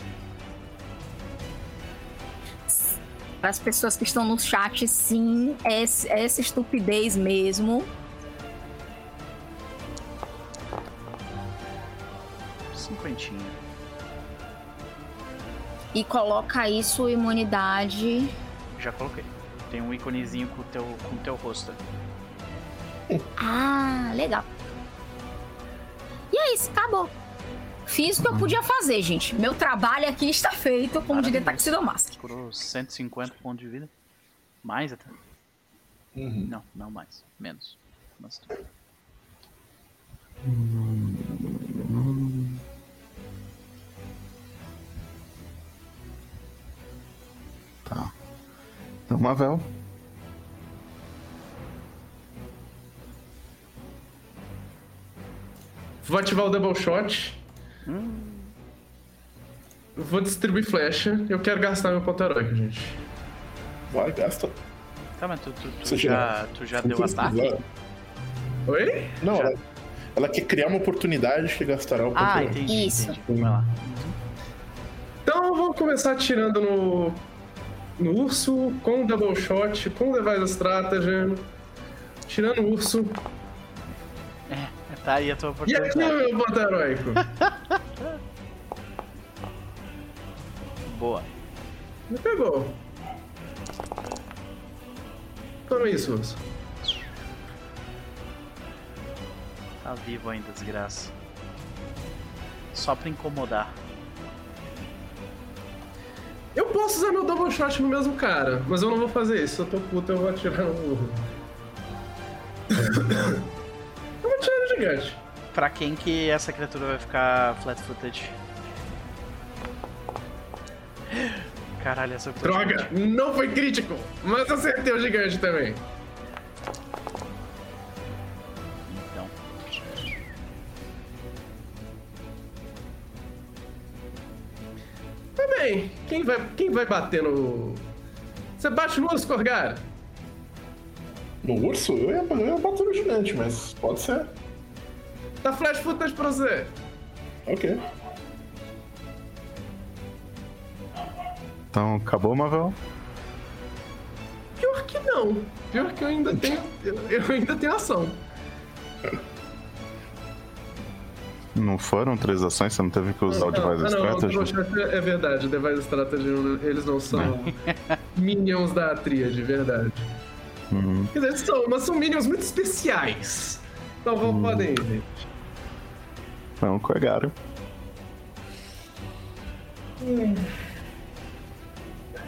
Para as pessoas que estão no chat, sim, é esse- é essa estupidez mesmo. Cinquentinha. E coloca aí sua imunidade. Já coloquei. Tem um íconezinho com o teu, com o teu rosto. Ah, legal. E é isso, acabou. Fiz o que eu podia fazer, gente. Meu trabalho aqui está feito, como diria Maravilhoso. Taxidomask. Curou 150 pontos de vida. Mais até. Uhum. Não, não mais. Menos. Mas. Então, Mavel. Vou ativar o Double Shot. Vou distribuir flecha. Eu quero gastar meu ponto heróico, gente. Vai, gasta. Tá, mas tu, tu, tu já, tu já deu ataque? precisa. Oi? Não, Já. ela, ela quer criar uma oportunidade que gastará o ponto Ah, entendi, Isso. entendi. Vai lá. Então eu vou começar atirando no, no urso, com o Double Shot, com o Device Stratagem. Tirando o urso. Tá aí a tua E aqui é oportunidade. o meu ponto heróico. Boa. Me pegou. Toma isso, urso. Tá vivo ainda, desgraça. Só pra incomodar. Eu posso usar meu double shot no mesmo cara, mas eu não vou fazer isso. Se eu tô puto, eu vou atirar no. eu vou atirar no gigante. Pra quem que essa criatura vai ficar flat-footed? Caralho, essa Droga, não foi crítico, mas acertei o gigante também. Bem, quem vai, quem vai bater no. Você bate no urso, Corgar? No urso, eu ia, eu ia bater no gigante, mas pode ser. Tá flash footage pra você. Ok. Então, acabou, Mavel? Pior que não. Pior que eu ainda tenho. Eu, eu ainda tenho ação. Não foram três ações? Você não teve que usar o Device ah, não, Strategy? o Device é verdade, o Device Strategy, eles não são minions da tríade, verdade. Uhum. Quer dizer, são, mas são minions muito especiais. Então vão podem ir, gente. Não, Corgaro. Tenho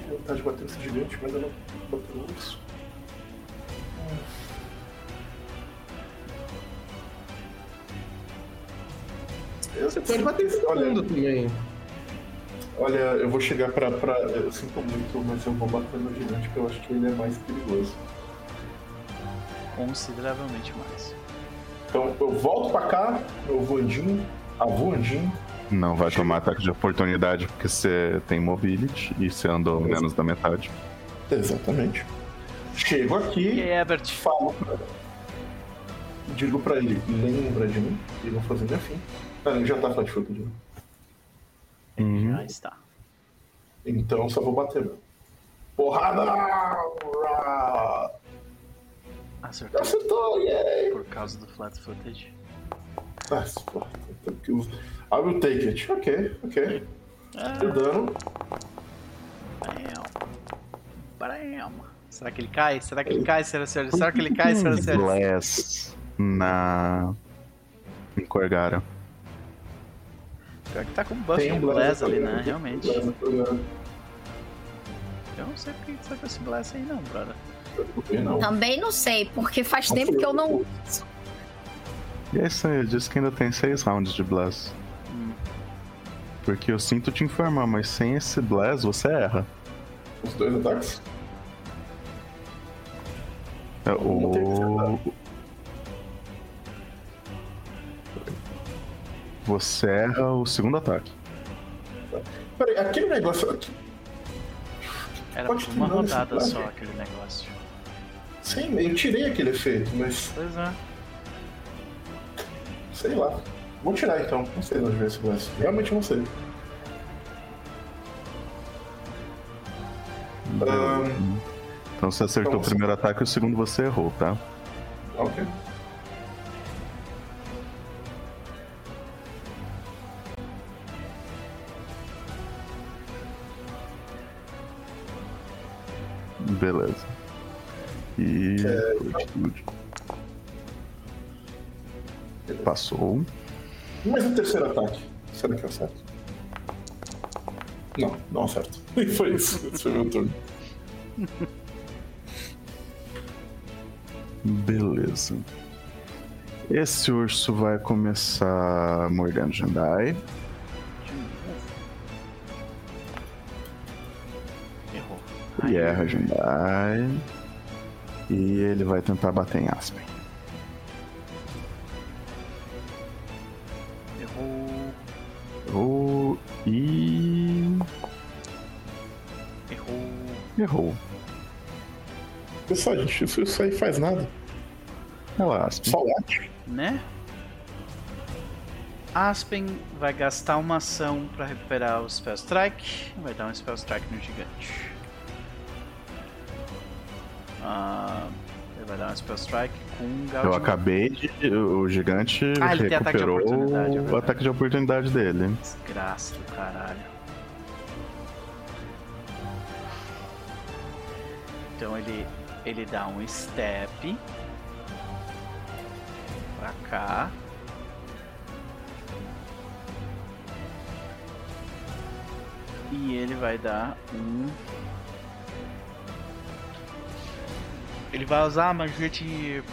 vontade de bater nesse gigante, mas eu não bater urso. Você pode bater em segundo também. Olha, eu vou chegar pra, pra. Eu sinto muito, mas eu vou bater no gigante porque eu acho que ele é mais perigoso. Consideravelmente mais. Então eu volto pra cá, eu voandinho, avoandinho. Não vai tomar ataque de oportunidade porque você tem mobility e você andou menos da metade. Exatamente. Chego E aqui, aí, Herbert? falo pra Digo pra ele, lembra de mim, e vou fazer minha fim. Ah, ele já tá flat footed. né? Uhum. Já está. Então só vou bater mesmo. Porrada! Acertou Acertou, yay! por causa do flat footage. Ah. I will take it. Ok, ok. Ah, O dano. bam. Será que ele cai? Será que ele cai, senhora senhora? Será que ele cai, senhora senhora? Bless na. Em Corgara. Pior que tá com buff Tem um Bless ali, né? né? Realmente. Eu não sei porque que tá com esse Bless aí, não, brother. Não. Também não sei, porque faz tempo que eu não. E é isso aí, eu disse que ainda tem seis rounds de Bless. Hum. Porque eu sinto te informar, mas sem esse Bless você erra. Os dois ataques? É, Não O... Você erra o segundo ataque. Peraí, aquele negócio aqui. Era Pode uma rodada só aquele negócio. Sim, eu tirei aquele efeito, mas Pois é. sei lá. Vou tirar então. Não sei onde veio esse Blast. Realmente não sei. Então você acertou Então o você- primeiro ataque e o segundo você errou, tá? ok. Beleza. E. Fortitude. Passou. Mas o terceiro ataque? Será que eu acerto? Não, não acerto. E foi isso. Esse foi meu turno. Beleza. Esse urso vai começar mordendo Jandai. E Ai, erra Jandai. E ele vai tentar bater em Aspen. Errou. Errou. E. Errou. Errou. Pessoal, gente, isso, isso aí faz nada. É lá, Aspen. Só late. Né? Aspen vai gastar uma ação pra recuperar o Spell Strike. Vai dar um Spell Strike no gigante. Ah, ele vai dar um Spell Strike com um Eu acabei de. O gigante Ah, ele tem ataque de recuperou oportunidade, é o ataque de oportunidade dele. Desgraça do caralho. Então ele, ele dá um step pra cá. E ele vai dar um. Ele vai usar a magia de.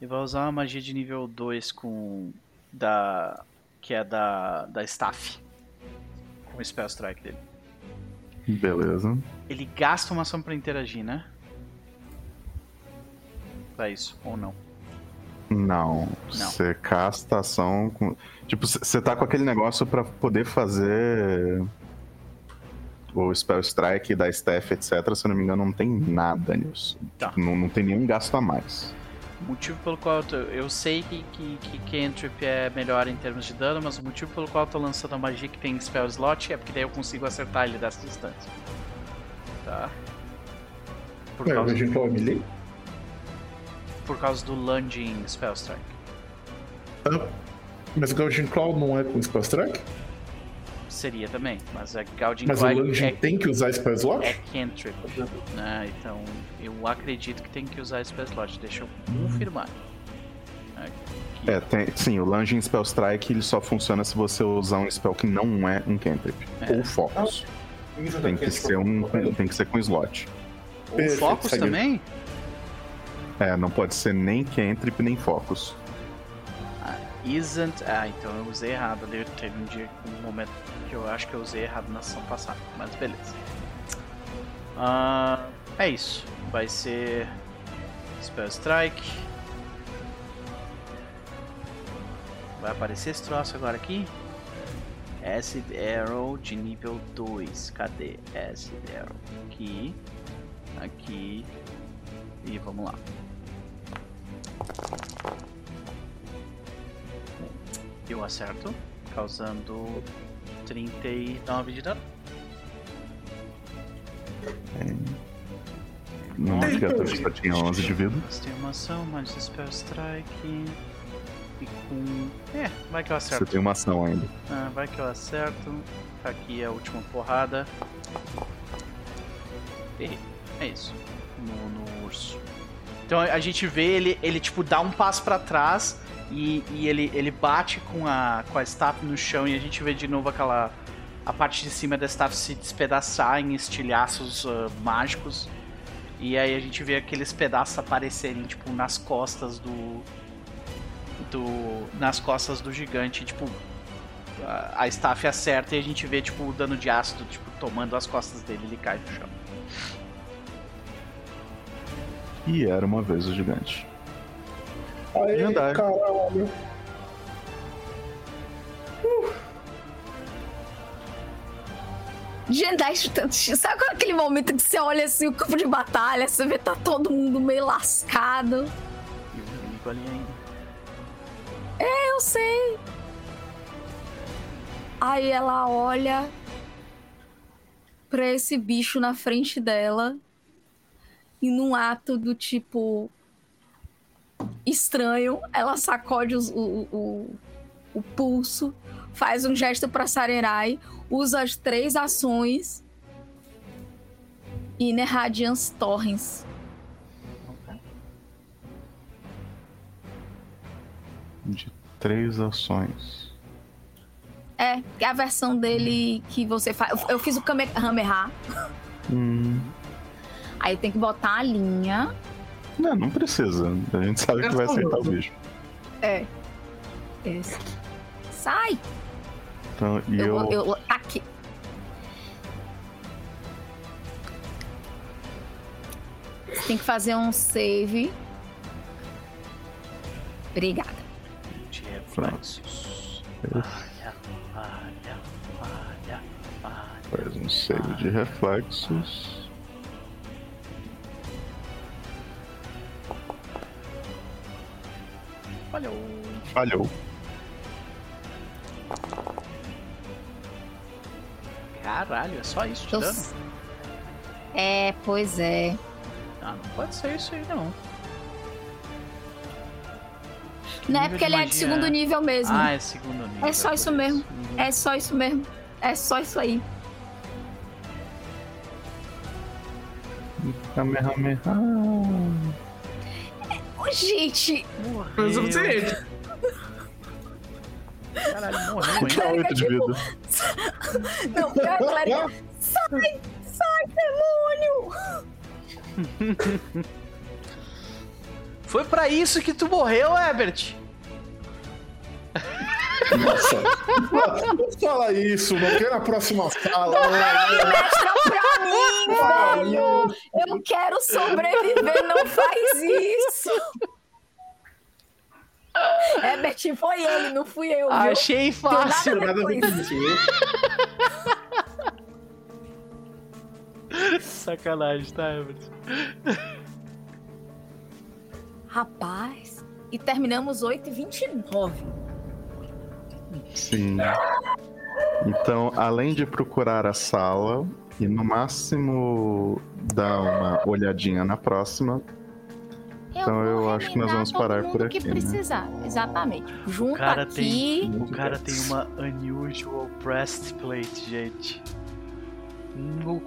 Ele vai usar uma magia de nível 2 com. Da. Que é da. Da Staff. Com o Spell Strike dele. Beleza. Ele gasta uma ação pra interagir, né? Pra isso, ou não? Não. Você casta ação com. Tipo, você tá com aquele negócio pra poder fazer. O Spell Strike da Staff, etc. Se eu não me engano, não tem nada nisso. Tá. Tipo, não, não tem nenhum gasto a mais. O motivo pelo qual eu, tô, eu sei que, que, que Cantrip é melhor em termos de dano, mas o motivo pelo qual eu tô lançando a magia que tem Spell Slot é porque daí eu consigo acertar ele dessa distância. Tá? Por Ué, o causa, Claw é melee? por causa do Lunging Spell Strike. Ah, mas o Gaujin Claw não é com Spell Strike? Seria também, mas a Gauding Mas o é, tem que usar Spell Slot? é Cantrip. Né? Então eu acredito que tem que usar Spell Slot. Deixa eu confirmar. Aqui. É, tem, sim, o Lunging Spell Strike ele só funciona se você usar um spell que não é um cantrip. É. Ou Focus. Tem que ser um. Tem que ser com slot. Ou segue. também? É, não pode ser nem cantrip nem Focus. Isn't. Ah, então eu usei errado ali. Teve um dia, um momento que eu acho que eu usei errado na sessão passada. Mas beleza. Ah, é isso. Vai ser. Spell Strike. Vai aparecer esse troço agora aqui. Acid Arrow de nível 2. Cadê? Acid Arrow. Aqui. Aqui. E vamos lá. Eu acerto, causando 39 de dano. Não, a criatura só tinha 11 de vida. Tem uma ação, mais Spell Strike. E com. É, vai que eu Você acerto. tem uma ação ainda. Ah, vai que eu acerto. Aqui é a última porrada. Errei. É isso. No, no urso. Então a gente vê ele, ele tipo, dá um passo pra trás e, e ele, ele bate com a, com a staff no chão e a gente vê de novo aquela. A parte de cima da staff se despedaçar em estilhaços ah, mágicos. E aí a gente vê aqueles pedaços aparecerem, tipo, nas costas do. do nas costas do gigante, tipo, a, a staff acerta e a gente vê, tipo, o dano de ácido, tipo, tomando as costas dele, ele cai no chão. E era uma vez o gigante. Aê, Verdade. caralho. Jedi, sabe qual é aquele momento que você olha assim o campo de batalha, você vê tá todo mundo meio lascado? E o inimigo ali ainda. Eu sei. Aí ela olha pra esse bicho na frente dela e num ato do tipo estranho, ela sacode o, o, o, o pulso, faz um gesto pra Sarerai, usa as três ações e Nerradiance Torrens. De três ações. É, é a versão dele que você faz. Eu- Eu fiz o Kamehameha. Hum. Aí tem que botar a linha. Não, não precisa. A gente sabe que vai acertar o bicho. É. Esse. Sai! Então, e Eu, eu. eu, aqui. Você tem que fazer um save. Obrigada. De reflexos. Falha, falha, falha, falha. Faz um save de reflexos. Falhou. Falhou. Caralho, é só isso de dano? É, pois é. Ah, não pode ser isso aí, não. Não é porque ele é de magia segundo é? nível mesmo. Ah, é segundo nível. É só por isso mesmo. Uhum. É só isso mesmo. É só isso aí. Kamehameha. Gente, Foi o suficiente. Caralho, morreu. Tinha oito de vida. Não, pior a clériga. Sai, sai, demônio! Foi pra isso que tu morreu, Herbert? Nossa, não fala isso, não quero a próxima sala. Mostra pra mim, velho! Eu quero sobreviver, não faz isso! Herbert, foi ele, não fui eu, viu? Achei fácil. Tem nada Nada a. Sacanagem, tá, Herbert? Rapaz, e terminamos 8h29. Sim. Então, além de procurar a sala e no máximo dar uma olhadinha na próxima, Então eu acho que nós vamos parar por que aqui, né? precisar, exatamente. O Junta cara, aqui. tem, o cara tem uma unusual breastplate, gente. No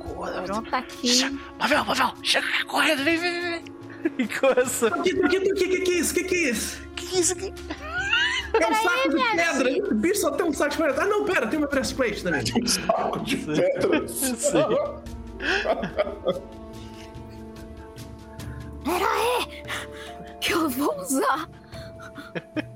Junta aqui. Pavel, Pavel, chega correndo, vem, vem, vem. E começa. O que, o que, o que, que, que é isso? O que, que é isso? Que que é isso aqui? É um saco de pedra. Esse bicho só tem um saco de pedra. Ah, não, pera, tem uma breastplate também. Um saco de pedra. Sim. Pera aí! Que eu vou usar.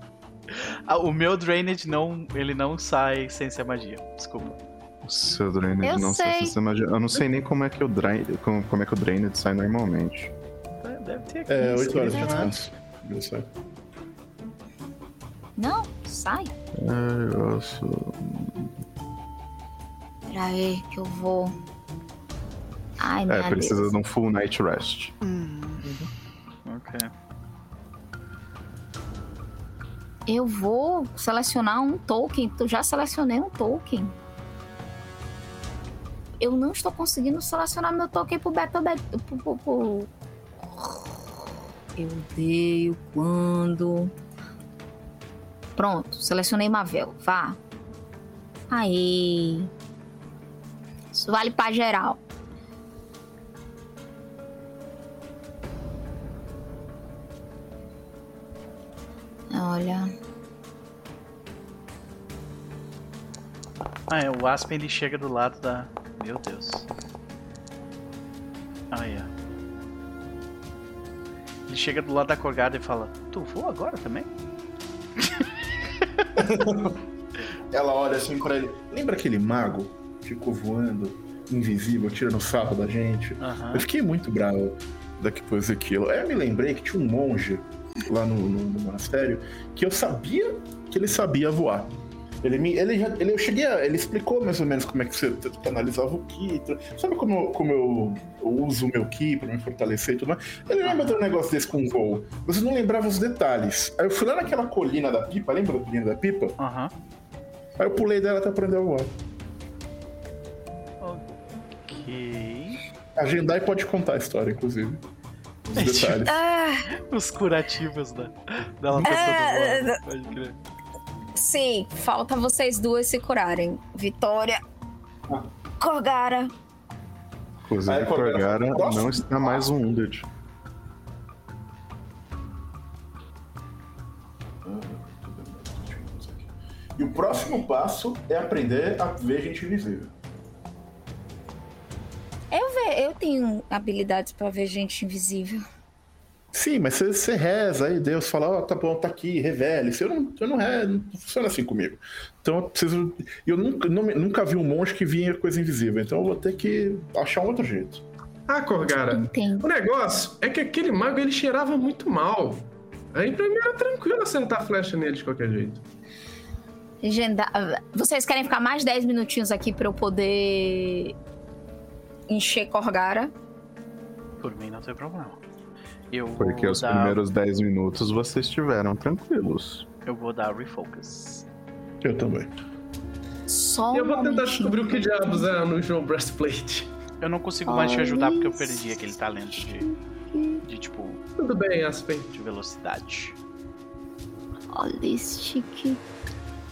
Ah, o meu Drainage não, ele não sai sem ser magia. Desculpa. o seu Drained Eu não sei. sei se você imagina. Eu não sei nem como é que o Drained, como, como é que o Drained sai normalmente. Deve ter aqui. É, 8 horas de descanso. Eu sei. Não, sai. É, eu sou... Pera aí, que eu vou. Ai, é precisa Deus. de um full night rest. Ok. Eu vou selecionar um token. Eu já selecionei um token. Eu não estou conseguindo selecionar meu token pro beta. beta pro, pro, pro... Eu odeio quando. Pronto, selecionei Mavel. Vá. Aí. Isso vale pra geral. Olha. Ah, é, o Aspen ele chega do lado da. Meu Deus. Ah, é. Ele chega do lado da Corgada e fala: Tu voa agora também? Ela olha assim pra ele. Lembra aquele mago que ficou voando, invisível, tirando sarro da gente? Aham. Eu fiquei muito bravo depois daquilo. Aí eu me lembrei que tinha um monge lá no, no- no monastério que eu sabia que ele sabia voar. Ele, me, ele, já, ele, eu cheguei a, ele explicou mais ou menos como é que você analisava o Ki. Sabe como, eu- como eu, eu uso o meu Ki pra me fortalecer e tudo mais? Ele lembra de um negócio desse com voo, mas eu não lembrava os detalhes. Aí eu fui lá naquela colina da pipa, lembra da colina da pipa? Aham. Aí eu pulei dela até aprender a voar. Ok. A Jendai pode contar a história, inclusive. Os detalhes. Os curativos da, dela É. Pode crer. Sim, falta vocês duas se curarem. Vitória. Corgara. Inclusive, Aí, Corgara, não está mais um Wounded. E o próximo passo é aprender a ver gente invisível. Eu, ve, eu tenho habilidades pra ver gente invisível. Sim, mas você, você reza aí, Deus fala, ó, tá bom, tá aqui, revele-se. Eu não, eu não, re- não funciona assim comigo. Então eu preciso. Eu nunca, não nunca vi um monge que vinha coisa invisível, então eu vou ter que achar um outro jeito. Ah, Corgara, Entendo. o negócio é que aquele mago ele cheirava muito mal. Aí pra mim era tranquilo acertar a flecha nele de qualquer jeito. Legenda- Vocês querem ficar mais 10 minutinhos aqui pra eu poder encher Corgara? Por mim não tem problema. Eu Porque os dar, primeiros 10 minutos vocês estiveram tranquilos. Eu vou dar refocus. Eu também. Só eu vou tentar descobrir o que diabos é no João Breastplate. Eu não consigo mais te ajudar porque eu Olha perdi aquele talento de. De tipo. Tudo bem, Aspen. De velocidade. Holistic.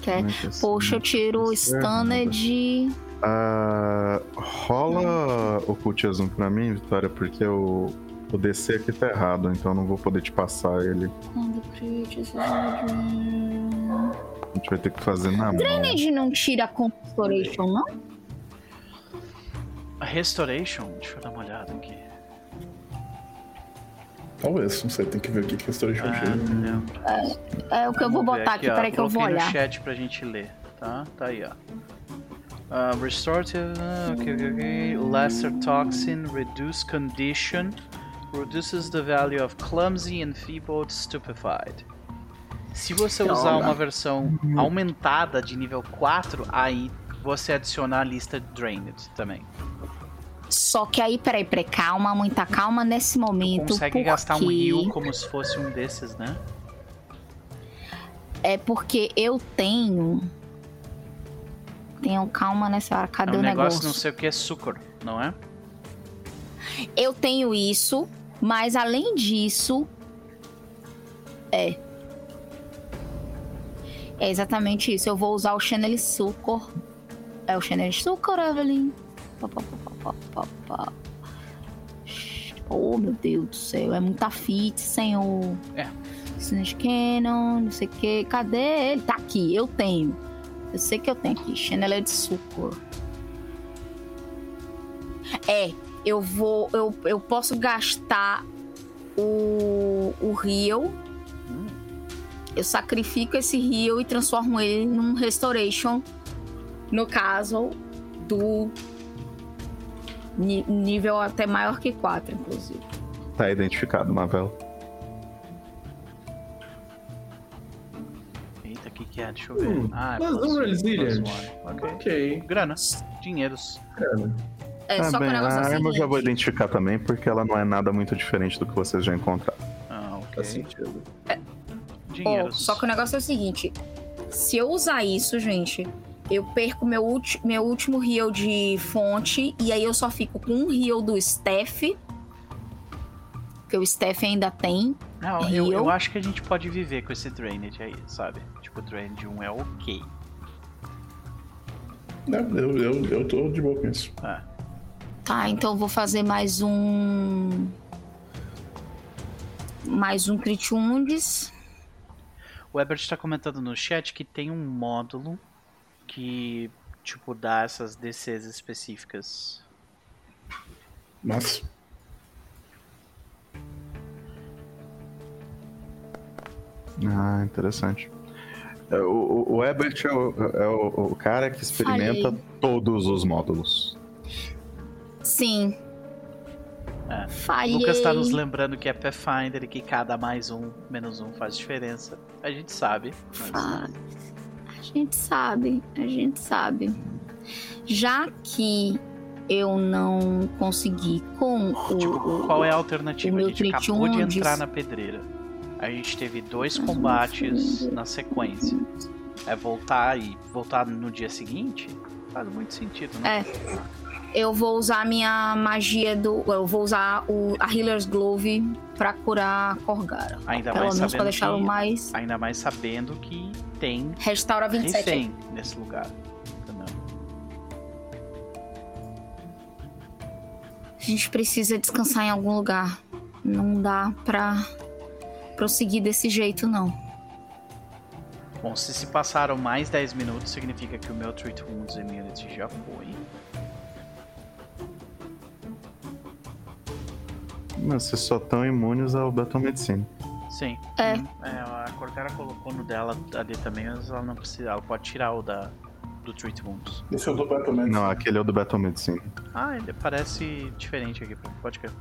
Quer? Como é que é Poxa, eu tiro o é Stunned. Ah, rola ocultismo pra mim, Vitória, porque o, o DC aqui tá errado, então eu não vou poder te passar ele. gente vai ter que fazer na mão. Drainage não tira Constoration, não? A Restoration? Deixa eu dar uma olhada aqui. Talvez, não sei, tem que ver o que que a Restoration Ah, tira. não lembro. É o que eu vou Vamos botar aqui, ó, peraí que eu vou olhar. no chat pra gente ler, tá? Tá aí, ó. Uh, restorative, ah, ok, ok, ok. Lesser toxin, reduce condition, reduces the value of clumsy, enfeebled, stupefied. Se você usar uma versão aumentada de nível 4, aí você adiciona a lista Drained também. Só que aí, peraí, peraí, calma, muita calma nesse momento. Consegue porque... gastar um heal como se fosse um desses, né? É porque eu tenho. Tenho calma nessa hora. É Cadê um o negócio negócio? não sei o que é sucor, não é? Eu tenho isso, mas além disso. É. É exatamente isso. Eu vou usar o Chanel Sucor. É o Chanel Sucor, Evelyn. Oh, meu Deus do céu. É muita fit, senhor. É. Snitch Cannon, não sei o que. Cadê ele? Tá aqui, eu tenho. Eu sei que eu tenho aqui. Chanel de Sucor. É, eu vou. Eu, eu posso gastar o, o Rio. Eu sacrifico esse Rio e transformo ele num Restoration. No caso do nível até maior que 4, inclusive. Tá identificado, Mavel. Eita, o que, que é? Deixa eu ver. Hum, ah, é mas não one. Ok. Ok. Grana. É, Ah, só que bem, o negócio é a arma eu já vou identificar também, porque ela não é nada muito diferente do que vocês já encontraram. Ah, ok. Faz sentido. Ó, Dinheiros. só que o negócio é o seguinte: se eu usar isso, gente, eu perco meu, ulti- meu último heal de fonte e aí eu só fico com um heal do Steph. Que o Steph ainda tem. Não, eu, Rio. eu acho que a gente pode viver com esse Drainage aí, sabe? Tipo, o Drainage 1 é ok. É, eu, eu, eu tô de boa com isso. Ah, Tá, então vou fazer mais um. Mais um Crit Wounds. o Ebert tá comentando no chat que tem um módulo que, tipo, dá essas DCs específicas. Mas. Ah, interessante. É, O, o, o Ebert é, o, é o- o cara que experimenta Falei. todos os módulos. Sim. É. Falhei. Lucas tá nos lembrando que é Pathfinder e que cada mais um, menos um faz diferença. A gente sabe. Mas... A gente sabe, a gente sabe. Já que eu não consegui com o. Tipo, qual é a alternativa? A gente acabou de entrar na pedreira. A gente teve dois combates na sequência. É voltar e voltar no dia seguinte? Faz muito sentido, né? É. Eu vou usar a minha magia do. Eu vou usar o, a Healer's Glove pra curar a Korgara. Ainda Pelo mais menos pra sabendo deixá-lo que, mais. ainda mais sabendo que tem Restaura 27. refém nesse lugar. A gente precisa descansar em algum lugar. Não dá pra prosseguir desse jeito, não. Bom, se se passaram mais 10 minutos, significa que o meu Treat Wounds Immunity já foi. Mas vocês só estão imunes ao Battle Medicine. Sim. É. Hum, é, a Corcara colocou no dela ali também, mas ela não precisa. Ela pode tirar o da, do Treat Wounds. Esse é o do Battle Medicine. Não, aquele é o do Battle Medicine. Ah, ele parece diferente aqui, pode crer.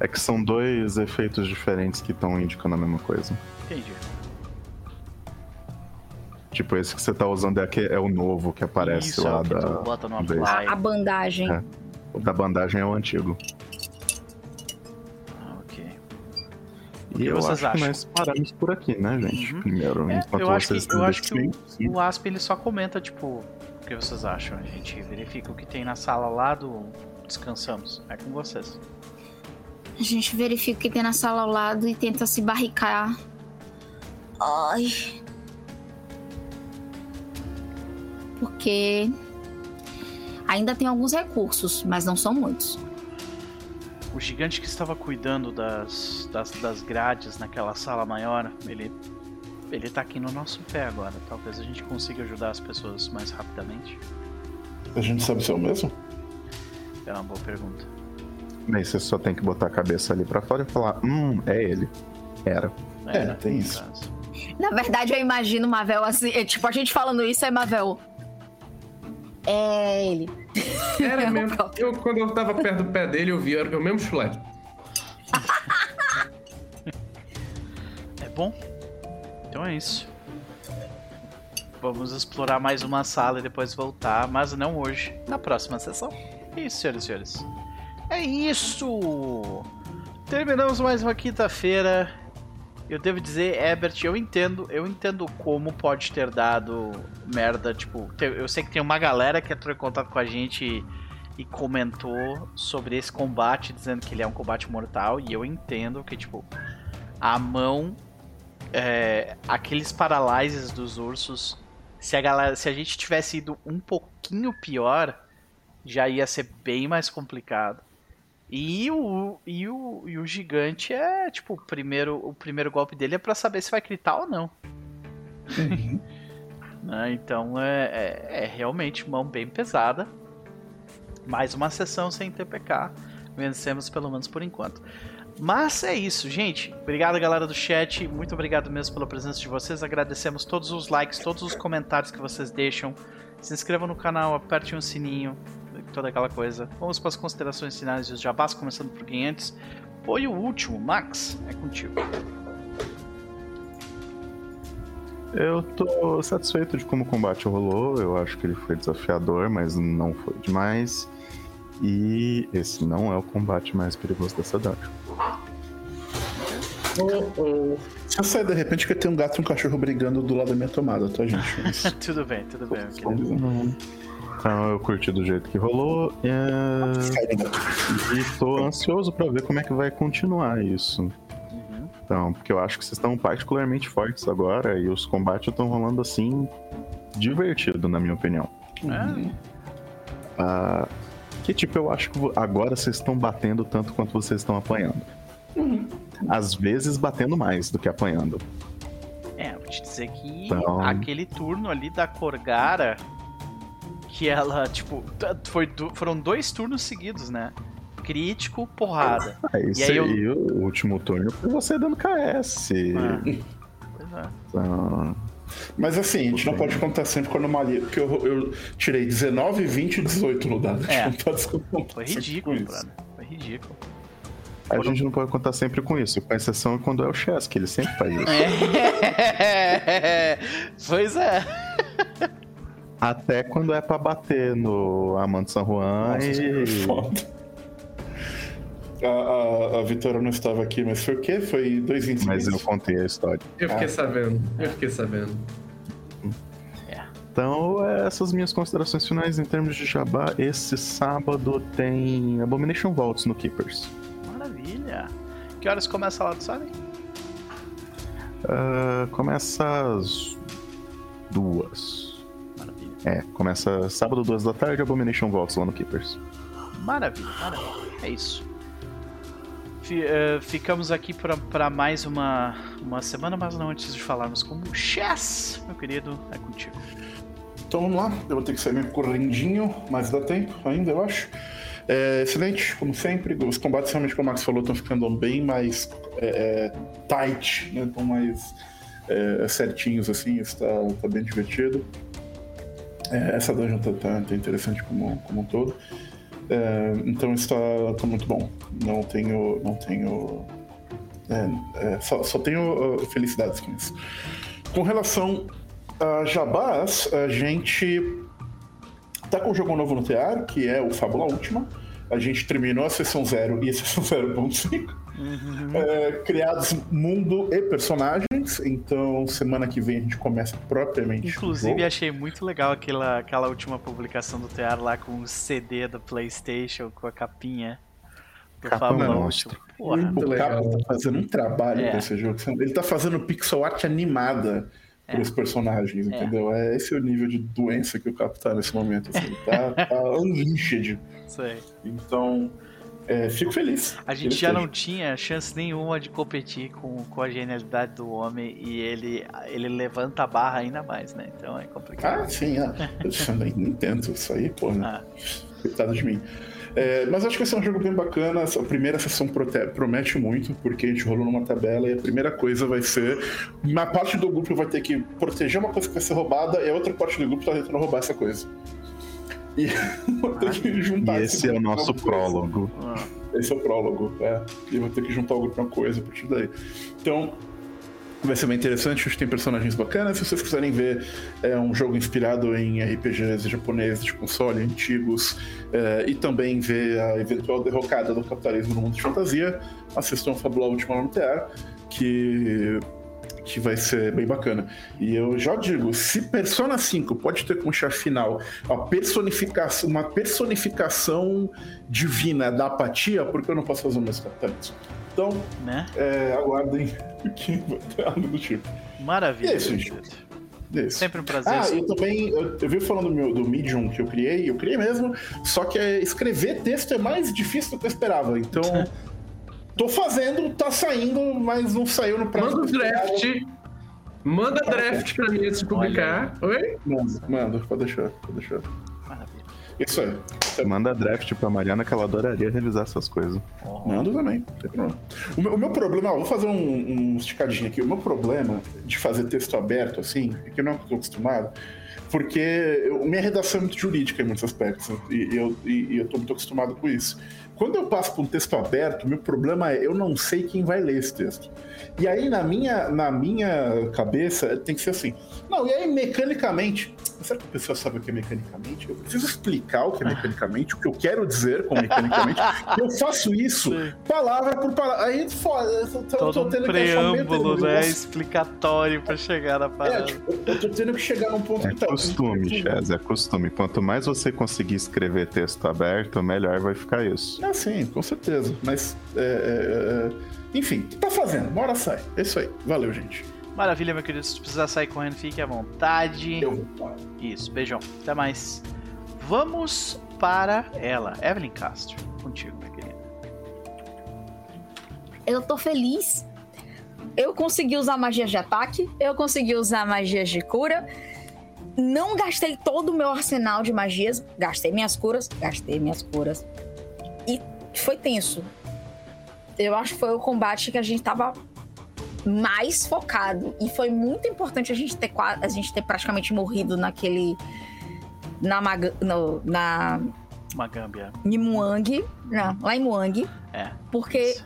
É que são dois efeitos diferentes que estão indicando a mesma coisa. Entendi. Tipo, esse que você tá usando é, aque- é o novo que aparece Isso, é lá o que da. tu bota no apply. A, a bandagem. É. O da bandagem é o antigo. E que eu vocês acho acham? que nós paramos por aqui, né, gente? Uhum. Primeiro, É, enquanto eu acho vocês que, eu acho que o, o Asp ele só comenta, tipo, o que vocês acham. A gente verifica o que tem na sala lá do Descansamos. É com vocês. A gente verifica o que tem na sala ao lado e tenta se barricar. Ai. Porque ainda tem alguns recursos, mas não são muitos. O gigante que estava cuidando das, das, das grades naquela sala maior, ele Ele tá aqui no nosso pé agora. Talvez a gente consiga ajudar as pessoas mais rapidamente. A gente sabe se é o mesmo? É uma boa pergunta. Mas você só tem que botar a cabeça ali pra fora e falar: Hum, é ele. Era. É, né, tem no isso. caso. Na verdade, eu imagino o Mavel assim. é, tipo, a gente falando isso, é Mavel. É ele. Era mesmo. Eu, quando eu tava perto do pé dele, eu vi, era o mesmo chulé. É bom? Então é isso. Vamos explorar mais uma sala e depois voltar, mas não hoje, na próxima sessão. É isso, senhoras e senhores. É isso! Terminamos mais uma quinta-feira. Eu devo dizer, Herbert, eu entendo, eu entendo como pode ter dado merda, tipo, eu sei que tem uma galera que entrou em contato com a gente e, e comentou sobre esse combate, dizendo que ele é um combate mortal, e eu entendo que, tipo, a mão é, aqueles paralyses dos ursos, se a galera, se a gente tivesse ido um pouquinho pior, já ia ser bem mais complicado. E o, e o, e o gigante é, tipo, o primeiro, o primeiro golpe dele é pra saber se vai gritar ou não. Né, Então é, é, é realmente mão bem pesada. Mais uma sessão sem TPK. Vencemos pelo menos por enquanto. Mas é isso, gente. Obrigado, galera do chat. Muito obrigado mesmo pela presença de vocês. Agradecemos todos os likes, todos os comentários que vocês deixam. Se inscrevam no canal, apertem o sininho, toda aquela coisa. Vamos para as considerações finais e os jabás, começando por quem antes. Foi o último, Max. É contigo. Eu tô satisfeito de como o combate rolou. Eu acho que ele foi desafiador, mas não foi demais. E esse não é o combate mais perigoso dessa dungeon. Oh, oh. Eu sair de repente que tem um gato e um cachorro brigando do lado da minha tomada, tá, gente? Mas... tudo bem, tudo bem, querido. dizendo. Então eu curti do jeito que rolou. é. E tô ansioso pra ver como é que vai continuar isso. Uhum. Então, porque eu acho que vocês estão particularmente fortes agora e os combates estão rolando assim divertido, na minha opinião. É, Ah, que tipo, eu acho que agora vocês estão batendo tanto quanto vocês estão apanhando. Às vezes batendo mais do que apanhando. É, vou te dizer que Então- aquele turno ali da Corgara, que ela, tipo, foi du- foram dois turnos seguidos, né? Crítico, porrada. Aí, aí cê- eu- e o último turno foi você dando KS. Ah, pois é. Então, Mas assim, a gente não pode contar sempre com anomalia, porque eu, eu tirei 19, 20 e 18 no dado. A gente É. não pode contar Foi sempre ridículo, com isso. brother. Foi ridículo. a gente não pode contar sempre com isso, com exceção é quando é o Chess, que ele sempre faz isso. É. pois é. Até quando é pra bater no Amante San Juan Nossa, e... foda. A, a, a Vitória não estava aqui, mas foi o quê? Foi dois 20 Mas eu contei a história. Eu fiquei Ah. sabendo, eu fiquei sabendo. Então, essas minhas considerações finais em termos de jabá. Esse sábado tem Abomination Vaults no Keepers. Maravilha. Que horas começa lá, tu sabe? Ah, começa às duas. É, começa sábado, duas da tarde, Abomination Vaults lá no Keepers. Maravilha, maravilha. É isso. Fi- eh, ficamos aqui para mais uma, uma semana, mas não antes de falarmos com o Chess, meu querido, é contigo. Então vamos lá, eu vou ter que sair meio correndinho, mas dá tempo ainda, eu acho. É, excelente, como sempre. Os combates, realmente, como o Max falou, estão ficando bem mais é, é, tight, né? Estão mais é, certinhos, assim. Isso tá, tá bem divertido. É, essa dungeon tá, tá- tá interessante como, como um todo. É, então isso tá, muito bom. Não tenho. Não tenho. é, é, só, só tenho uh, felicidades com isso. Com relação a Jabás, a gente tá com um jogo novo no TR, que é o Fábula Última. A gente terminou a sessão 0 e a sessão 0.5. É, criados mundo e personagens. Então, semana que vem a gente começa propriamente. Inclusive, achei muito legal aquela, aquela última publicação do TR lá com o CD do PlayStation, com a capinha do Capa Fábula monstro. Porra, Muito o legal. Capa tá fazendo um trabalho É. nesse jogo. Ele tá fazendo pixel art animada É. pros personagens, entendeu? É. esse é o nível de doença que o Capa tá nesse momento. Assim. Tá, tá unleashed. isso aí. Então, é, fico feliz. A gente já esteja. não tinha chance nenhuma de competir com, com a genialidade do homem e ele, ele levanta a barra ainda mais, né? Então é complicado. Ah, sim, ah, eu nem nem tento isso aí, pô, né? Ah, Coitado de mim. É, mas acho que vai ser um jogo bem bacana. A primeira sessão promete muito, porque a gente rolou numa tabela e a primeira coisa vai ser. Uma parte do grupo vai ter que proteger uma coisa que vai ser roubada e a outra parte do grupo tá tentando roubar essa coisa. E vou ter que E juntar esse é o nosso prólogo. ah. Esse é o prólogo, é. E vou ter que juntar o grupo pra uma coisa a partir daí. Então, vai ser bem interessante, acho que tem personagens bacanas. Se vocês quiserem ver, é um jogo inspirado em RPGs japoneses de console antigos é, e também ver a eventual derrocada do capitalismo no mundo de fantasia, assistam Fabula Última Nuclear, que que vai ser bem bacana. E eu já digo, se Persona 5 pode ter como chefe final a personificação, uma personificação divina da apatia, por que eu não posso fazer o mesmo capitalismo? Então, né? é, aguardem que vai ter algo do tipo. Maravilha. E é isso, gente. querido. Isso. Sempre um prazer. Ah, e também, eu, eu vi falando do, meu, do Medium que eu criei, eu criei mesmo, só que é, escrever texto é mais difícil do que eu esperava. Então, tô fazendo, tá saindo, mas não saiu no prazo. Manda o draft. Manda draft pra mim antes de publicar. Oi? Manda, manda, pode deixar, pode deixar. Maravilha. Isso aí. Manda draft pra Mariana que ela adoraria revisar essas coisas. Oh, Mando também, não tem problema. O meu, o meu problema, ó, vou fazer um, um esticadinho aqui. O meu problema de fazer texto aberto, assim, é que eu não estou acostumado, porque eu- minha redação é muito jurídica em muitos aspectos, e, e eu, e, e eu tô muito acostumado com isso. Quando eu passo por um texto aberto, meu problema é eu não sei quem vai ler esse texto. E aí, na minha, na minha cabeça, tem que ser assim. Não, e aí, mecanicamente. Será que a pessoa sabe o que é mecanicamente? Eu preciso explicar o que é mecanicamente, o que eu quero dizer com mecanicamente. eu faço isso Sim. palavra por palavra. Aí, foda, eu tô, tô Todo um tendo que um preâmbulo, termo. né? Explicatório pra chegar na É, parada. tipo, eu tô tendo que chegar num ponto É que tá. costume, Chaz, é costume. Quanto mais você conseguir escrever texto aberto, melhor vai ficar isso. Ah, sim, com certeza. Mas, é, é, é, enfim, tá fazendo, hora sai. É isso aí. Valeu, gente. Maravilha, meu querido. Se precisar sair correndo, fique à vontade. Eu vou. Isso, beijão. Até mais. Vamos para ela, Evelyn Castro. Contigo, minha querida. Eu tô feliz. Eu consegui usar magias de ataque, eu consegui usar magias de cura. Não gastei todo o meu arsenal de magias. Gastei minhas curas, gastei minhas curas. Foi tenso. Eu acho que foi o combate que a gente tava mais focado. E foi muito importante a gente ter, a gente ter praticamente morrido naquele. Na, Maga- no- na Uma gâmbia. em Muang, não, lá em Muang, É. porque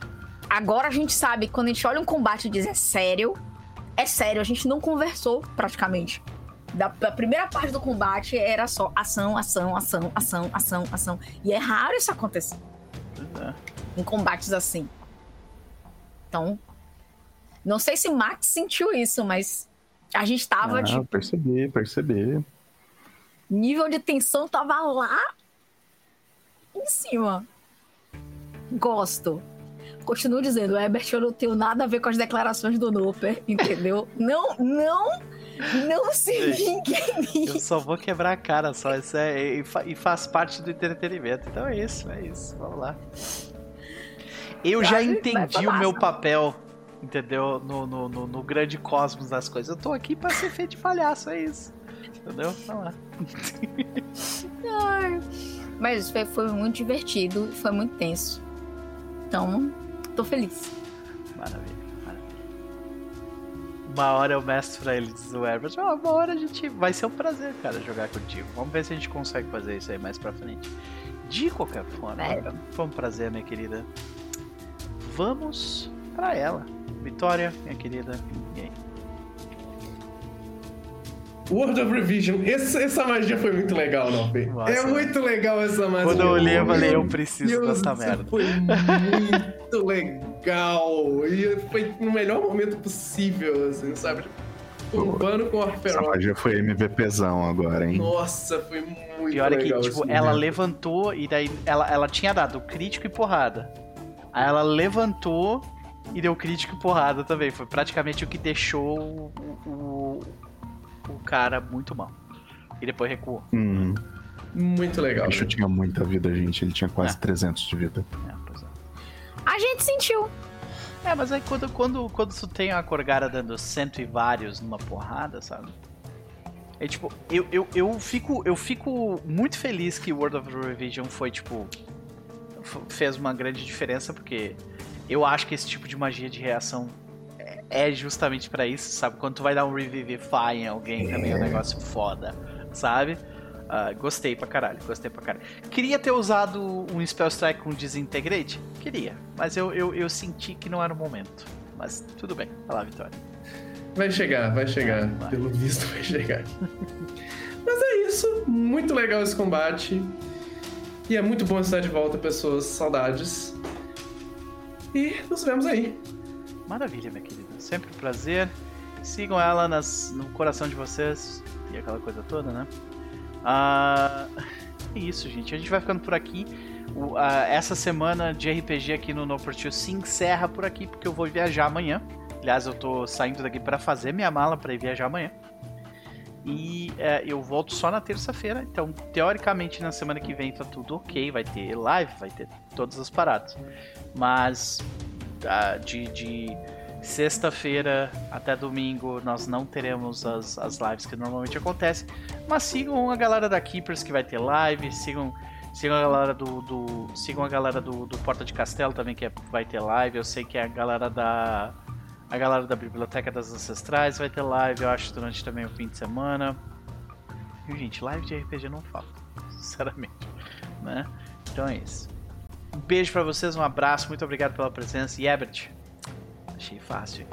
agora a gente sabe, quando a gente olha um combate e diz é sério, é sério, a gente não conversou praticamente. Da, da primeira parte do combate era só ação, ação, ação, ação, ação, ação. E é raro isso acontecer é. em combates assim. Então, não sei se Max sentiu isso, mas a gente tava, Ah, tipo, percebi, percebi. nível de tensão tava lá em cima. Gosto. Continuo dizendo, Herbert, eu não tenho nada a ver com as declarações do Noper, entendeu? não, não, não se vingue em Eu só vou quebrar a cara só. Isso é, e, e faz parte do entretenimento. Então é isso, é isso. Vamos lá. Eu já entendi o meu papel, entendeu? No, no, no, no grande cosmos das coisas. Eu tô aqui pra ser feito de palhaço, é isso. Entendeu? Vamos lá. Ai. Mas foi, foi muito divertido foi muito tenso. Então, tô feliz. Maravilha. Uma hora eu mestro pra ele, diz o Herbert. "Ah, uma hora a gente. Vai ser um prazer, cara, jogar contigo. Vamos ver se a gente consegue fazer isso aí mais pra frente. De qualquer forma, Sério? foi um prazer, minha querida. Vamos pra ela. Vitória, minha querida. E aí? World of Revision. Essa, essa magia foi muito legal, não, Fê? Nossa. É muito legal essa magia. Quando eu olhei, eu falei, eu preciso Deus dessa merda. Foi muito legal. E foi no melhor momento possível, assim, sabe? Urbano com Essa Orferon. magia foi MVPzão agora, hein? Nossa, foi muito Pior é que, legal. tipo, ela momento. levantou e daí ela, ela tinha dado crítico e porrada. Aí ela levantou e deu crítico e porrada também. Foi praticamente o que deixou o, o, o cara muito mal. E depois recuou. Hum, Muito o legal. bicho tinha muita vida, gente. Ele tinha quase Ah. 300 de vida. É, pois gente sentiu. É, mas aí quando, quando, quando tu tem a Corgara dando cento e vários numa porrada, sabe? É tipo, eu, eu, eu, fico, eu fico muito feliz que World of Revision foi, tipo. fez uma grande diferença, porque eu acho que esse tipo de magia de reação é- é justamente pra isso, sabe? Quando tu vai dar um Revivify em alguém também é um negócio foda, sabe? Ah, gostei pra caralho, gostei pra caralho. Queria ter usado um Spell Strike com Disintegrate? Queria, mas eu, eu, eu senti que não era o momento. Mas tudo bem, vai lá, Vitória. Vai chegar, vai chegar. Vai. Pelo visto, vai chegar. Mas é isso. Muito legal esse combate. E é muito bom estar de volta, pessoas. Saudades. E nos vemos aí. Maravilha, minha querida. Sempre um prazer. Sigam ela nas, no coração de vocês e aquela coisa toda, né? Ah, é isso, gente. A gente vai ficando por aqui. O- ah, essa semana de RPG aqui no No Portil se encerra por aqui, porque eu vou viajar amanhã. Aliás, eu tô saindo daqui para fazer minha mala para ir viajar amanhã. E é, eu volto só na terça-feira. Então, teoricamente, na semana que vem tá tudo ok. Vai ter live, vai ter todas as paradas. Mas ah, de, de sexta-feira até domingo nós não teremos as, as lives que normalmente acontecem. Mas sigam a galera da Keepers que vai ter live. Sigam, sigam a galera do, do- sigam a galera do, do Porta de Castelo também que é- vai ter live. Eu sei que a galera da a galera da Biblioteca das Ancestrais vai ter live, eu acho, durante também o fim de semana. E, gente, live de RPG não falta, sinceramente, né? Então é isso. Um beijo pra vocês, um abraço, muito obrigado pela presença. E Ebert, achei fácil.